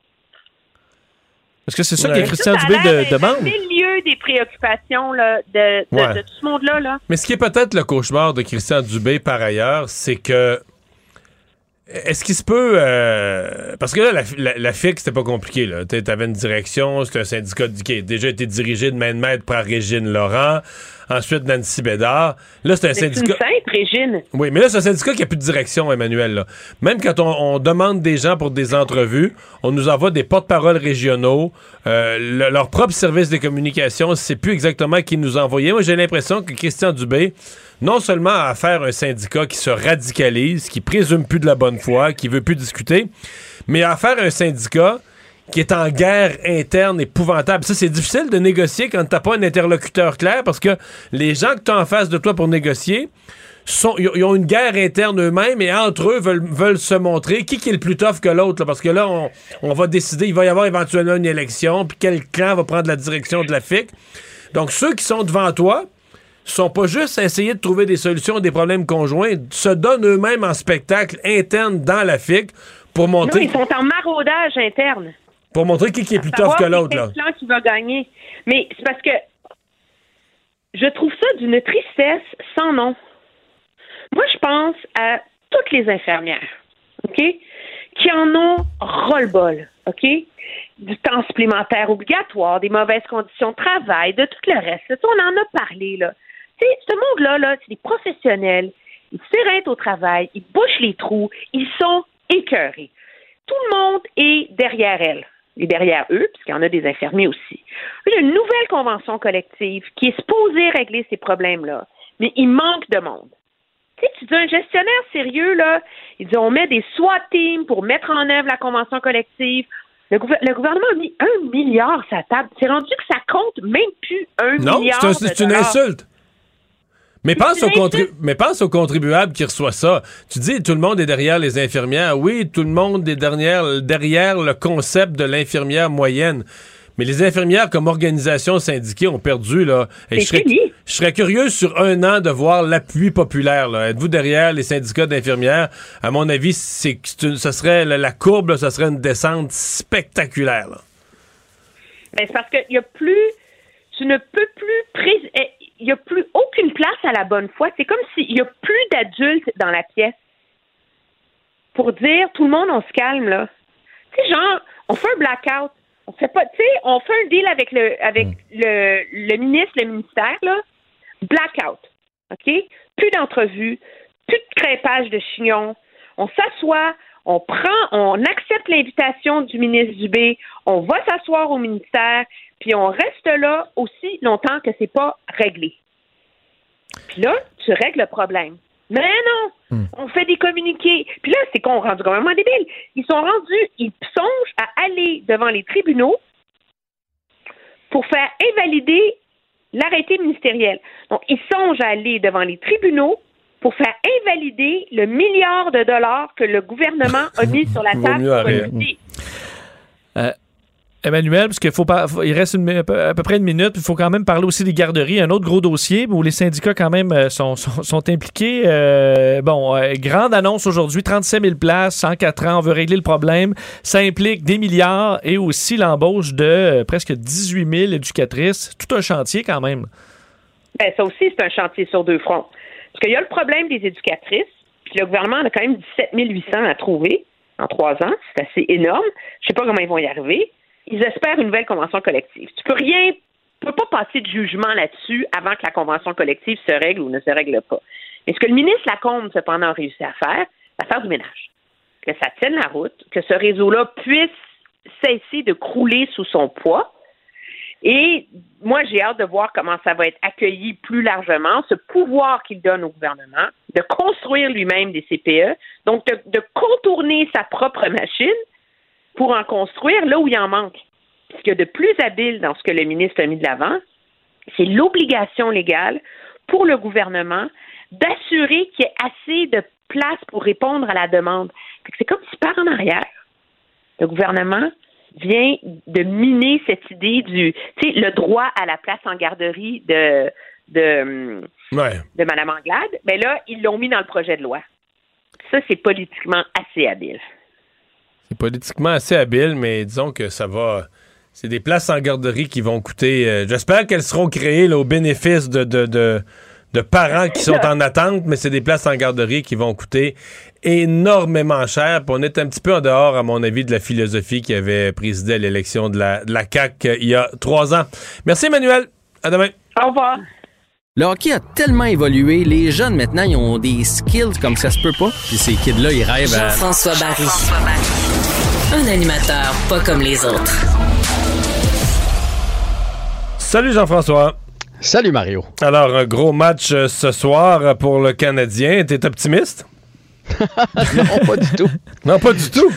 Est-ce que c'est ça que Christian Dubé de, demande? Milieu des préoccupations là, de, de, de, tout ce monde-là. Là. Mais ce qui est peut-être le cauchemar de Christian Dubé par ailleurs, c'est que est-ce qu'il se peut. Euh, parce que là, la, la, la FIC, c'était pas compliqué. Tu avais une direction, c'était un syndicat qui a déjà été dirigé de main de maître par Régine Laurent, ensuite Nancy Bédard. Là, c'est un syndicat. C'est une Régine. Oui, mais là, c'est un syndicat qui a plus de direction, Emmanuel. Là. Même quand on, on, demande des gens pour des entrevues, on nous envoie des porte-paroles régionaux. Euh, leur propre service de communication, c'est plus exactement qui nous envoyait. Moi, j'ai l'impression que Christian Dubé non seulement à faire un syndicat qui se radicalise, qui présume plus de la bonne foi, qui veut plus discuter, mais à faire un syndicat qui est en guerre interne épouvantable. Ça, c'est difficile de négocier quand t'as pas un interlocuteur clair parce que les gens que tu as en face de toi pour négocier, ils ont une guerre interne eux-mêmes et entre eux veulent, veulent se montrer qui, qui est le plus tough que l'autre. Parce que là, on, on, va décider, il va y avoir éventuellement une élection, puis quel clan va prendre la direction de la FIC. Donc, ceux qui sont devant toi, sont pas juste à essayer de trouver des solutions à des problèmes conjoints, se donnent eux-mêmes en spectacle interne dans la FIC pour montrer. Non, ils sont en maraudage interne. Pour montrer qui, qui est plus tough que l'autre. là. qui va gagner. Mais c'est parce que je trouve ça d'une tristesse sans nom. Moi, je pense à toutes les infirmières, OK, qui en ont ras-le-bol, OK, du temps supplémentaire obligatoire, des mauvaises conditions de travail, de tout le reste. on en a parlé, là ce monde-là, -là, c'est des professionnels. Ils s'éreintent au travail, ils bouchent les trous, ils sont écœurés. Tout le monde est derrière elle et derrière eux, puisqu'il y en a des infirmiers aussi. Il y a une nouvelle convention collective qui est supposée régler ces problèmes-là, mais il manque de monde. Tu sais, tu dis un gestionnaire sérieux, là, il dit on met des SWAT teams pour mettre en œuvre la convention collective. Le, gouvernement a mis un milliard sur la table. C'est rendu que ça compte même plus un milliard. Non, c'est une insulte. Mais pense, aux mais pense aux contribuables qui reçoivent ça. Tu dis, tout le monde est derrière les infirmières. Oui, tout le monde est derrière, derrière le concept de l'infirmière moyenne. Mais les infirmières comme organisation syndiquée ont perdu, là. je, serais, je serais curieux sur un an de voir l'appui populaire, Êtes-vous derrière les syndicats d'infirmières? À mon avis, c'est, ce serait, la, courbe, ça serait une descente spectaculaire, ben, c'est parce qu'il y a plus, tu ne peux plus eh, il n'y a plus aucune place à la bonne foi. C'est comme s'il n'y a plus d'adultes dans la pièce pour dire tout le monde, on se calme, là. Tu sais, genre, on fait un blackout. On fait pas, tu sais, on fait un deal avec le, avec mm. le, le ministre, le ministère, là. Blackout. OK? Plus d'entrevues, plus de crépage de chignons. On s'assoit, on prend, on accepte l'invitation du ministre Dubé, on va s'asseoir au ministère, puis on reste là aussi longtemps que c'est pas réglé. Puis là, tu règles le problème. Mais non, hmm. on fait des communiqués. Puis là, c'est qu'on rendu complètement débile. Ils sont rendus, ils songent à aller devant les tribunaux pour faire invalider l'arrêté ministériel. Donc, ils songent à aller devant les tribunaux pour faire invalider le milliard de dollars que le gouvernement a mis sur la table pour euh, Emmanuel, parce qu'il faut pas, il reste à peu près une minute, il faut quand même parler aussi des garderies, un autre gros dossier où les syndicats quand même euh, sont, impliqués. Euh, bon, grande annonce aujourd'hui, 37 000 places, 104 ans, on veut régler le problème. Ça implique des milliards et aussi l'embauche de presque 18 000 éducatrices. Tout un chantier quand même. Ben, ça aussi, c'est un chantier sur deux fronts. Parce qu'il y a le problème des éducatrices, puis le gouvernement a quand même 17 800 à trouver en trois ans. C'est assez énorme. Je ne sais pas comment ils vont y arriver. Ils espèrent une nouvelle convention collective. Tu peux rien, tu peux pas passer de jugement là-dessus avant que la convention collective se règle ou ne se règle pas. Mais ce que le ministre Lacombe, cependant, a réussi à faire, c'est à faire du ménage. Que ça tienne la route, que ce réseau-là puisse cesser de crouler sous son poids. Et moi, j'ai hâte de voir comment ça va être accueilli plus largement, ce pouvoir qu'il donne au gouvernement de construire lui-même des CPE, donc de, de, contourner sa propre machine pour en construire là où il en manque. Ce qu'il y a de plus habile dans ce que le ministre a mis de l'avant, c'est l'obligation légale pour le gouvernement d'assurer qu'il y ait assez de place pour répondre à la demande. C'est comme si par en arrière, le gouvernement vient de miner cette idée du, tu sais, le droit à la place en garderie de de, de Mme Anglade. Mais ben là, ils l'ont mis dans le projet de loi. Ça, c'est politiquement assez habile. C'est politiquement assez habile, mais disons que ça va. C'est des places en garderie qui vont coûter. Euh, j'espère qu'elles seront créées là, au bénéfice de, de, de, de parents qui sont en attente, mais c'est des places en garderie qui vont coûter énormément cher. Puis on est un petit peu en dehors, à mon avis, de la philosophie qui avait présidé à l'élection de la, de la CAQ euh, il y a trois ans. Merci, Emmanuel. À demain. Au revoir. Le hockey a tellement évolué, les jeunes maintenant, ils ont des skills comme ça se peut pas. Puis ces kids-là, ils rêvent à... Jean-François Barry. Un animateur pas comme les autres. Salut Jean-François. Salut Mario. Alors, un gros match euh, ce soir pour le Canadien. T'es optimiste? non, pas du tout. Non, pas du tout.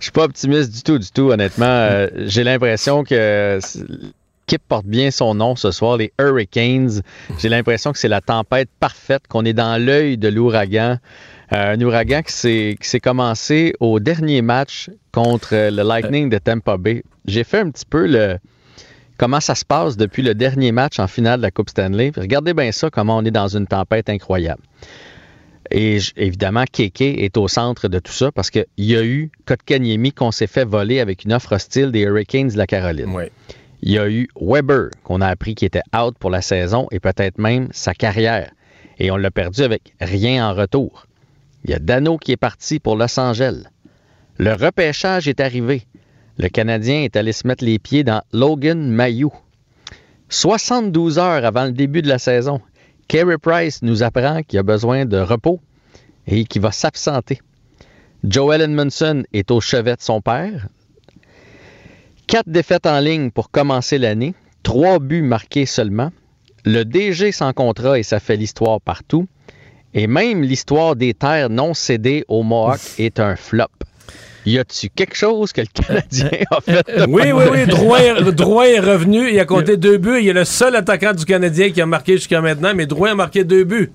Je suis pas optimiste du tout, du tout, honnêtement. Euh, j'ai l'impression que l'équipe porte bien son nom ce soir, les Hurricanes. J'ai l'impression que c'est la tempête parfaite, qu'on est dans l'œil de l'ouragan. Euh, un ouragan qui s'est commencé au dernier match contre le Lightning de Tampa Bay. J'ai fait un petit peu le, comment ça se passe depuis le dernier match en finale de la Coupe Stanley. regardez bien ça, comment on est dans une tempête incroyable. Et évidemment, Keke est au centre de tout ça parce qu'il y a eu Kotkaniemi qu'on s'est fait voler avec une offre hostile des Hurricanes de la Caroline. Il y a eu Weber qu'on a appris qu'il était out pour la saison et peut-être même sa carrière. Et on l'a perdu avec rien en retour. Il y a Dano qui est parti pour Los Angeles. Le repêchage est arrivé. Le Canadien est allé se mettre les pieds dans Logan Mayou. 72 heures avant le début de la saison, Carey Price nous apprend qu'il a besoin de repos et qu'il va s'absenter. Joel Edmondson est au chevet de son père. Quatre défaites en ligne pour commencer l'année, trois buts marqués seulement. Le DG sans contrat et ça fait l'histoire partout. Et même l'histoire des terres non cédées au Mohawk est un flop y a-tu quelque chose que le Canadien a fait? oui, oui, oui. Drouin, est revenu. Il a compté deux buts. Il est le seul attaquant du Canadien qui a marqué jusqu'à maintenant, mais Drouin a marqué deux buts.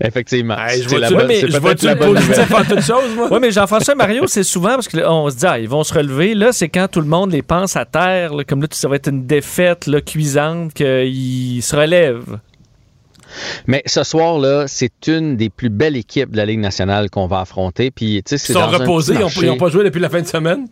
Effectivement. je vois-tu le positif en toute chose, moi? Oui, mais Jean-François Mario, c'est souvent parce qu'on se dit, ah, ils vont se relever. Là, c'est quand tout le monde les pense à terre, comme là, ça va être une défaite là, cuisante, qu'ils se relèvent. Mais ce soir-là, c'est une des plus belles équipes de la Ligue nationale qu'on va affronter. Puis, ils sont reposés, ils n'ont pas joué depuis la fin de semaine?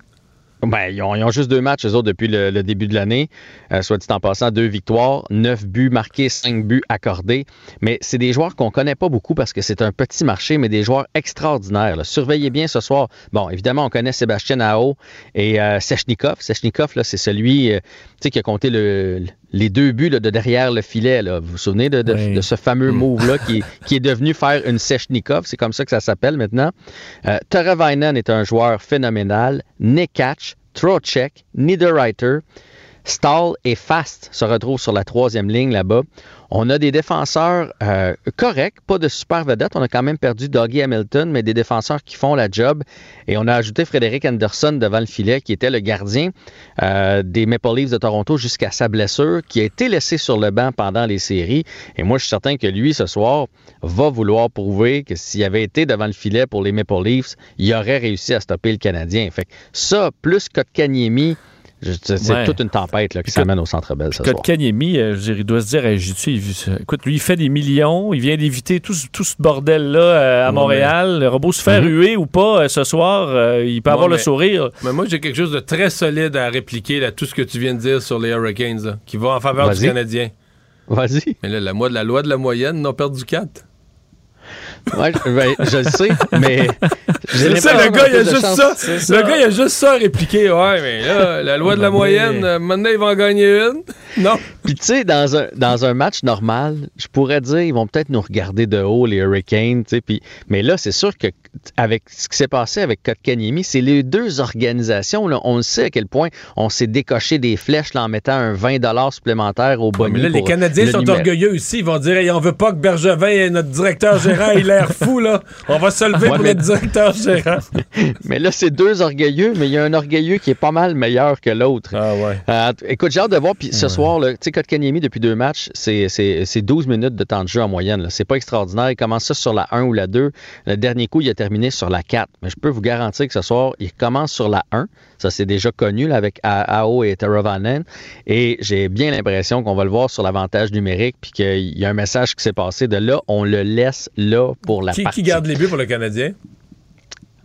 Ben, ils, ont, juste deux matchs, eux autres, depuis le, début de l'année. Euh, soit dit en passant, deux victoires, neuf buts marqués, cinq buts accordés. Mais c'est des joueurs qu'on connaît pas beaucoup parce que c'est un petit marché, mais des joueurs extraordinaires. Surveillez bien ce soir. Bon, évidemment, on connaît Sébastien Ao et euh, Sechnikov. Sechnikov, c'est celui euh, qui a compté les deux buts de derrière le filet. Vous vous souvenez de, ce fameux mm. move-là qui, est devenu faire une Sechnikov? C'est comme ça que ça s'appelle maintenant. Euh, est un joueur phénoménal. Nekach, Trocek, Niederreiter, Stahl et Fast se retrouvent sur la troisième ligne là-bas. On a des défenseurs euh, corrects, pas de super vedettes. On a quand même perdu Doggy Hamilton, mais des défenseurs qui font la job. Et on a ajouté Frédéric Anderson devant le filet, qui était le gardien euh, des Maple Leafs de Toronto jusqu'à sa blessure, qui a été laissé sur le banc pendant les séries. Et moi, je suis certain que lui, ce soir, va vouloir prouver que s'il avait été devant le filet pour les Maple Leafs, il aurait réussi à stopper le Canadien. Fait ça, plus Kotkaniemi, c'est toute une tempête qui s'amène au Centre Bell ce soir. Kanyemi, euh, il doit se dire, écoute, lui, il fait des millions, il vient d'éviter tout, ce bordel-là euh, à Montréal. Le robot se fait mm-hmm. ruer ou pas euh, ce soir, il peut avoir le sourire. Mais moi, j'ai quelque chose de très solide à répliquer à tout ce que tu viens de dire sur les Hurricanes, qui va en faveur du Canadien. Vas-y. Mais là, la, la loi de la moyenne n'a perdu 4. Ouais, ben, je le sais, mais. Je sais, le gars, il a juste ça. Le gars, il a juste ça à répliquer. Ouais, mais là, la loi de la moyenne, maintenant, il va en gagner une. Non. Puis tu sais, dans un, dans un match normal, je pourrais dire, ils vont peut-être nous regarder de haut, les Hurricanes, tu sais, puis, mais là, c'est sûr que avec ce qui s'est passé avec Kotkaniemi, c'est les deux organisations, là, on le sait à quel point on s'est décoché des flèches là, en mettant un 20 supplémentaire au bonus. mais là, les Canadiens sont orgueilleux aussi. Ils vont dire, hey, on veut pas que Bergevin et notre directeur ait l'air fou, là. On va se lever pour mais... notre directeur mais là, c'est deux orgueilleux, mais il y a un orgueilleux qui est pas mal meilleur que l'autre. Ah ouais. Euh, écoute, j'ai hâte de voir. Puis ce Ouais. soir, tu sais, Kotkaniemi, depuis deux matchs, c'est c'est- c'est 12 minutes de temps de jeu en moyenne. C'est pas extraordinaire. Il commence ça sur la 1 ou la 2. Le dernier coup, il a terminé sur la 4. Mais je peux vous garantir que ce soir, il commence sur la 1. Ça, c'est déjà connu là, avec Ao et Teravanen. Et j'ai bien l'impression qu'on va le voir sur l'avantage numérique. Puis qu'il y a un message qui s'est passé de là, on le laisse là pour la Qui, partie. qui garde les buts pour le Canadien?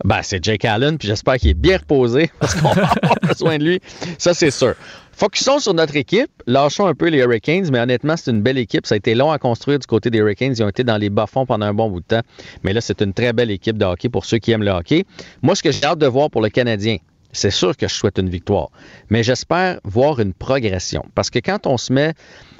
Ben, c'est Jake Allen, puis j'espère qu'il est bien reposé parce qu'on va avoir besoin de lui. Ça, c'est sûr. Focusons sur notre équipe. Lâchons un peu les Hurricanes, mais honnêtement, c'est une belle équipe. Ça a été long à construire du côté des Hurricanes. Ils ont été dans les bas-fonds pendant un bon bout de temps. Mais là, c'est une très belle équipe de hockey pour ceux qui aiment le hockey. Moi, ce que j'ai hâte de voir pour le Canadien, c'est sûr que je souhaite une victoire. Mais j'espère voir une progression. Parce que quand on se met.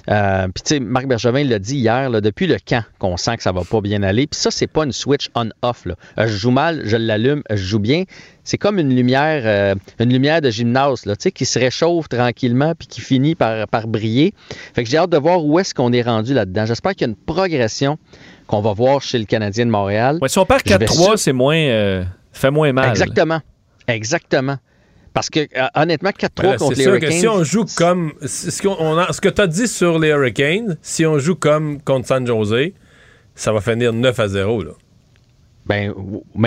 euh, puis, tu sais, Marc Bergevin l'a dit hier, là, depuis le camp, qu'on sent que ça va pas bien aller. Puis, ça, c'est pas une switch on-off. Euh, Je joue mal, je l'allume, je joue bien. C'est comme une lumière, euh, une lumière de gymnase, là, tu sais, qui se réchauffe tranquillement puis qui finit par, par briller. Fait que j'ai hâte de voir où est-ce qu'on est rendu là-dedans. J'espère qu'il y a une progression qu'on va voir chez le Canadien de Montréal. Ouais, si on perd Je vais 4-3, c'est moins. euh, fait moins mal. Exactement. Exactement. Parce que, euh, honnêtement, 4-3 Ben là, contre C'est les sûr Hurricanes. que si on joue comme. Ce, qu'on- on a- ce que tu as dit sur les Hurricanes, si on joue comme contre San Jose, ça va finir 9 à 0. Là. Ben,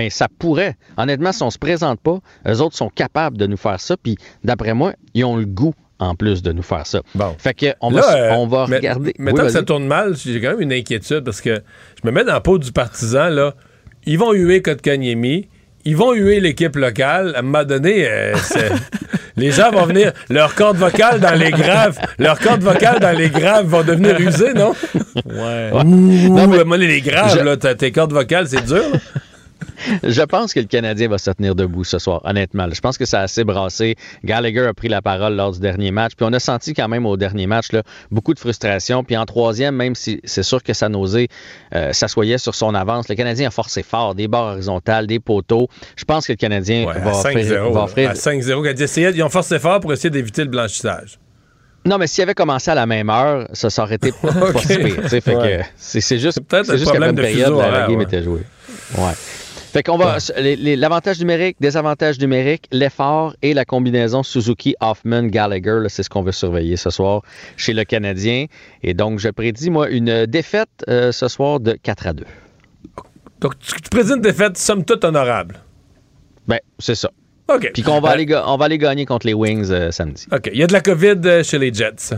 ça pourrait. Honnêtement, si on se présente pas, eux autres sont capables de nous faire ça. Puis, d'après moi, ils ont le goût, en plus, de nous faire ça. Bon. Fait que, on va, Là, euh, on va mais- regarder. Oui, que ça tourne mal, j'ai quand même une inquiétude parce que je me mets dans la peau du partisan. Là. Ils vont huer Kotkaniemi. Ils vont huer l'équipe locale. À un moment donné, euh, les gens vont venir. Leur corde vocale dans les graves, leur corde vocale dans les graves vont devenir usées, non? Ouais. Ouh, Non, mais- les graves, Je- là, t'as- tes cordes vocales, c'est dur. là. Je pense que le Canadien va se tenir debout ce soir, honnêtement. Je pense que ça a assez brassé. Gallagher a pris la parole lors du dernier match. Puis on a senti quand même au dernier match là, beaucoup de frustration. Puis en troisième, même si c'est sûr que sa nausée euh, s'assoyait sur son avance, le Canadien a forcé fort, des barres horizontales, des poteaux. Je pense que le Canadien Ouais, va, à 5-0. offrir, va là. offrir- À 5-0. Ils ont forcé fort pour essayer d'éviter le blanchissage. Non, mais s'il avait commencé à la même heure, ça, ça aurait été pas Ok. si pire, tu sais. Fait Ouais. que c'est juste, juste qu'à la même période, la, game était jouée. Ouais. Fait qu'on va, l'avantage numérique, désavantage numérique, l'effort et la combinaison Suzuki-Hoffman-Gallagher, c'est ce qu'on veut surveiller ce soir chez le Canadien. Et donc, je prédis, moi, une défaite euh, ce soir de 4 à 2. Donc, tu, tu prédis une défaite, somme toute honorable? Ben, c'est ça. OK. Puis qu'on va, Euh, aller, on va aller gagner contre les Wings euh, samedi. OK. Il y a de la COVID chez les Jets.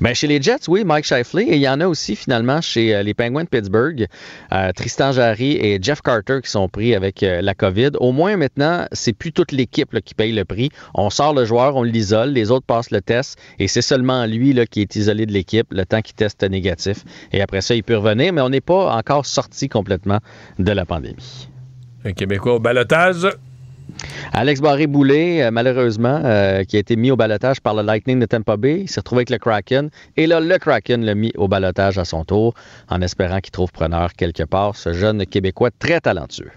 Ben, chez les Jets, oui, Mike Shifley. Et il y en a aussi finalement chez euh, les Penguins de Pittsburgh, euh, Tristan Jarry et Jeff Carter qui sont pris avec euh, la COVID. Au moins maintenant, c'est plus toute l'équipe qui paye le prix. On sort le joueur, on l'isole, les autres passent le test et c'est seulement lui qui est isolé de l'équipe le temps qu'il teste négatif. Et après ça, il peut revenir, mais on n'est pas encore sorti complètement de la pandémie. Un Québécois au balotage. Alex Barré-Boulet, euh, malheureusement, euh, qui a été mis au balotage par le Lightning de Tampa Bay, il s'est retrouvé avec le Kraken. Et là, le Kraken l'a mis au balotage à son tour, en espérant qu'il trouve preneur quelque part, ce jeune Québécois très talentueux.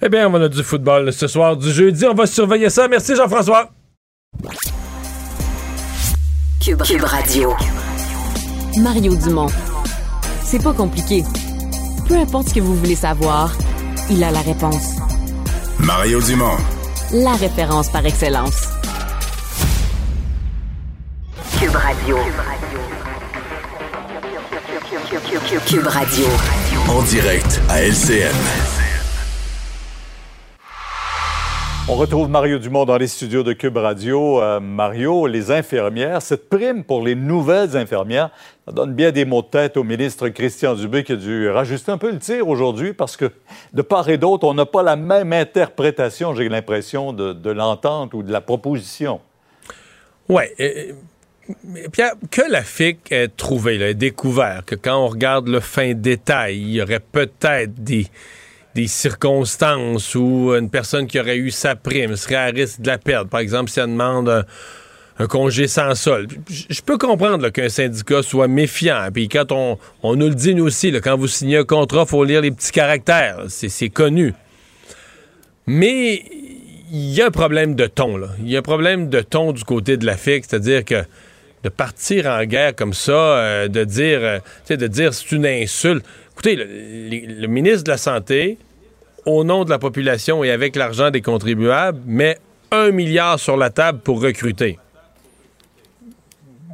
Eh bien, on a du football ce soir, du jeudi. On va surveiller ça. Merci, Jean-François. Cube, Cube Radio. Mario Dumont. C'est pas compliqué. Peu importe ce que vous voulez savoir, il a la réponse. Mario Dumont. La référence par excellence. Cube Radio. Cube Radio. En direct à LCN. On retrouve Mario Dumont dans les studios de Cube Radio. Euh, Mario, les infirmières, cette prime pour les nouvelles infirmières, ça donne bien des mots de tête au ministre Christian Dubé qui a dû rajuster un peu le tir aujourd'hui parce que de part et d'autre, on n'a pas la même interprétation, j'ai l'impression, de, l'entente ou de la proposition. Oui. Pierre, que la FIC ait trouvé, là, ait découvert que quand on regarde le fin détail, il y aurait peut-être des, des circonstances où une personne qui aurait eu sa prime serait à risque de la perdre. Par exemple, si elle demande un, congé sans sol. Je peux comprendre qu'un syndicat soit méfiant. Puis quand on, on, nous le dit, nous aussi, quand vous signez un contrat, il faut lire les petits caractères. C'est connu. Mais il y a un problème de ton. Il y a un problème de ton du côté de la FIC, c'est-à-dire que de partir en guerre comme ça, euh, de dire, euh, de dire c'est une insulte. Écoutez, le, ministre de la Santé, au nom de la population et avec l'argent des contribuables, met un milliard sur la table pour recruter.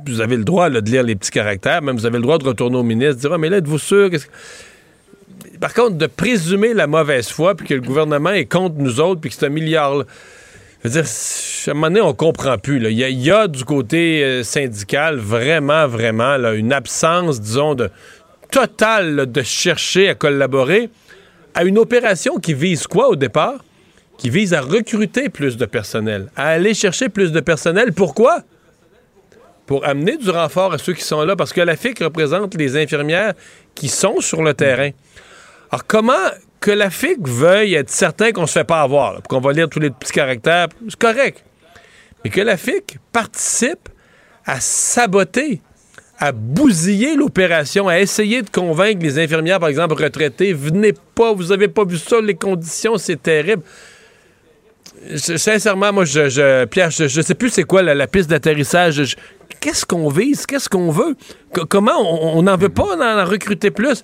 Vous avez le droit de lire les petits caractères, même vous avez le droit de retourner au ministre, de dire ah, mais là, êtes-vous sûr? Par contre, de présumer la mauvaise foi, puis que le gouvernement est contre nous autres, puis que c'est un milliard. Je veux dire, à un moment donné, on comprend plus. Il y, a du côté euh, syndical vraiment, vraiment une absence, disons, de totale de chercher à collaborer à une opération qui vise quoi au départ? Qui vise à recruter plus de personnel, à aller chercher plus de personnel. Pourquoi? Pour amener du renfort à ceux qui sont là, parce que la FIC représente les infirmières qui sont sur le terrain. Alors, comment que la FIC veuille être certain qu'on se fait pas avoir, qu'on va lire tous les petits caractères, c'est correct. Mais que la FIC participe à saboter, à bousiller l'opération, à essayer de convaincre les infirmières, par exemple, retraitées, venez pas, vous avez pas vu ça, les conditions, c'est terrible. sincèrement, moi, je, Pierre, je, sais plus c'est quoi la, piste d'atterrissage qu'est-ce qu'on vise, qu'est-ce qu'on veut, comment on n'en veut pas en, recruter plus?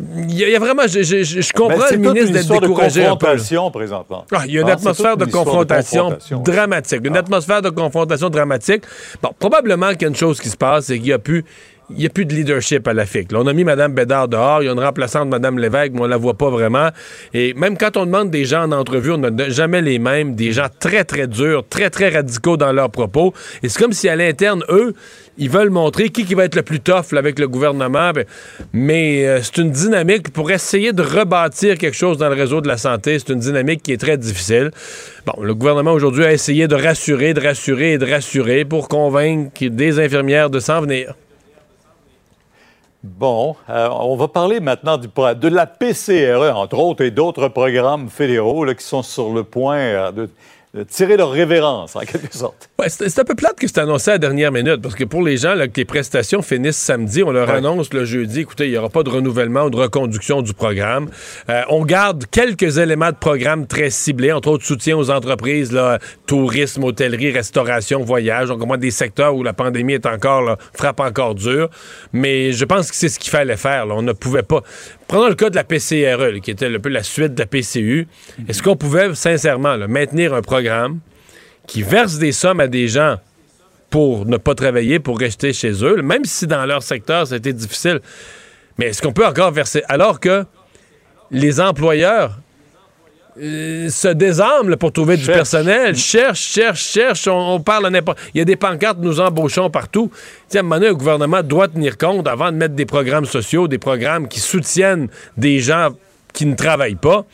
Il y, a vraiment, je, comprends le ministre d'être découragé. Il y a une confrontation présentement. Ah, il y a une atmosphère de confrontation, dramatique, une atmosphère de confrontation dramatique. Bon, probablement qu'il y a une chose qui se passe, c'est qu'il y a plus il n'y a plus de leadership à la FIC. on a mis Mme Bédard dehors, il y a une remplaçante, Mme Lévesque, mais on la voit pas vraiment. Et même quand on demande des gens en entrevue, on n'a jamais les mêmes, des gens très, très durs, très, très radicaux dans leurs propos. Et c'est comme si à l'interne, eux, ils veulent montrer qui, qui va être le plus tough avec le gouvernement. Ben, mais euh, c'est une dynamique pour essayer de rebâtir quelque chose dans le réseau de la santé. C'est une dynamique qui est très difficile. Bon, le gouvernement aujourd'hui a essayé de rassurer, de rassurer et de rassurer pour convaincre des infirmières de s'en venir. Bon, euh, on va parler maintenant de la PCRE, entre autres, et d'autres programmes fédéraux qui sont sur le point euh, de tirer leur révérence, en quelque sorte. Ouais, c'est un peu plate que c'est annoncé à la dernière minute, parce que pour les gens, là, que les prestations finissent samedi, on leur annonce le jeudi, écoutez, il n'y aura pas de renouvellement ou de reconduction du programme. Euh, on garde quelques éléments de programme très ciblés, entre autres soutien aux entreprises, là, tourisme, hôtellerie, restauration, voyage, donc au des secteurs où la pandémie est encore, là, frappe encore dur. Mais je pense que c'est ce qu'il fallait faire. Là. On ne pouvait pas. Prenons le cas de la PCRE, qui était un peu la suite de la PCU. Est-ce qu'on pouvait, sincèrement, maintenir un programme qui verse des sommes à des gens pour ne pas travailler, pour rester chez eux, même si dans leur secteur, c'était difficile? Mais est-ce qu'on peut encore verser... Alors que les employeurs euh, se désarment pour trouver du personnel, cherchent, cherchent, cherchent, on, parle à n'importe... Il y a des pancartes, nous embauchons partout. à un moment donné, le gouvernement doit tenir compte, avant de mettre des programmes sociaux, des programmes qui soutiennent des gens qui ne travaillent pas,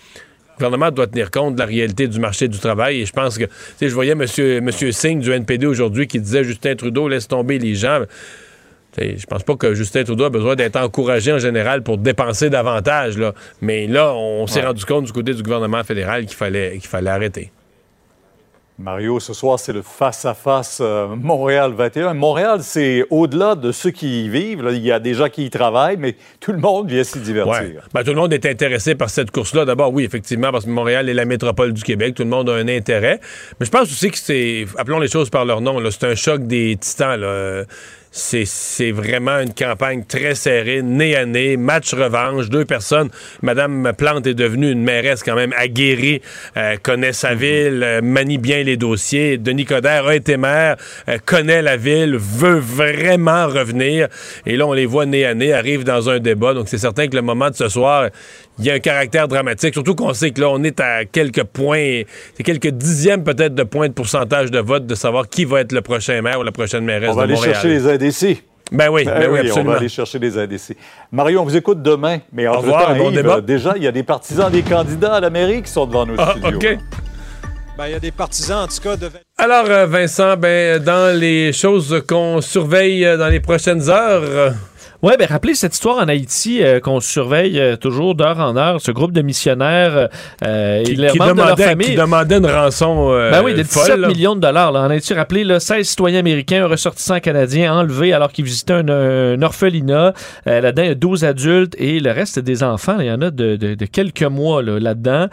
le gouvernement doit tenir compte de la réalité du marché du travail. Et je pense que, je voyais M. Monsieur, monsieur Singh du NPD aujourd'hui qui disait Justin Trudeau laisse tomber les gens. Je pense pas que Justin Trudeau a besoin d'être encouragé en général pour dépenser davantage. Là. Mais là, on s'est rendu compte du côté du gouvernement fédéral qu'il fallait, qu'il fallait arrêter. Mario, ce soir, c'est le face-à-face euh, Montréal 21. Montréal, c'est au-delà de ceux qui y vivent. il y a des gens qui y travaillent, mais tout le monde vient s'y divertir. Ben, tout le monde est intéressé par cette course-là. D'abord, oui, effectivement, parce que Montréal est la métropole du Québec. Tout le monde a un intérêt. Mais je pense aussi que c'est, appelons les choses par leur nom, c'est un choc des titans. Là c'est vraiment une campagne très serrée, nez à nez, match revanche, deux personnes. Madame Plante est devenue une mairesse quand même aguerrie, euh, connaît sa mhm. ville, euh, manie bien les dossiers. Denis Coderre a été maire, euh, connaît la ville, veut vraiment revenir. Et là, on les voit nez à nez, arrivent dans un débat. Donc, c'est certain que le moment de ce soir, il y a un caractère dramatique, surtout qu'on sait que là, on est à quelques points, c'est quelques dixièmes peut-être de points de pourcentage de vote de savoir qui va être le prochain maire ou la prochaine mairesse on va aller chercher les ADC. Ben oui, ben, ben oui, absolument. On va aller chercher les ADC. Mario, on vous écoute demain, mais en revoir, bon débat. déjà, il y a des partisans des candidats à la mairie qui sont devant nos ah, studios. OK. Ben, il y a des partisans, en tout cas, de... Alors, euh, Vincent, ben, dans les choses qu'on surveille euh, dans les prochaines heures... Oui, bien, rappelez cette histoire en Haïti euh, qu'on surveille euh, toujours d'heure en heure, ce groupe de missionnaires euh, Qui, et qui membres de leur demandait, famille. qui demandait une rançon euh, Ben oui, de 17 folle. là. millions de dollars. Là. En Haïti, rappelez, là, 16 citoyens américains, un ressortissant canadien enlevé alors qu'ils visitaient un, un orphelinat. Là-dedans, il y a 12 adultes et le reste, des enfants. Il y en a de, de- de quelques mois là, là-dedans.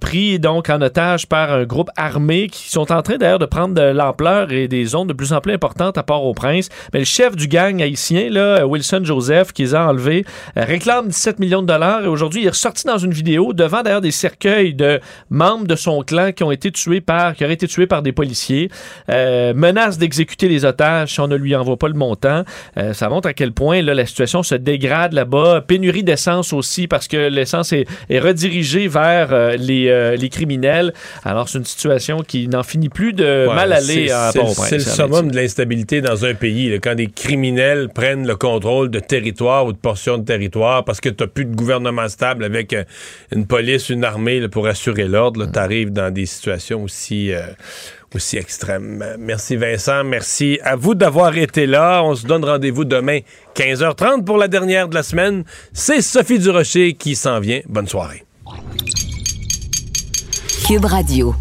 Pris donc en otage par un groupe armé qui sont en train d'ailleurs de prendre de l'ampleur et des zones de plus en plus importantes à Port-au-Prince. Mais le chef du gang haïtien, là, Wilson Joseph, qui les a enlevés, euh, réclame 17 millions de dollars et aujourd'hui, il est ressorti dans une vidéo devant d'ailleurs des cercueils de membres de son clan qui ont été tués par, qui auraient été tués par des policiers. Euh, menace d'exécuter les otages si on ne lui envoie pas le montant. Euh, ça montre à quel point là, la situation se dégrade là-bas. Pénurie d'essence aussi parce que l'essence est, est redirigée vers euh, les, les criminels. Alors c'est une situation qui n'en finit plus de Ouais, mal aller c'est- à c'est le- Port-au-Prince. C'est le en summum de l'instabilité dans un pays. là, quand des criminels prennent le contrôle de territoire ou de portions de territoire parce que tu n'as plus de gouvernement stable avec euh, une police, une armée là, pour assurer l'ordre, tu arrives dans des situations aussi, euh, aussi extrêmes. Merci Vincent. Merci à vous d'avoir été là. On se donne rendez-vous demain 15h30 pour la dernière de la semaine. C'est Sophie Durocher qui s'en vient. Bonne soirée. Cube Radio.